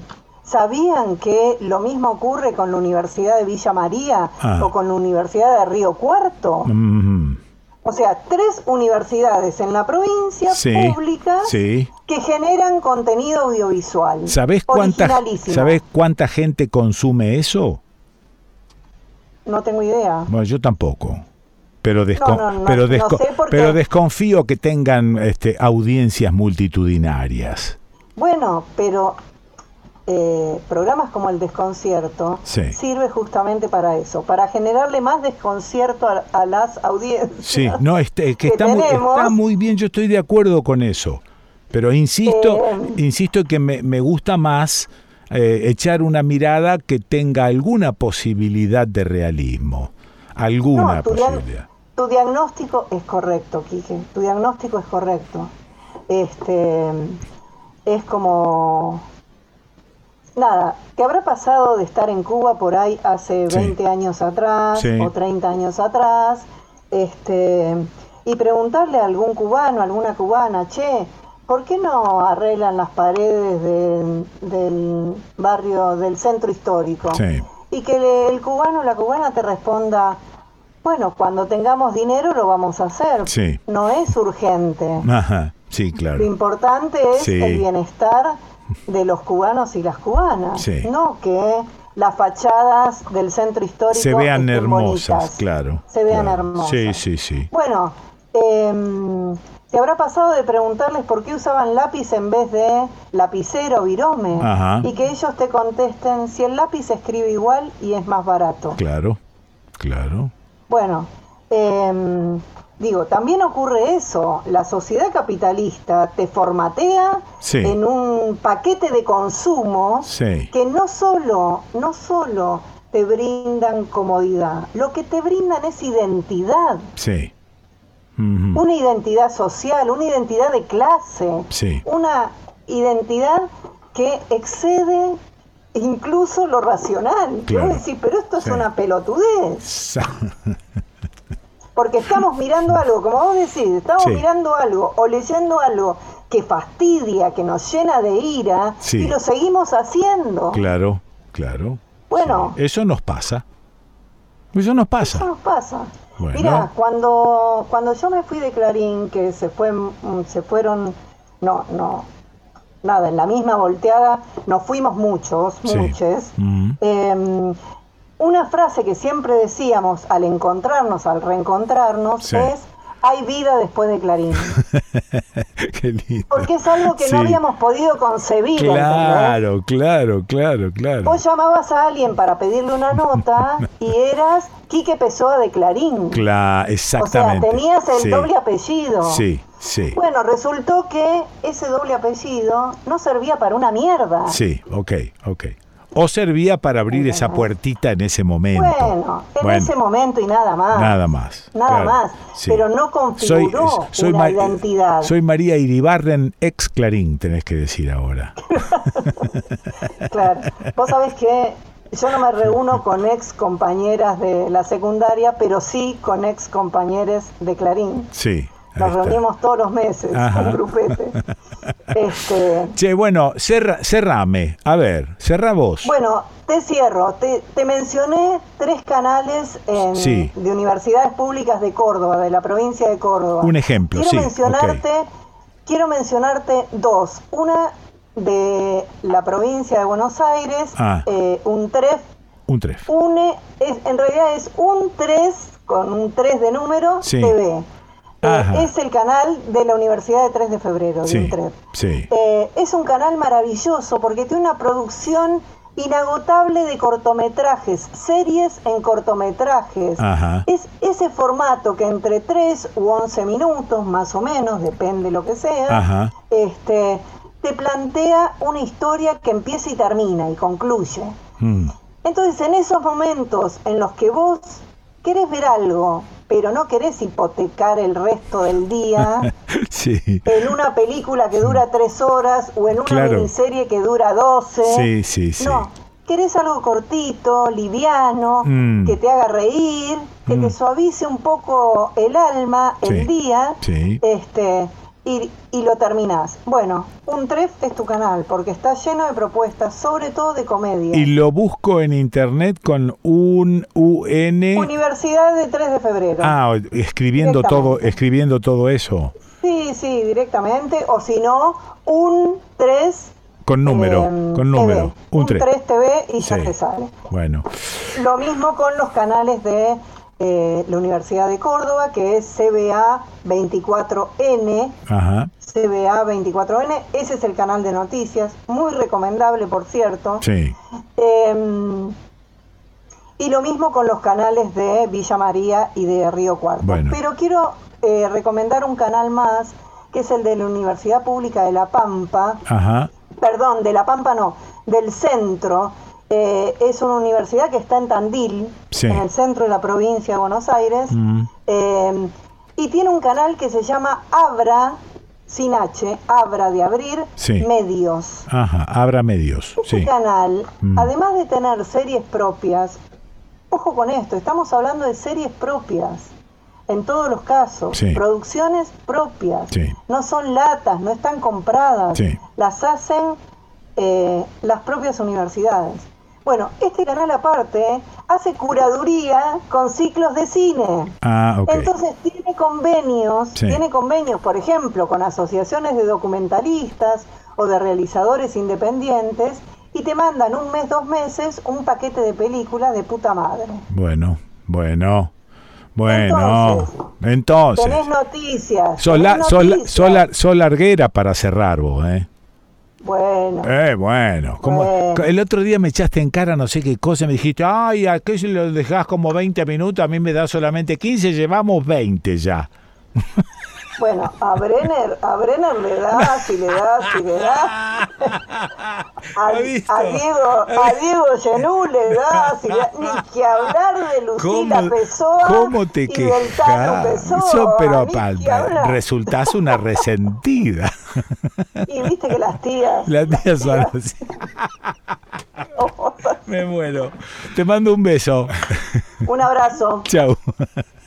¿Sabían que lo mismo ocurre con la Universidad de Villa María Ah. o con la Universidad de Río Cuarto? Mm, O sea, tres universidades en la provincia Sí, públicas sí. que generan contenido audiovisual. ¿Sabés cuánta, Originalísimo. ¿Sabés cuánta gente consume eso? No tengo idea. Bueno, yo tampoco. Pero, descon- No, no, no, pero, no desco- sé por qué. pero desconfío que tengan este, audiencias multitudinarias. Bueno, pero eh, programas como el desconcierto Sí. sirve justamente para eso, para generarle más desconcierto a, a las audiencias. Sí, no, este, que que está, muy, tenemos. está muy bien, yo estoy de acuerdo con eso. Pero insisto, Eh, insisto que me, me gusta más eh, echar una mirada que tenga alguna posibilidad de realismo. Alguna No, tu, dia- posibilidad. tu diagnóstico es correcto, Quique. Tu diagnóstico es correcto. Este es como nada, ¿qué habrá pasado de estar en Cuba por ahí hace Sí. 20 años atrás Sí. o 30 años atrás? Este y preguntarle a algún cubano, a alguna cubana, che, ¿por qué no arreglan las paredes del- del barrio del centro histórico? Sí. y que le- el cubano o la cubana te responda, bueno, cuando tengamos dinero lo vamos a hacer. Sí. No es urgente. Ajá, sí, Lo claro. importante es Sí. el bienestar de los cubanos y las cubanas, Sí. no que las fachadas del centro histórico Se vean hermosas, bonitas. claro. Se vean claro. hermosas. Sí, sí, sí. Bueno, em, ¿te habrá pasado de preguntarles por qué usaban lápiz en vez de lapicero o virome? Ajá. Y que ellos te contesten si el lápiz escribe igual y es más barato. Claro, claro. Bueno, em, digo, también ocurre eso. La sociedad capitalista te formatea Sí. en un paquete de consumo Sí. que no solo, no solo te brindan comodidad, lo que te brindan es identidad, Sí. Una identidad social, una identidad de clase, Sí. una identidad que excede incluso lo racional. Claro. Yo decir, pero esto es una pelotudez. Porque estamos mirando algo, como vos decís, estamos Sí. mirando algo o leyendo algo que fastidia, que nos llena de ira Sí. y lo seguimos haciendo. Claro, claro. Bueno, Eso nos pasa. Eso nos pasa. eso nos pasa. Bueno. Mira, cuando cuando yo me fui de Clarín, que se fue, mm, se fueron, no, no, nada, en la misma volteada, nos fuimos muchos, muchos. Mm. Eh, una frase que siempre decíamos al encontrarnos, al reencontrarnos, Sí. es hay vida después de Clarín. Qué lindo. Porque es algo que Sí. no habíamos podido concebir. ¿entendés? Claro, claro, claro, claro. Vos llamabas a alguien para pedirle una nota y eras Quique Pessoa de Clarín. Claro, O sea, exactamente. tenías el Sí. doble apellido. Sí, sí. Bueno, resultó que ese doble apellido no servía para una mierda. Sí, ok, ok. O servía para abrir esa puertita en ese momento. Bueno, en Bueno, ese momento y nada más. Nada más. Nada claro, más. sí. Pero no Soy, configuró soy, una Ma- identidad. soy María Iribarren, ex Clarín, tenés que decir ahora. Claro. Vos sabés que yo no me reúno con ex compañeras de la secundaria, pero sí con ex compañeros de Clarín. Sí. Nos reunimos todos los meses, un grupete. Este, che, bueno, cerra, cerrame. A ver, cerra vos. Bueno, te cierro. Te, te mencioné tres canales de universidades públicas de Córdoba, de la provincia de Córdoba. Un ejemplo, quiero sí. Mencionarte, Quiero mencionarte dos. Una de la provincia de Buenos Aires, Ah. eh, un TREF. Un tref. UNE, es, en realidad es un 3 con un 3 de número Sí. TV. Eh, Ajá. es el canal de la Universidad de 3 de febrero, de Sí. Eh, es un canal maravilloso porque tiene una producción inagotable de cortometrajes, series en cortometrajes. Ajá. Es ese formato que entre 3 u 11 minutos, más o menos, depende lo que sea, Ajá. este, te plantea una historia que empieza y termina y concluye. Mm. Entonces, en esos momentos en los que vos querés ver algo, pero no querés hipotecar el resto del día Sí. en una película que dura tres horas o en una Claro. miniserie que dura 12. Sí, sí, sí. No, querés algo cortito, liviano, Mm. que te haga reír, que te suavice un poco el alma, el día, Sí. este y, y lo terminás. Bueno, un tref es tu canal porque está lleno de propuestas, sobre todo de comedia. Y lo busco en internet con un UN. Universidad de 3 de febrero. Ah, escribiendo todo, escribiendo todo eso. Sí, sí, directamente. O si no, un 3 Con número, Em, con número. TV. Un Un 3. 3 TV y ya Sí. te sale. Bueno. Lo mismo con los canales de eh, la Universidad de Córdoba, que es CBA 24N. Ajá. CBA 24N, ese es el canal de noticias, muy recomendable por cierto. Sí. Eh, y lo mismo con los canales de Villa María y de Río Cuarto. Bueno. Pero quiero eh, recomendar un canal más, que es el de la Universidad Pública de La Pampa, Ajá. perdón, de La Pampa no, del centro. Eh, es una universidad que está en Tandil, Sí. en el centro de la provincia de Buenos Aires, Mm. eh, y tiene un canal que se llama Abra, sin H, Abra de abrir, Sí. medios. Ajá. Abra medios. Este Sí. canal, Mm. además de tener series propias, ojo con esto, estamos hablando de series propias, en todos los casos, Sí. producciones propias, no son latas, no están compradas, las hacen eh, las propias universidades. Bueno, este canal aparte hace curaduría con ciclos de cine. Ah, ok. Entonces tiene convenios, Sí. tiene convenios, por ejemplo, con asociaciones de documentalistas o de realizadores independientes y te mandan un mes, dos meses un paquete de películas de puta madre. Bueno, bueno. Bueno. Entonces. Tenés noticias. Sos, tenés la- sos la- noticias. sos la- sos larguera para cerrar vos, ¿eh? Bueno. Eh, bueno. Como, Bueno. El otro día me echaste en cara no sé qué cosa, me dijiste, ay, ¿a qué si lo dejás como 20 minutos? A mí me da solamente 15, llevamos 20 ya. Bueno, a Brenner, a Brenner le das y le das y le das. A, a Diego, a Diego Genú le das y le das. Ni que hablar de Lucila ¿Cómo, Pessoa cómo te quejas? Eso, pero ni pal- que hablar. resultás una resentida. Y viste que las tías. Las tías son así. Me muero. Te mando un beso. Un abrazo. Chau.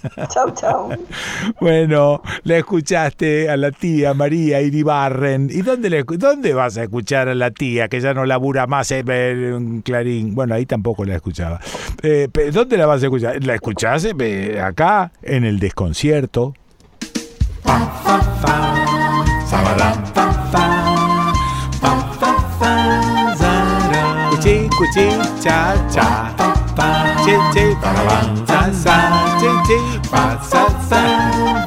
Chau, chau. Bueno, la escuchaste a la tía María Iribarren. ¿Y dónde, le, dónde vas a escuchar a la tía que ya no labura más en en Clarín? Bueno, ahí tampoco la escuchaba. Eh, ¿Dónde la vas a escuchar? ¿La escuchás eh, acá, en el desconcierto? Cuchi, cuchi, cha, cha. Che, che, parabam, sa, sa, che, che, pa, sa, sa,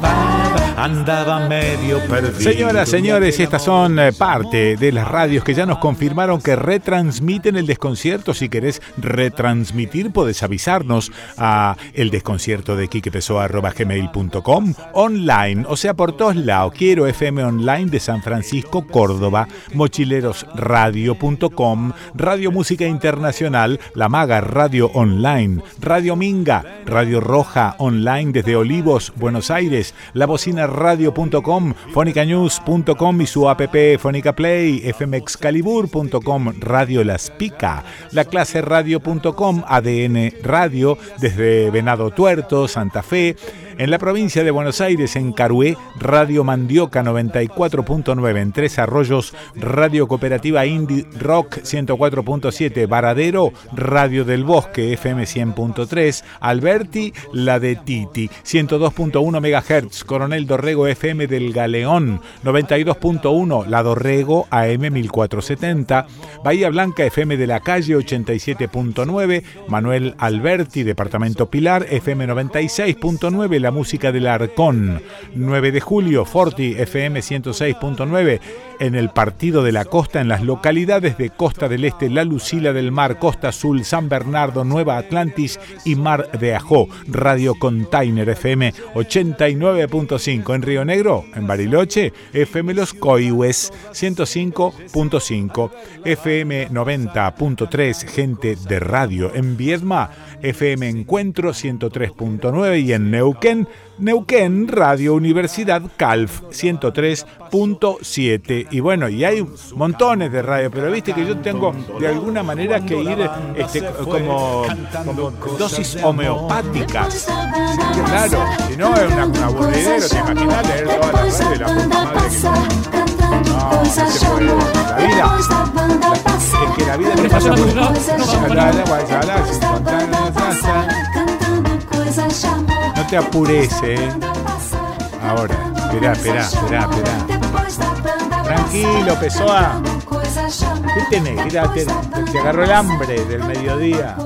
ba, ba. Andaba medio perdido. Señoras, señores, estas son eh, parte de las radios que ya nos confirmaron que retransmiten el desconcierto. Si querés retransmitir, podés avisarnos a el desconcierto de gmail.com online, o sea, por todos lados. Quiero FM Online de San Francisco, Córdoba, mochilerosradio.com, Radio Música Internacional, La Maga Radio Online, Radio Minga, Radio Roja Online desde Olivos, Buenos Aires, La Bocina Radio.com, FonicaNews.com y su app Fónica Play, FMExcalibur.com, Radio Las Pica, La Clase Radio.com, ADN Radio desde Venado Tuerto, Santa Fe, En la provincia de Buenos Aires, en Carué, Radio Mandioca 94.9. En Tres Arroyos, Radio Cooperativa Indie Rock 104.7. Varadero, Radio del Bosque FM 100.3. Alberti, la de Titi 102.1 MHz. Coronel Dorrego FM del Galeón 92.1. La Dorrego AM 1470. Bahía Blanca FM de la calle 87.9. Manuel Alberti, Departamento Pilar FM 96.9 la música del Arcón. 9 de julio, Forti FM 106.9 en el Partido de la Costa en las localidades de Costa del Este, La Lucila del Mar, Costa Azul, San Bernardo, Nueva Atlantis y Mar de Ajó. Radio Container FM 89.5 en Río Negro, en Bariloche, FM Los Coihues 105.5, FM 90.3 Gente de Radio en Viedma, FM Encuentro 103.9 y en Neuquén Neuquén, Radio Universidad Calf 103.7. Y bueno, y hay montones de radio, pero viste que yo tengo de alguna manera que ir este, como, como dosis homeopáticas. claro, si no es una, un aburridero, te imaginas leer toda la radio de la puta madre que no, no se puede. La vida, es que la vida no pasa por no te apures, eh. Ahora, espera, espera, espera, espera. Tranquilo, Pessoa. ¿Qué tenés? Mira, te, te agarró el hambre del mediodía.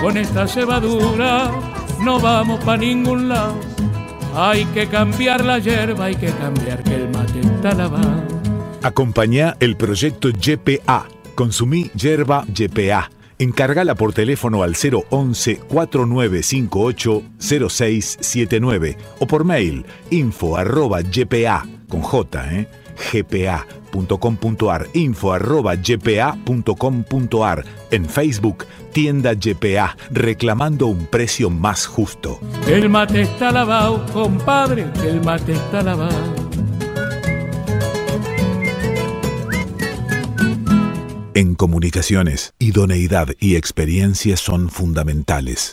Con esta cebadura no vamos para ningún lado. Hay que cambiar la hierba, hay que cambiar que el mate está lavado. Acompañá el proyecto YPA. Consumí yerba YPA Encárgala por teléfono al 011-4958-0679 o por mail info arroba gpa con j, eh, gpa.com.ar info arroba gpa.com.ar en Facebook tienda GPA reclamando un precio más justo. El mate está lavado, compadre, el mate está lavado. En comunicaciones, idoneidad y experiencia son fundamentales.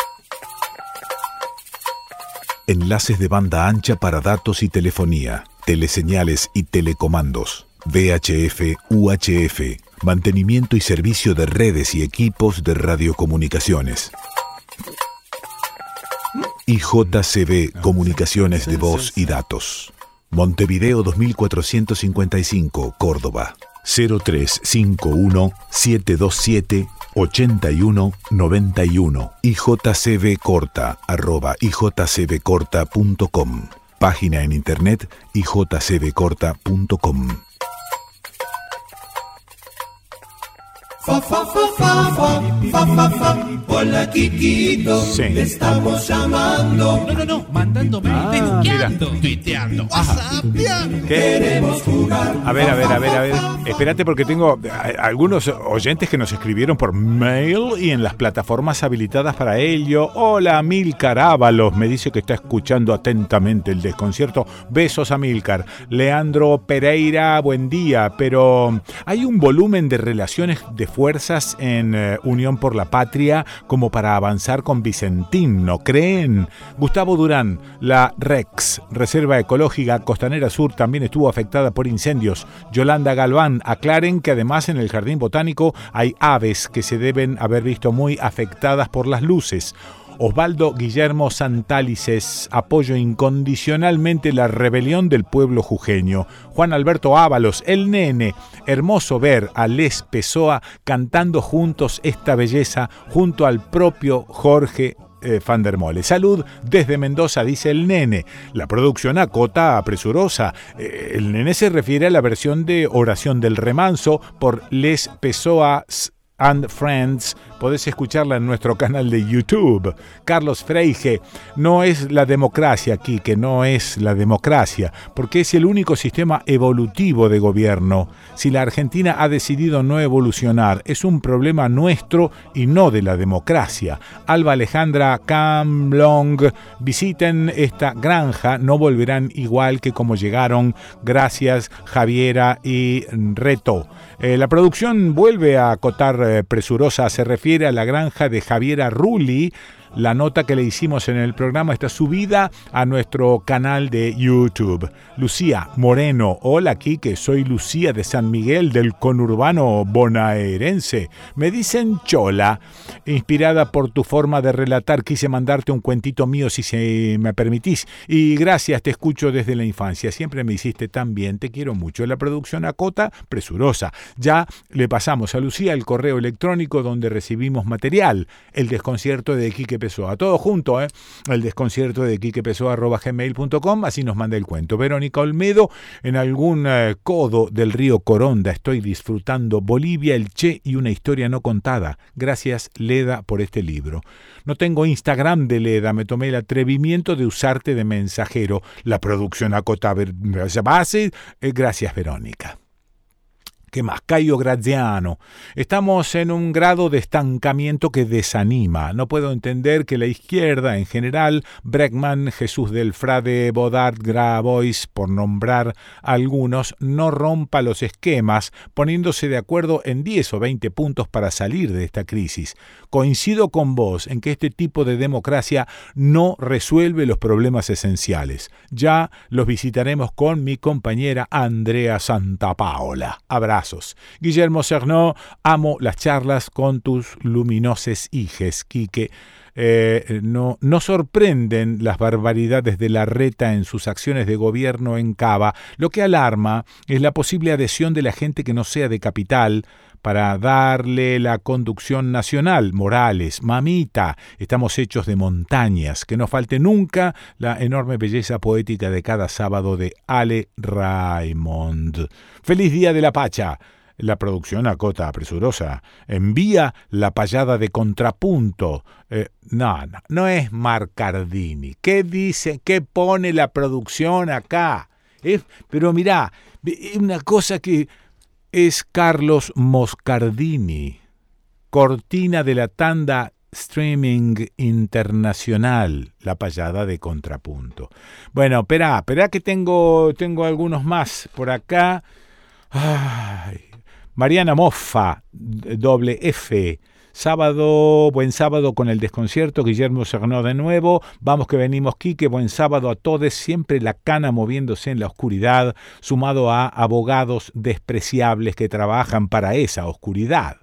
Enlaces de banda ancha para datos y telefonía, teleseñales y telecomandos, VHF, UHF, mantenimiento y servicio de redes y equipos de radiocomunicaciones. IJCB Comunicaciones de Voz y Datos. Montevideo 2455, Córdoba. 0351 727 8191 ijcbcorta arroba ijcbcorta.com Página en internet ijcbcorta.com Fa, fa, fa, fa, fa, fa, fa, fa. Hola, Kikito. Sí. Te estamos llamando. No, no, no, mandándome, Ah, facebookeando, tuiteando, whatsappeando. Queremos jugar. A ver, a ver, a ver, a ver. Espérate porque tengo a- algunos oyentes que nos escribieron por mail y en las plataformas habilitadas para ello. Hola, Milcar Ábalos. Me dice que está escuchando atentamente el desconcierto. Besos a Milcar. Leandro Pereira, buen día. Pero hay un volumen de relaciones de fuerzas en eh, Unión por la Patria como para avanzar con Vicentín, ¿no creen? Gustavo Durán, la REX, Reserva Ecológica Costanera Sur, también estuvo afectada por incendios. Yolanda Galván, aclaren que además en el Jardín Botánico hay aves que se deben haber visto muy afectadas por las luces. Osvaldo Guillermo Santálices, apoyo incondicionalmente la rebelión del pueblo jujeño. Juan Alberto Ábalos, el nene, hermoso ver a Les Pessoa cantando juntos esta belleza junto al propio Jorge eh, Van der Mole. Salud desde Mendoza, dice el nene. La producción acota apresurosa. Eh, el nene se refiere a la versión de Oración del Remanso por Les Pessoas and Friends. Podés escucharla en nuestro canal de YouTube. Carlos Freige, no es la democracia aquí, que no es la democracia, porque es el único sistema evolutivo de gobierno. Si la Argentina ha decidido no evolucionar, es un problema nuestro y no de la democracia. Alba Alejandra Camlong, visiten esta granja, no volverán igual que como llegaron. Gracias Javiera y Reto. Eh, la producción vuelve a acotar eh, presurosa, se refiere a la granja de Javiera Rulli, La nota que le hicimos en el programa está subida a nuestro canal de YouTube. Lucía Moreno, hola Quique, soy Lucía de San Miguel del conurbano bonaerense. Me dicen Chola. Inspirada por tu forma de relatar, quise mandarte un cuentito mío si se me permitís. Y gracias, te escucho desde la infancia. Siempre me hiciste tan bien, te quiero mucho. La producción acota, presurosa. Ya le pasamos a Lucía el correo electrónico donde recibimos material. El desconcierto de Quique Pessoa. Todo junto, ¿eh? El desconcierto de Quique gmail.com, así nos manda el cuento. Verónica Olmedo, en algún eh, codo del río Coronda estoy disfrutando Bolivia, el Che y una historia no contada. Gracias, Leda, por este libro. No tengo Instagram de Leda, me tomé el atrevimiento de usarte de mensajero. La producción acota base. Eh, gracias, Verónica. ¿Qué más? Caio Graziano. Estamos en un grado de estancamiento que desanima. No puedo entender que la izquierda en general, Breckman, Jesús del Frade, Bodart, Grabois, por nombrar algunos, no rompa los esquemas poniéndose de acuerdo en 10 o 20 puntos para salir de esta crisis. Coincido con vos en que este tipo de democracia no resuelve los problemas esenciales. Ya los visitaremos con mi compañera Andrea Santapaola. Abrazo. Guillermo Cernó, amo las charlas con tus luminoses hijes, Quique. Eh, no, no sorprenden las barbaridades de la reta en sus acciones de gobierno en Cava. Lo que alarma es la posible adhesión de la gente que no sea de capital para darle la conducción nacional. Morales, mamita, estamos hechos de montañas. Que no falte nunca la enorme belleza poética de cada sábado de Ale Raymond. Feliz Día de la Pacha. La producción acota presurosa. Envía la payada de contrapunto. Eh, no, no, no es Marcardini. ¿Qué dice? ¿Qué pone la producción acá? pero mirá, una cosa que es Carlos Moscardini, cortina de la tanda streaming internacional, la payada de contrapunto. Bueno, espera, espera que tengo, tengo algunos más por acá. Mariana Moffa, doble F. Sábado, buen sábado con el desconcierto, Guillermo Cernó de nuevo, vamos que venimos Quique, buen sábado a todos, siempre la cana moviéndose en la oscuridad, sumado a abogados despreciables que trabajan para esa oscuridad.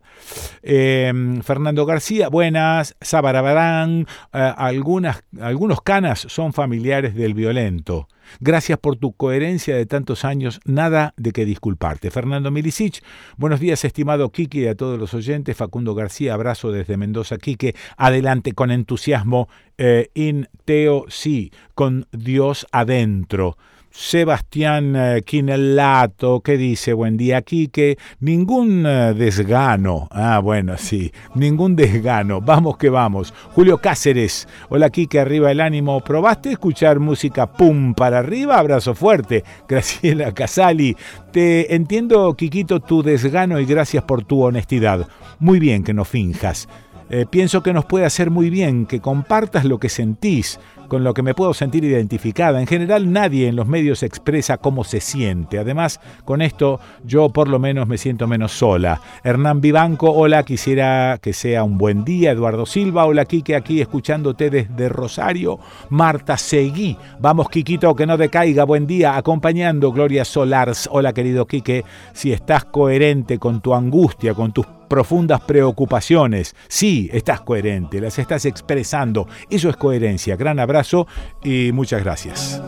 Em, Fernando García, buenas. Sabarabarán, eh, algunas, algunos canas son familiares del violento. Gracias por tu coherencia de tantos años, nada de que disculparte. Fernando Milicic, buenos días, estimado Quique y a todos los oyentes. Facundo García, abrazo desde Mendoza, Quique. Adelante con entusiasmo. Eh, in Teo, sí, con Dios adentro. Sebastián eh, Quinelato, que dice, buen día Quique, ningún eh, desgano, ah bueno, sí, ningún desgano, vamos que vamos. Julio Cáceres, hola Quique, arriba el ánimo, ¿probaste escuchar música pum para arriba? Abrazo fuerte. Graciela Casali, te entiendo Quiquito tu desgano y gracias por tu honestidad. Muy bien que no finjas. Eh, pienso que nos puede hacer muy bien que compartas lo que sentís, con lo que me puedo sentir identificada. En general nadie en los medios expresa cómo se siente. Además, con esto yo por lo menos me siento menos sola. Hernán Vivanco, hola, quisiera que sea un buen día. Eduardo Silva, hola Quique, aquí escuchándote desde Rosario. Marta Seguí, vamos Quiquito, que no decaiga, buen día, acompañando Gloria Solars. Hola querido Quique, si estás coherente con tu angustia, con tus profundas preocupaciones. Sí, estás coherente, las estás expresando. Eso es coherencia. Gran abrazo y muchas gracias.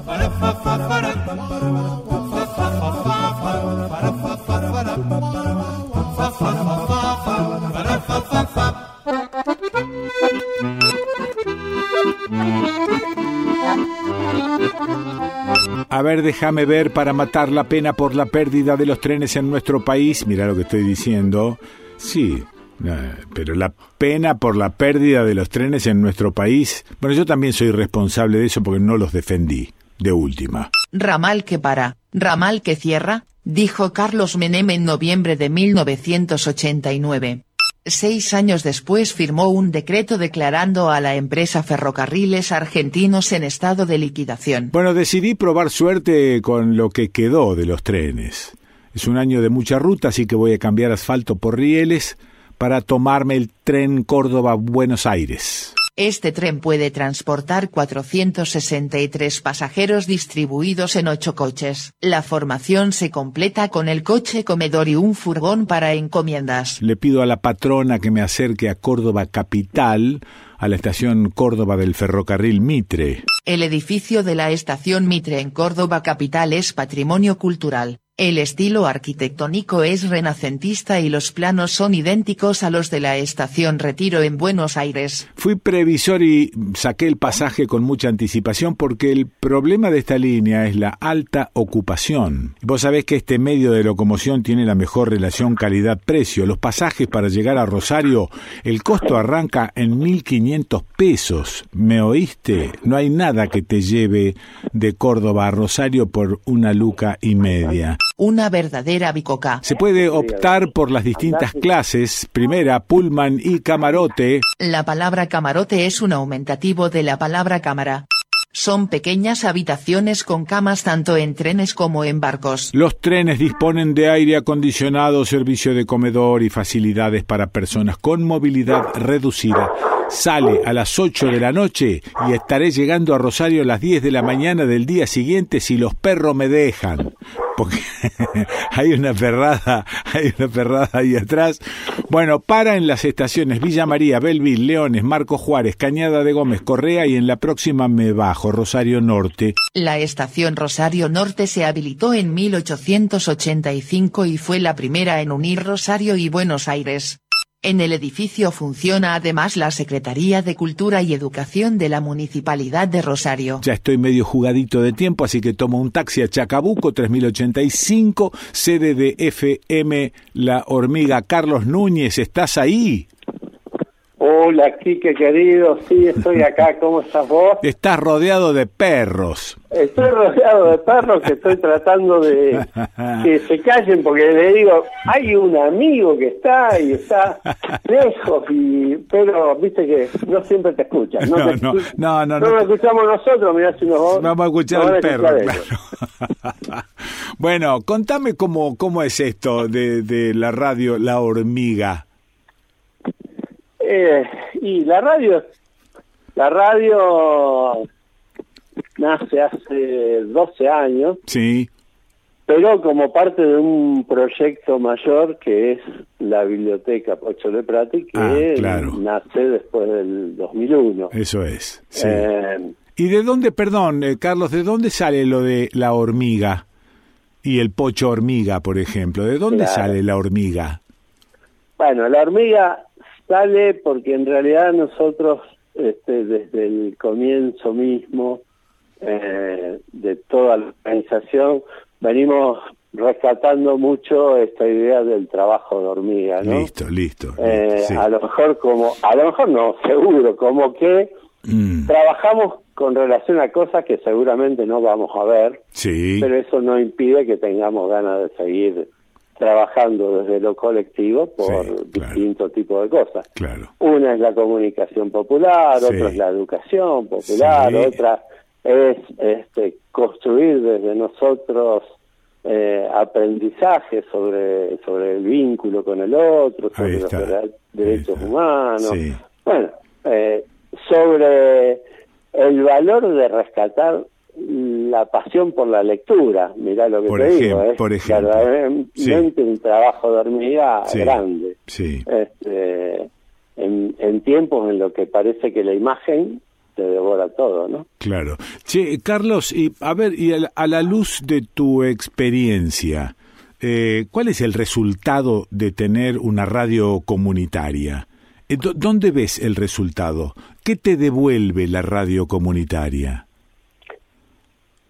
A ver, déjame ver para matar la pena por la pérdida de los trenes en nuestro país. Mira lo que estoy diciendo. Sí, pero la pena por la pérdida de los trenes en nuestro país, bueno, yo también soy responsable de eso porque no los defendí, de última. Ramal que para, ramal que cierra, dijo Carlos Menem en noviembre de 1989. Seis años después firmó un decreto declarando a la empresa Ferrocarriles Argentinos en estado de liquidación. Bueno, decidí probar suerte con lo que quedó de los trenes. Es un año de mucha ruta, así que voy a cambiar asfalto por rieles para tomarme el tren Córdoba-Buenos Aires. Este tren puede transportar 463 pasajeros distribuidos en ocho coches. La formación se completa con el coche comedor y un furgón para encomiendas. Le pido a la patrona que me acerque a Córdoba Capital, a la estación Córdoba del ferrocarril Mitre. El edificio de la estación Mitre en Córdoba Capital es patrimonio cultural. El estilo arquitectónico es renacentista y los planos son idénticos a los de la estación Retiro en Buenos Aires. Fui previsor y saqué el pasaje con mucha anticipación porque el problema de esta línea es la alta ocupación. Vos sabés que este medio de locomoción tiene la mejor relación calidad-precio. Los pasajes para llegar a Rosario, el costo arranca en 1.500 pesos. ¿Me oíste? No hay nada que te lleve de Córdoba a Rosario por una luca y media. Una verdadera bicoca. Se puede optar por las distintas clases, primera, pullman y camarote. La palabra camarote es un aumentativo de la palabra cámara. Son pequeñas habitaciones con camas tanto en trenes como en barcos. Los trenes disponen de aire acondicionado, servicio de comedor y facilidades para personas con movilidad reducida. Sale a las 8 de la noche y estaré llegando a Rosario a las 10 de la mañana del día siguiente si los perros me dejan. Porque hay una ferrada, hay una ferrada ahí atrás. Bueno, para en las estaciones Villa María, Belville, Leones, Marco Juárez, Cañada de Gómez, Correa y en la próxima me bajo, Rosario Norte. La estación Rosario Norte se habilitó en 1885 y fue la primera en unir Rosario y Buenos Aires. En el edificio funciona además la Secretaría de Cultura y Educación de la Municipalidad de Rosario. Ya estoy medio jugadito de tiempo, así que tomo un taxi a Chacabuco 3085, sede de FM La Hormiga. Carlos Núñez, ¿estás ahí? Hola, Quique querido, sí, estoy acá, ¿cómo estás vos? Estás rodeado de perros. Estoy rodeado de perros que estoy tratando de que se callen porque le digo, hay un amigo que está y está lejos, y, pero viste que no siempre te escuchan. No, no, no, no, no, no, lo escuchamos nosotros, mirá si nos Vamos a escuchar al perro. Claro. bueno, contame cómo, cómo es esto de, de la radio La Hormiga. Eh, y la radio, la radio nace hace 12 años. Sí. Pero como parte de un proyecto mayor que es la Biblioteca Pocho de Prati, que Ah, nace después del 2001. Eso es. Sí. Eh, ¿Y de dónde, perdón, eh, Carlos, de dónde sale lo de la hormiga y el pocho hormiga, por ejemplo? ¿De dónde Claro. sale la hormiga? Bueno, la hormiga sale porque en realidad nosotros este, desde el comienzo mismo eh, de toda la organización venimos rescatando mucho esta idea del trabajo de hormiga, ¿no? Listo, listo. Eh, sí. A lo mejor como, a lo mejor no, seguro, como que Mm, trabajamos con relación a cosas que seguramente no vamos a ver, sí. pero eso no impide que tengamos ganas de seguir trabajando desde lo colectivo por distintos tipos de cosas. Claro. Una es la comunicación popular, Sí. otra es la educación popular, Sí. otra es este, construir desde nosotros eh, aprendizaje sobre, sobre el vínculo con el otro, sobre los derechos humanos. Sí. Bueno, eh, sobre el valor de rescatar la pasión por la lectura, mirá lo que Por te digo, ejem- es por ejemplo. verdaderamente un trabajo de hormiga Sí. grande. Sí. Este, en, en tiempos en los que parece que la imagen te devora todo, ¿no? Claro. Che, Carlos, y a ver, y a la, luz de tu experiencia, eh, ¿cuál es el resultado de tener una radio comunitaria? Eh, ¿dó- ¿Dónde ves el resultado? ¿Qué te devuelve la radio comunitaria?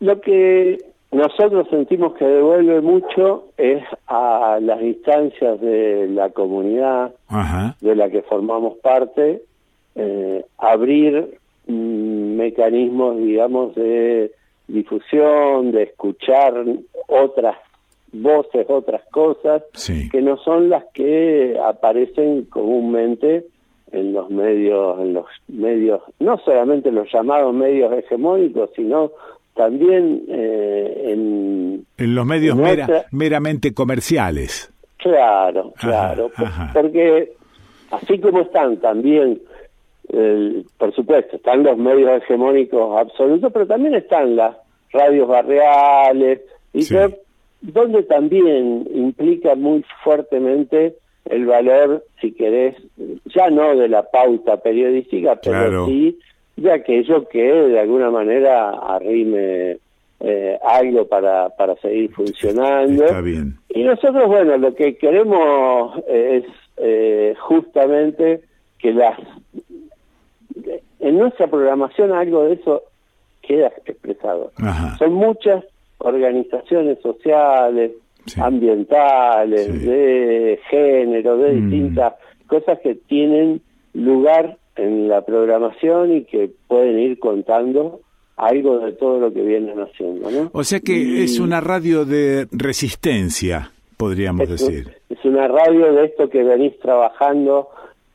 Lo que nosotros sentimos que devuelve mucho es a las instancias de la comunidad Ajá. de la que formamos parte, eh, abrir mm, mecanismos, digamos, de difusión, de escuchar otras voces, otras cosas, Sí. que no son las que aparecen comúnmente en los medios, en los medios, no solamente los llamados medios hegemónicos, sino también eh, en En los medios En mera- otra- meramente comerciales. Claro, claro, por- porque así como están también por supuesto, están los medios hegemónicos absolutos, pero también están las radios barriales, y donde también implica muy fuertemente el valor, si querés, ya no de la pauta periodística, pero sí de aquello que de alguna manera arrime eh, algo para, para seguir funcionando. Y nosotros, bueno, lo que queremos es eh, justamente que las en nuestra programación algo de eso queda expresado. Son muchas organizaciones sociales, ambientales, de género, de mm. distintas cosas que tienen lugar en la programación y que pueden ir contando algo de todo lo que vienen haciendo. ¿no? O sea que es una radio de resistencia, podríamos decir. Es una radio de esto que venís trabajando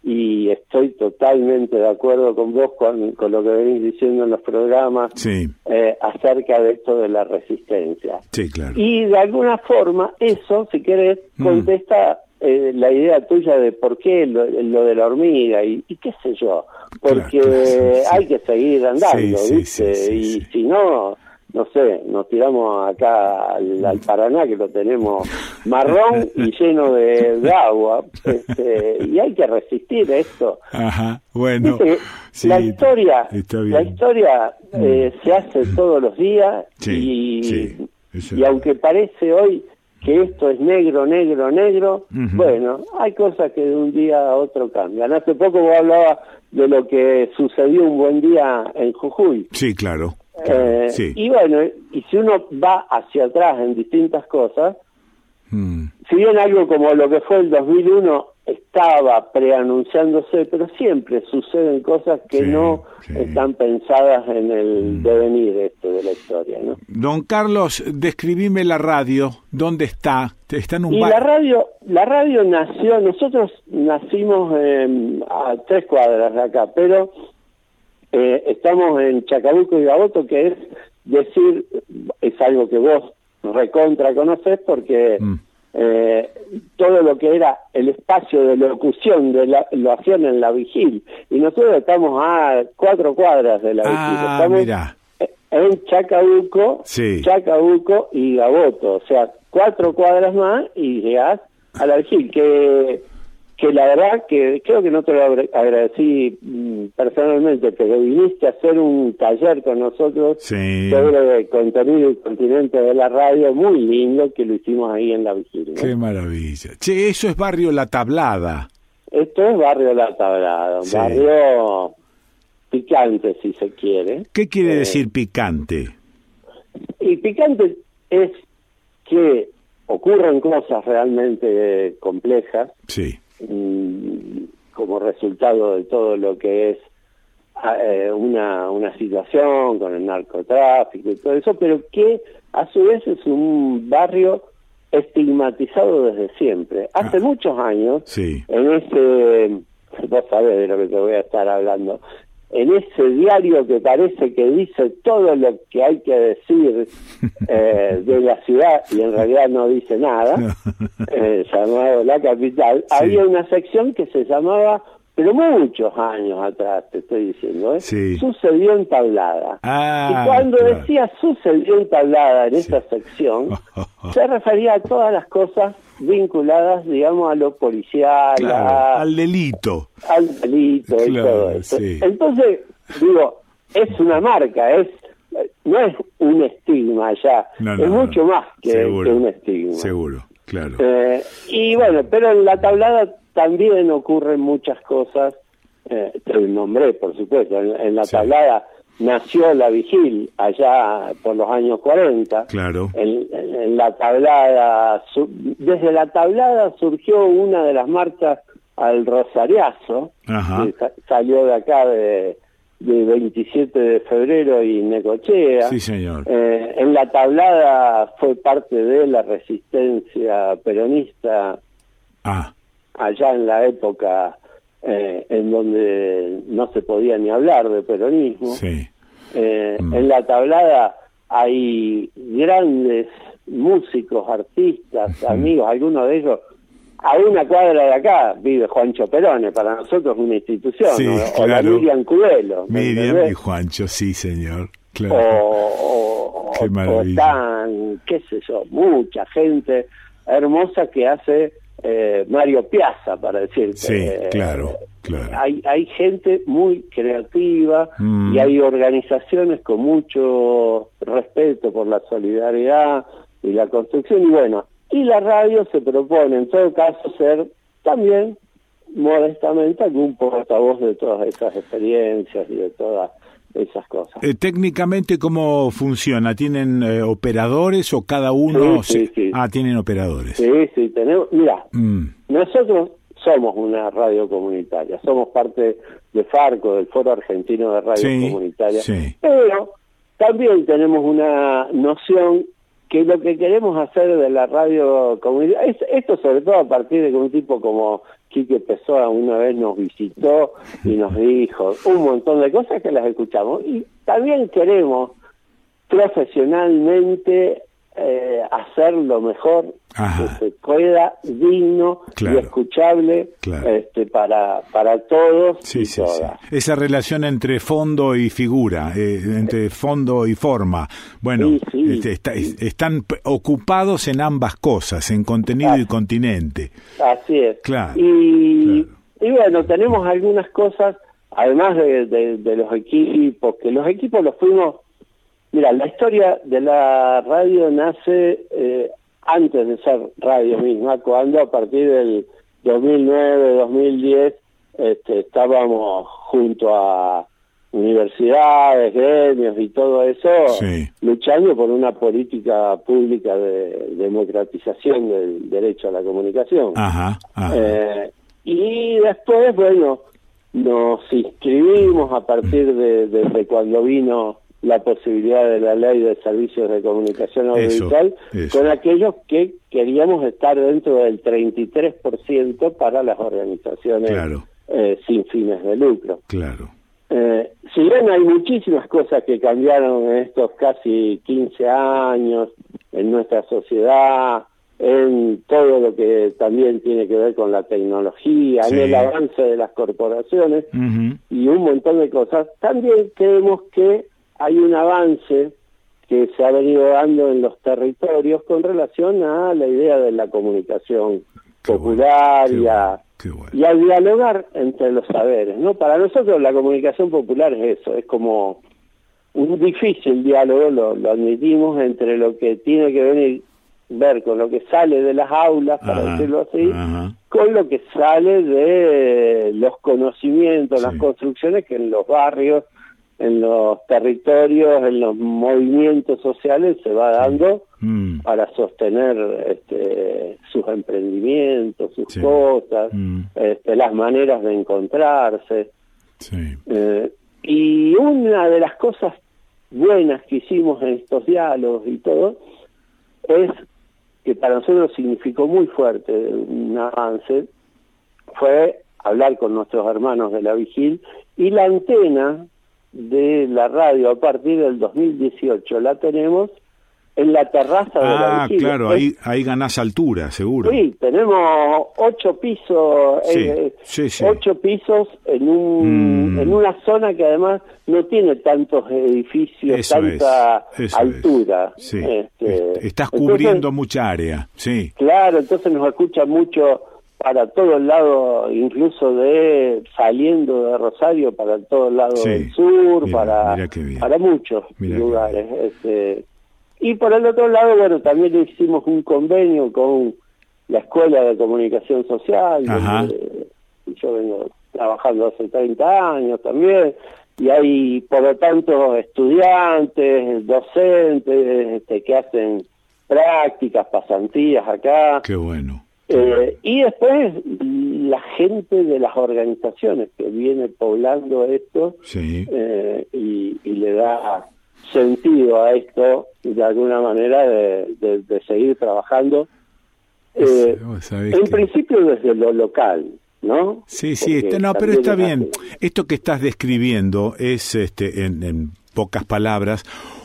y estoy totalmente de acuerdo con vos con, lo que venís diciendo en los programas eh, acerca de esto de la resistencia. Sí, claro. Y de alguna forma eso, si querés, mm. contesta eh, la idea tuya de por qué lo, de la hormiga y, qué sé yo, porque hay que seguir andando, ¿viste? y si no no sé, nos tiramos acá al, Paraná, que lo tenemos marrón y lleno de, agua, este, y hay que resistir esto. Ajá, bueno. la historia, la historia eh, se hace todos los días y, y aunque parece hoy que esto es negro, negro, negro, bueno, hay cosas que de un día a otro cambian. Hace poco vos hablabas de lo que sucedió un buen día en Jujuy. Sí, claro. Eh, y bueno, y si uno va hacia atrás en distintas cosas, mm. si bien algo como lo que fue el 2001 estaba preanunciándose, pero siempre suceden cosas que no están pensadas en el mm. devenir este de la historia. ¿no? Don Carlos, describime la radio, ¿dónde está? ¿Está en un y la radio, la radio nació, nosotros nacimos a tres cuadras de acá, pero eh, estamos en Chacabuco y Gaboto, que es decir, es algo que vos recontra conocés porque mm. Eh, todo lo que era el espacio de locución de la, lo hacían en la vigil. Y nosotros estamos a cuatro cuadras de la ah, vigil. Estamos en Chacabuco, Chacabuco y Gaboto, o sea, cuatro cuadras más y llegás a la vigil, que que la verdad que creo que no te lo agradecí mm, personalmente, pero viniste a hacer un taller con nosotros sobre el contenido y continente de la radio, muy lindo, que lo hicimos ahí en la vigilia. Qué maravilla. Che, eso es Barrio La Tablada. Esto es Barrio La Tablada, un barrio picante, si se quiere. ¿Qué quiere eh, decir picante? Y picante es que ocurren cosas realmente complejas. Sí como resultado de todo lo que es ah, eh, una, una situación con el narcotráfico y todo eso, pero que a su vez es un barrio estigmatizado desde siempre. Hace ah. muchos años, en ese, vos sabés de lo que te voy a estar hablando, en ese diario que parece que dice todo lo que hay que decir eh, de la ciudad y en realidad no dice nada, eh, llamado La Capital, había una sección que se llamaba, pero muchos años atrás, te estoy diciendo, ¿eh? sucedió en tablada. Ah, y cuando decía sucedió en tablada en esa sección, se refería a todas las cosas vinculadas, digamos, a lo policial, al delito. Al delito y todo eso. Entonces, digo, es una marca, es no es un estigma ya, es mucho más que, un estigma. Seguro, claro. Eh, y bueno, pero en la tablada también ocurren muchas cosas, eh, te nombré, por supuesto, en, la tablada nació la Vigil allá por los años 40. Claro. En, la tablada, desde la tablada surgió una de las marchas al Rosariazo, que salió de acá de, 27 de febrero y Necochea. Sí, señor. Eh, en la tablada fue parte de la resistencia peronista ah. Allá en la época eh, en donde no se podía ni hablar de peronismo. Eh, mm. En la tablada hay grandes músicos, artistas, amigos, algunos de ellos a una cuadra de acá vive Juancho Perone, para nosotros una institución, Sí, o, o la. Miriam Cubelo. ¿me Miriam entendés? y Juancho, sí, señor. o, Claro. o- Qué o maravilla. están, qué sé yo, mucha gente hermosa que hace eh, Mario Piazza, para decirte. Sí, Eh, claro, claro. Hay, hay gente muy creativa Mm. y hay organizaciones con mucho respeto por la solidaridad y la construcción. Y bueno, y la radio se propone en todo caso ser también modestamente algún portavoz de todas esas experiencias y de todas esas cosas. Eh, técnicamente, ¿cómo funciona? ¿Tienen eh, operadores o cada uno? Sí, sí, se- sí. Ah, tienen operadores. Sí, sí, tenemos, mira, Mm, nosotros somos una radio comunitaria, somos parte de Farco, del Foro Argentino de Radio Sí, Comunitaria, sí. pero también tenemos una noción que lo que queremos hacer de la radio comunitaria, es- esto sobre todo a partir de un tipo como Quique Pessoa una vez nos visitó y nos dijo un montón de cosas que las escuchamos, y también queremos profesionalmente eh, hacer lo mejor que se pueda, digno Claro. y escuchable Claro. este, para, para todos Sí, y sí, sí. Esa relación entre fondo y figura, eh, entre fondo y forma. Bueno, Sí, sí, este, está- es- están ocupados en ambas cosas, en contenido y continente. Así es. Claro, Y, y bueno, tenemos algunas cosas, además de, de- de los equipos, que los equipos los fuimos... Mira, la historia de la radio nace eh, antes de ser radio misma, cuando a partir del 2009, 2010, este, estábamos junto a universidades, gremios y todo eso, Sí. luchando por una política pública de democratización del derecho a la comunicación. Ajá, ajá. Eh, y después, bueno, nos inscribimos a partir de cuando vino la posibilidad de la ley de servicios de comunicación audiovisual eso. con aquellos que queríamos estar dentro del 33% para las organizaciones Claro. eh, sin fines de lucro. Claro. Eh, si bien hay muchísimas cosas que cambiaron en estos casi 15 años en nuestra sociedad, en todo lo que también tiene que ver con la tecnología, Sí. en el avance de las corporaciones y un montón de cosas, también creemos que hay un avance que se ha venido dando en los territorios con relación a la idea de la comunicación popular y, a, y a dialogar entre los saberes. no Para nosotros la comunicación popular es eso, es como un difícil diálogo, lo, lo admitimos, entre lo que tiene que venir ver con lo que sale de las aulas, para Ajá, decirlo así, ajá. con lo que sale de los conocimientos, las construcciones que en los barrios, en los territorios, en los movimientos sociales se va dando Mm, para sostener este, sus emprendimientos, sus cosas, mm, este, las maneras de encontrarse. sí. Eh, y una de las cosas buenas que hicimos en estos diálogos y todo es que para nosotros significó muy fuerte un avance, fue hablar con nuestros hermanos de la Vigil y la antena de la radio a partir del 2018 la tenemos en la terraza de la Ah, claro, ahí, ahí ganás altura, seguro. Sí, tenemos ocho pisos, Sí, eh, sí, sí. ocho pisos en un Mm. en una zona que además no tiene tantos edificios, Eso es, tanta es. altura. Este, Estás entonces, cubriendo mucha área, sí. Claro, entonces nos escucha mucho para todo el lado, incluso de saliendo de Rosario para todo el lado Sí. del sur, Mira, para mira para muchos Mira lugares. Este, y por el otro lado, bueno, también hicimos un convenio con la Escuela de Comunicación Social, donde yo vengo trabajando hace 30 años también, y hay, por lo tanto, estudiantes, docentes este, que hacen prácticas, pasantías acá. Qué bueno. Eh, y después la gente de las organizaciones que viene poblando esto Sí. eh, y, y le da sentido a esto de alguna manera de, de- de seguir trabajando. Eh, en que- principio desde lo local, ¿no? Sí, sí, este- no, pero está es bien. Esto que estás describiendo es, este, en, en pocas palabras,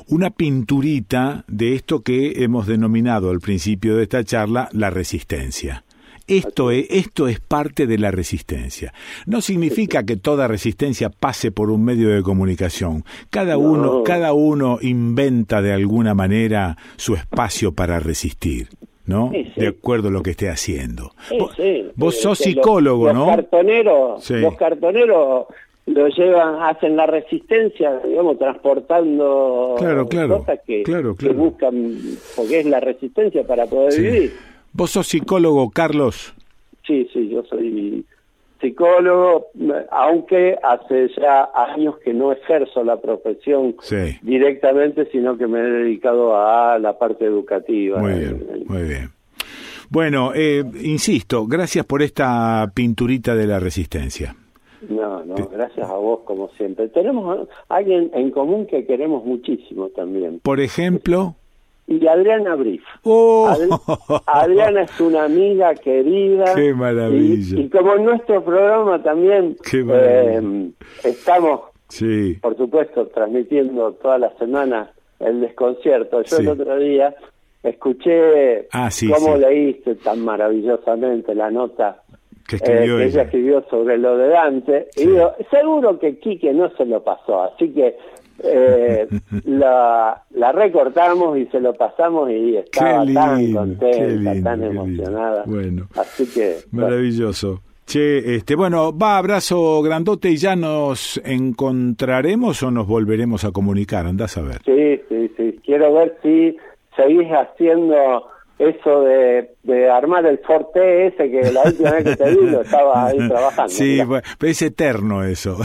una pinturita de esto que hemos denominado al principio de esta charla la resistencia. Esto es, esto es parte de la resistencia. No significa que toda resistencia pase por un medio de comunicación. Cada uno, cada uno inventa de alguna manera su espacio para resistir. ¿no? De acuerdo a lo que esté haciendo. vos, sos psicólogo, ¿no? Cartoneros, Los cartoneros lo llevan, hacen la resistencia, digamos, transportando cosas que, buscan, porque es la resistencia para poder vivir. ¿Vos sos psicólogo, Carlos? Sí, sí, yo soy psicólogo, aunque hace ya años que no ejerzo la profesión directamente, sino que me he dedicado a la parte educativa. Muy bien, muy bien. Bueno, eh, insisto, gracias por esta pinturita de la resistencia. No, no, gracias a vos como siempre. Tenemos alguien en común que queremos muchísimo también. Por ejemplo. Y Adriana Brief. Oh. Adriana es una amiga querida. Qué maravilla. Y, como en nuestro programa también eh, estamos, sí. por supuesto, transmitiendo toda la semana el desconcierto. Yo el otro día escuché ah, cómo leíste tan maravillosamente la nota que, escribió eh, ella. escribió sobre lo de Dante. Y digo, seguro que Quique no se lo pasó, así que eh, la, la, recortamos y se lo pasamos y estaba tan contenta, tan emocionada. Bueno, así que maravilloso. Che, este, bueno, va, abrazo grandote y ya nos encontraremos o nos volveremos a comunicar, andás a ver. Sí, sí, sí. Quiero ver si seguís haciendo eso de, de, armar el Forte ese que la última vez que te vi lo estaba ahí trabajando. Sí, pero es eterno eso.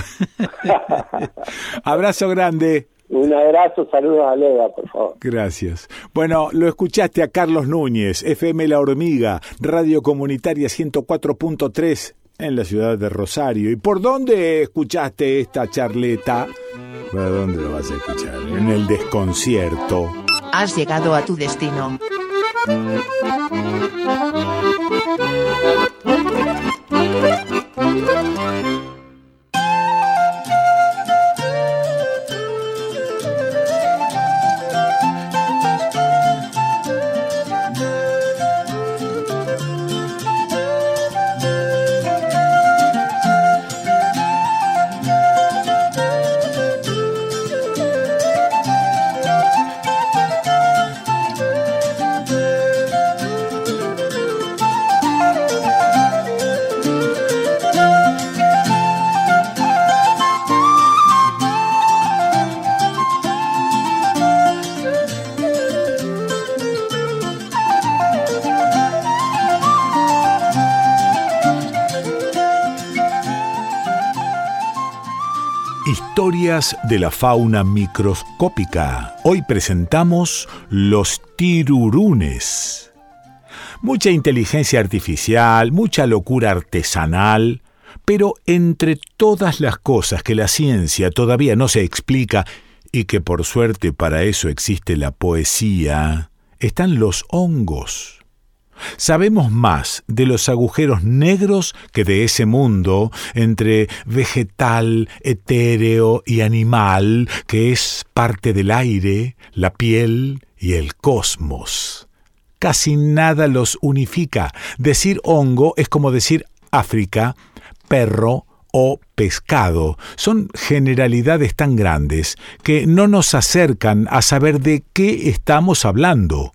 Abrazo grande. Un abrazo, saludos a Leda, por favor. Gracias. Bueno, lo escuchaste a Carlos Núñez, FM La Hormiga, Radio Comunitaria 104.3 en la ciudad de Rosario. ¿Y por dónde escuchaste esta charleta? ¿Para dónde lo vas a escuchar? En el desconcierto. Has llegado a tu destino. Thank you. De la fauna microscópica. Hoy presentamos los tirurunes. Mucha inteligencia artificial, mucha locura artesanal, pero entre todas las cosas que la ciencia todavía no se explica y que por suerte para eso existe la poesía, están los hongos. Sabemos más de los agujeros negros que de ese mundo entre vegetal, etéreo y animal que es parte del aire, la piel y el cosmos. Casi nada los unifica. Decir hongo es como decir África, perro o pescado. Son generalidades tan grandes que no nos acercan a saber de qué estamos hablando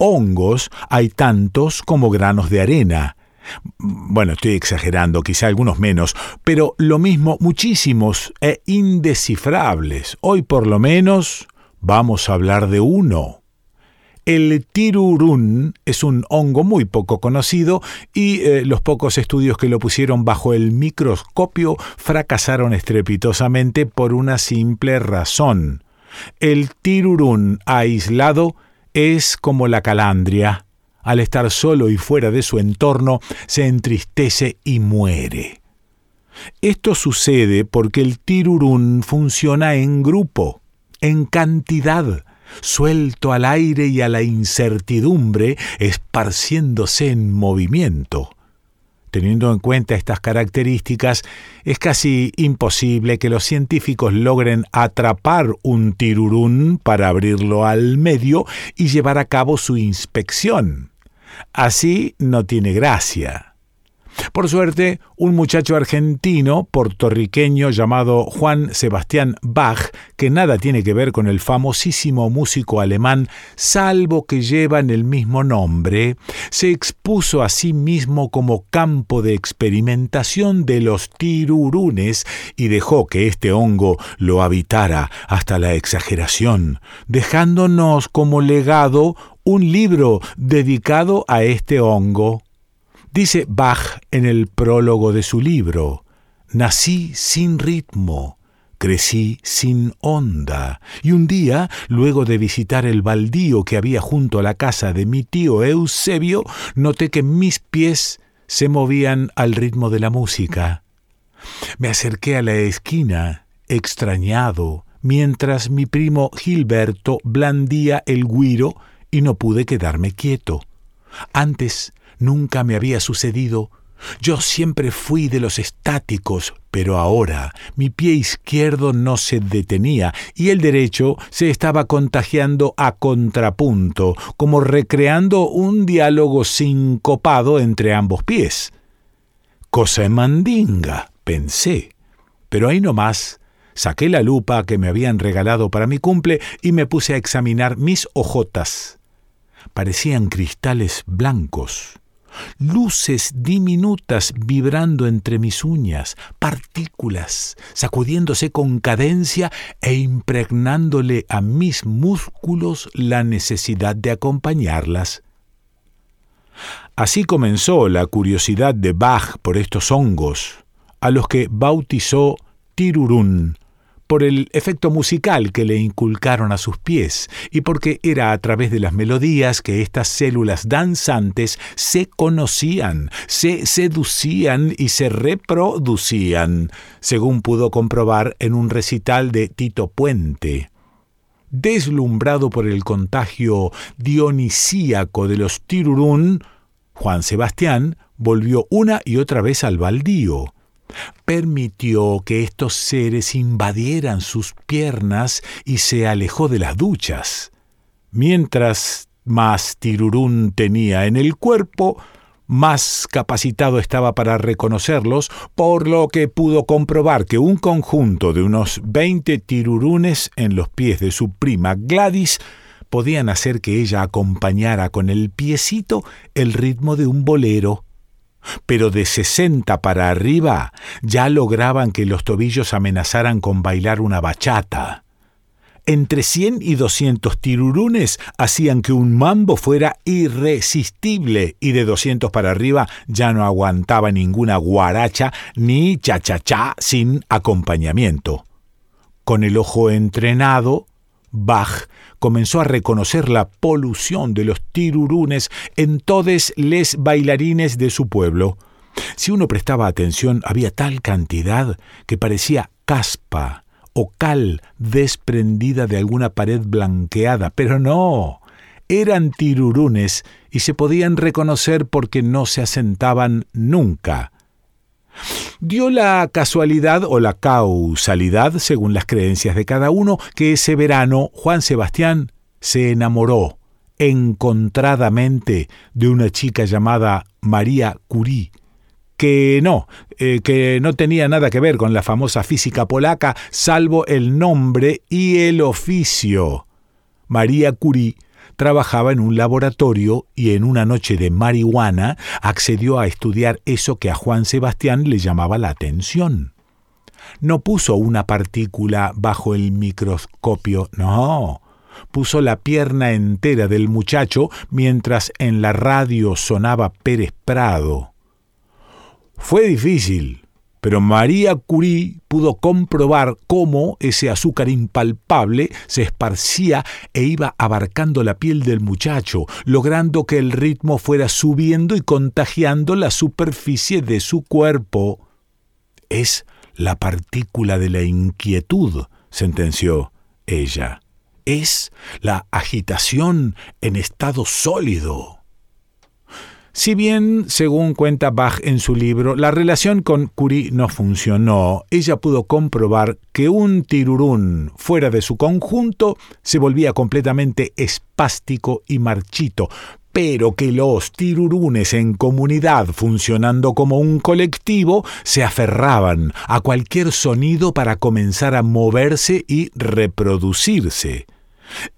hongos hay tantos como granos de arena. Bueno, estoy exagerando, quizá algunos menos, pero lo mismo muchísimos e indescifrables. Hoy por lo menos vamos a hablar de uno. El tirurún es un hongo muy poco conocido y eh, los pocos estudios que lo pusieron bajo el microscopio fracasaron estrepitosamente por una simple razón. El tirurún aislado es como la calandria. Al estar solo y fuera de su entorno, se entristece y muere. Esto sucede porque el tirurún funciona en grupo, en cantidad, suelto al aire y a la incertidumbre, esparciéndose en movimiento. Teniendo en cuenta estas características, es casi imposible que los científicos logren atrapar un tirurún para abrirlo al medio y llevar a cabo su inspección. Así no tiene gracia. Por suerte, un muchacho argentino, puertorriqueño llamado Juan Sebastián Bach, que nada tiene que ver con el famosísimo músico alemán, salvo que llevan el mismo nombre, se expuso a sí mismo como campo de experimentación de los tirurunes y dejó que este hongo lo habitara hasta la exageración, dejándonos como legado un libro dedicado a este hongo. Dice Bach en el prólogo de su libro, Nací sin ritmo, crecí sin onda, y un día, luego de visitar el baldío que había junto a la casa de mi tío Eusebio, noté que mis pies se movían al ritmo de la música. Me acerqué a la esquina, extrañado, mientras mi primo Gilberto blandía el guiro y no pude quedarme quieto. Antes Nunca me había sucedido. Yo siempre fui de los estáticos, pero ahora mi pie izquierdo no se detenía y el derecho se estaba contagiando a contrapunto, como recreando un diálogo sincopado entre ambos pies. Cosa mandinga, pensé. Pero ahí nomás saqué la lupa que me habían regalado para mi cumple y me puse a examinar mis ojotas. Parecían cristales blancos luces diminutas vibrando entre mis uñas, partículas sacudiéndose con cadencia e impregnándole a mis músculos la necesidad de acompañarlas. Así comenzó la curiosidad de Bach por estos hongos, a los que bautizó Tirurún, por el efecto musical que le inculcaron a sus pies y porque era a través de las melodías que estas células danzantes se conocían, se seducían y se reproducían, según pudo comprobar en un recital de Tito Puente. Deslumbrado por el contagio dionisíaco de los tirurún, Juan Sebastián volvió una y otra vez al baldío, permitió que estos seres invadieran sus piernas y se alejó de las duchas. Mientras más tirurún tenía en el cuerpo, más capacitado estaba para reconocerlos, por lo que pudo comprobar que un conjunto de unos veinte tirurunes en los pies de su prima Gladys podían hacer que ella acompañara con el piecito el ritmo de un bolero pero de sesenta para arriba ya lograban que los tobillos amenazaran con bailar una bachata. Entre cien y doscientos tirurunes hacían que un mambo fuera irresistible y de doscientos para arriba ya no aguantaba ninguna guaracha ni cha-cha-cha sin acompañamiento. Con el ojo entrenado, Bach comenzó a reconocer la polución de los tirurunes en todos les bailarines de su pueblo. Si uno prestaba atención, había tal cantidad que parecía caspa o cal desprendida de alguna pared blanqueada, pero no, eran tirurunes y se podían reconocer porque no se asentaban nunca Dio la casualidad o la causalidad, según las creencias de cada uno, que ese verano Juan Sebastián se enamoró encontradamente de una chica llamada María Curie, que no, eh, que no tenía nada que ver con la famosa física polaca, salvo el nombre y el oficio. María Curie trabajaba en un laboratorio y en una noche de marihuana accedió a estudiar eso que a Juan Sebastián le llamaba la atención. No puso una partícula bajo el microscopio, no. Puso la pierna entera del muchacho mientras en la radio sonaba Pérez Prado. Fue difícil, pero María Curie pudo comprobar cómo ese azúcar impalpable se esparcía e iba abarcando la piel del muchacho, logrando que el ritmo fuera subiendo y contagiando la superficie de su cuerpo. Es la partícula de la inquietud, sentenció ella. Es la agitación en estado sólido. Si bien, según cuenta Bach en su libro, la relación con Curie no funcionó, ella pudo comprobar que un tirurún fuera de su conjunto se volvía completamente espástico y marchito, pero que los tirurunes en comunidad funcionando como un colectivo se aferraban a cualquier sonido para comenzar a moverse y reproducirse.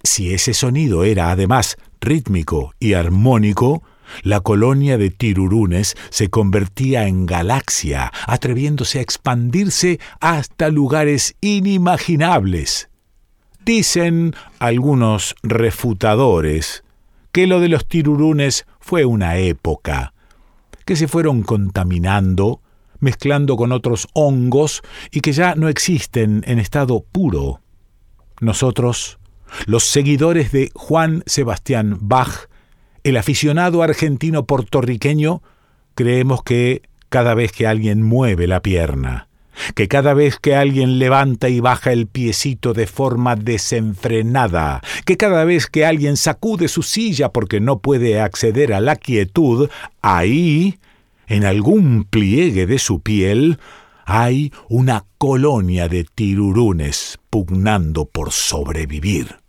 Si ese sonido era además rítmico y armónico, la colonia de tirurunes se convertía en galaxia, atreviéndose a expandirse hasta lugares inimaginables. Dicen algunos refutadores que lo de los tirurunes fue una época, que se fueron contaminando, mezclando con otros hongos y que ya no existen en estado puro. Nosotros, los seguidores de Juan Sebastián Bach, el aficionado argentino puertorriqueño, creemos que cada vez que alguien mueve la pierna, que cada vez que alguien levanta y baja el piecito de forma desenfrenada, que cada vez que alguien sacude su silla porque no puede acceder a la quietud, ahí, en algún pliegue de su piel, hay una colonia de tirurunes pugnando por sobrevivir.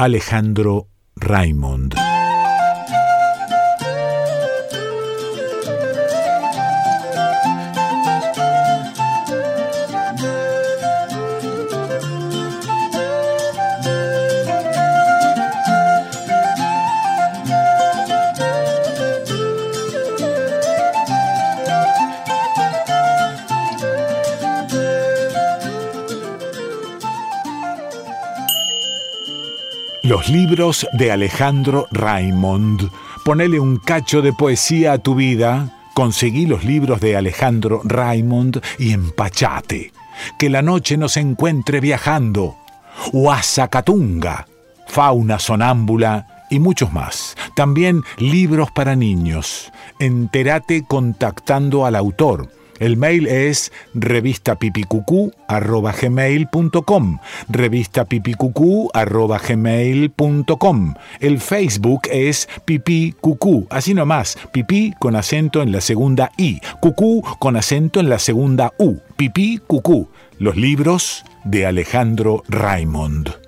Alejandro Raymond Los libros de Alejandro Raymond. Ponele un cacho de poesía a tu vida. Conseguí los libros de Alejandro Raymond y empachate. Que la noche nos encuentre viajando. Huasacatunga, Fauna sonámbula y muchos más. También libros para niños. Entérate contactando al autor el mail es revistapipicucú.gmail.com revistapipicucú.gmail.com El Facebook es pipí cucú, así nomás, pipí con acento en la segunda I, cucú con acento en la segunda U, pipí cucú. Los libros de Alejandro Raymond.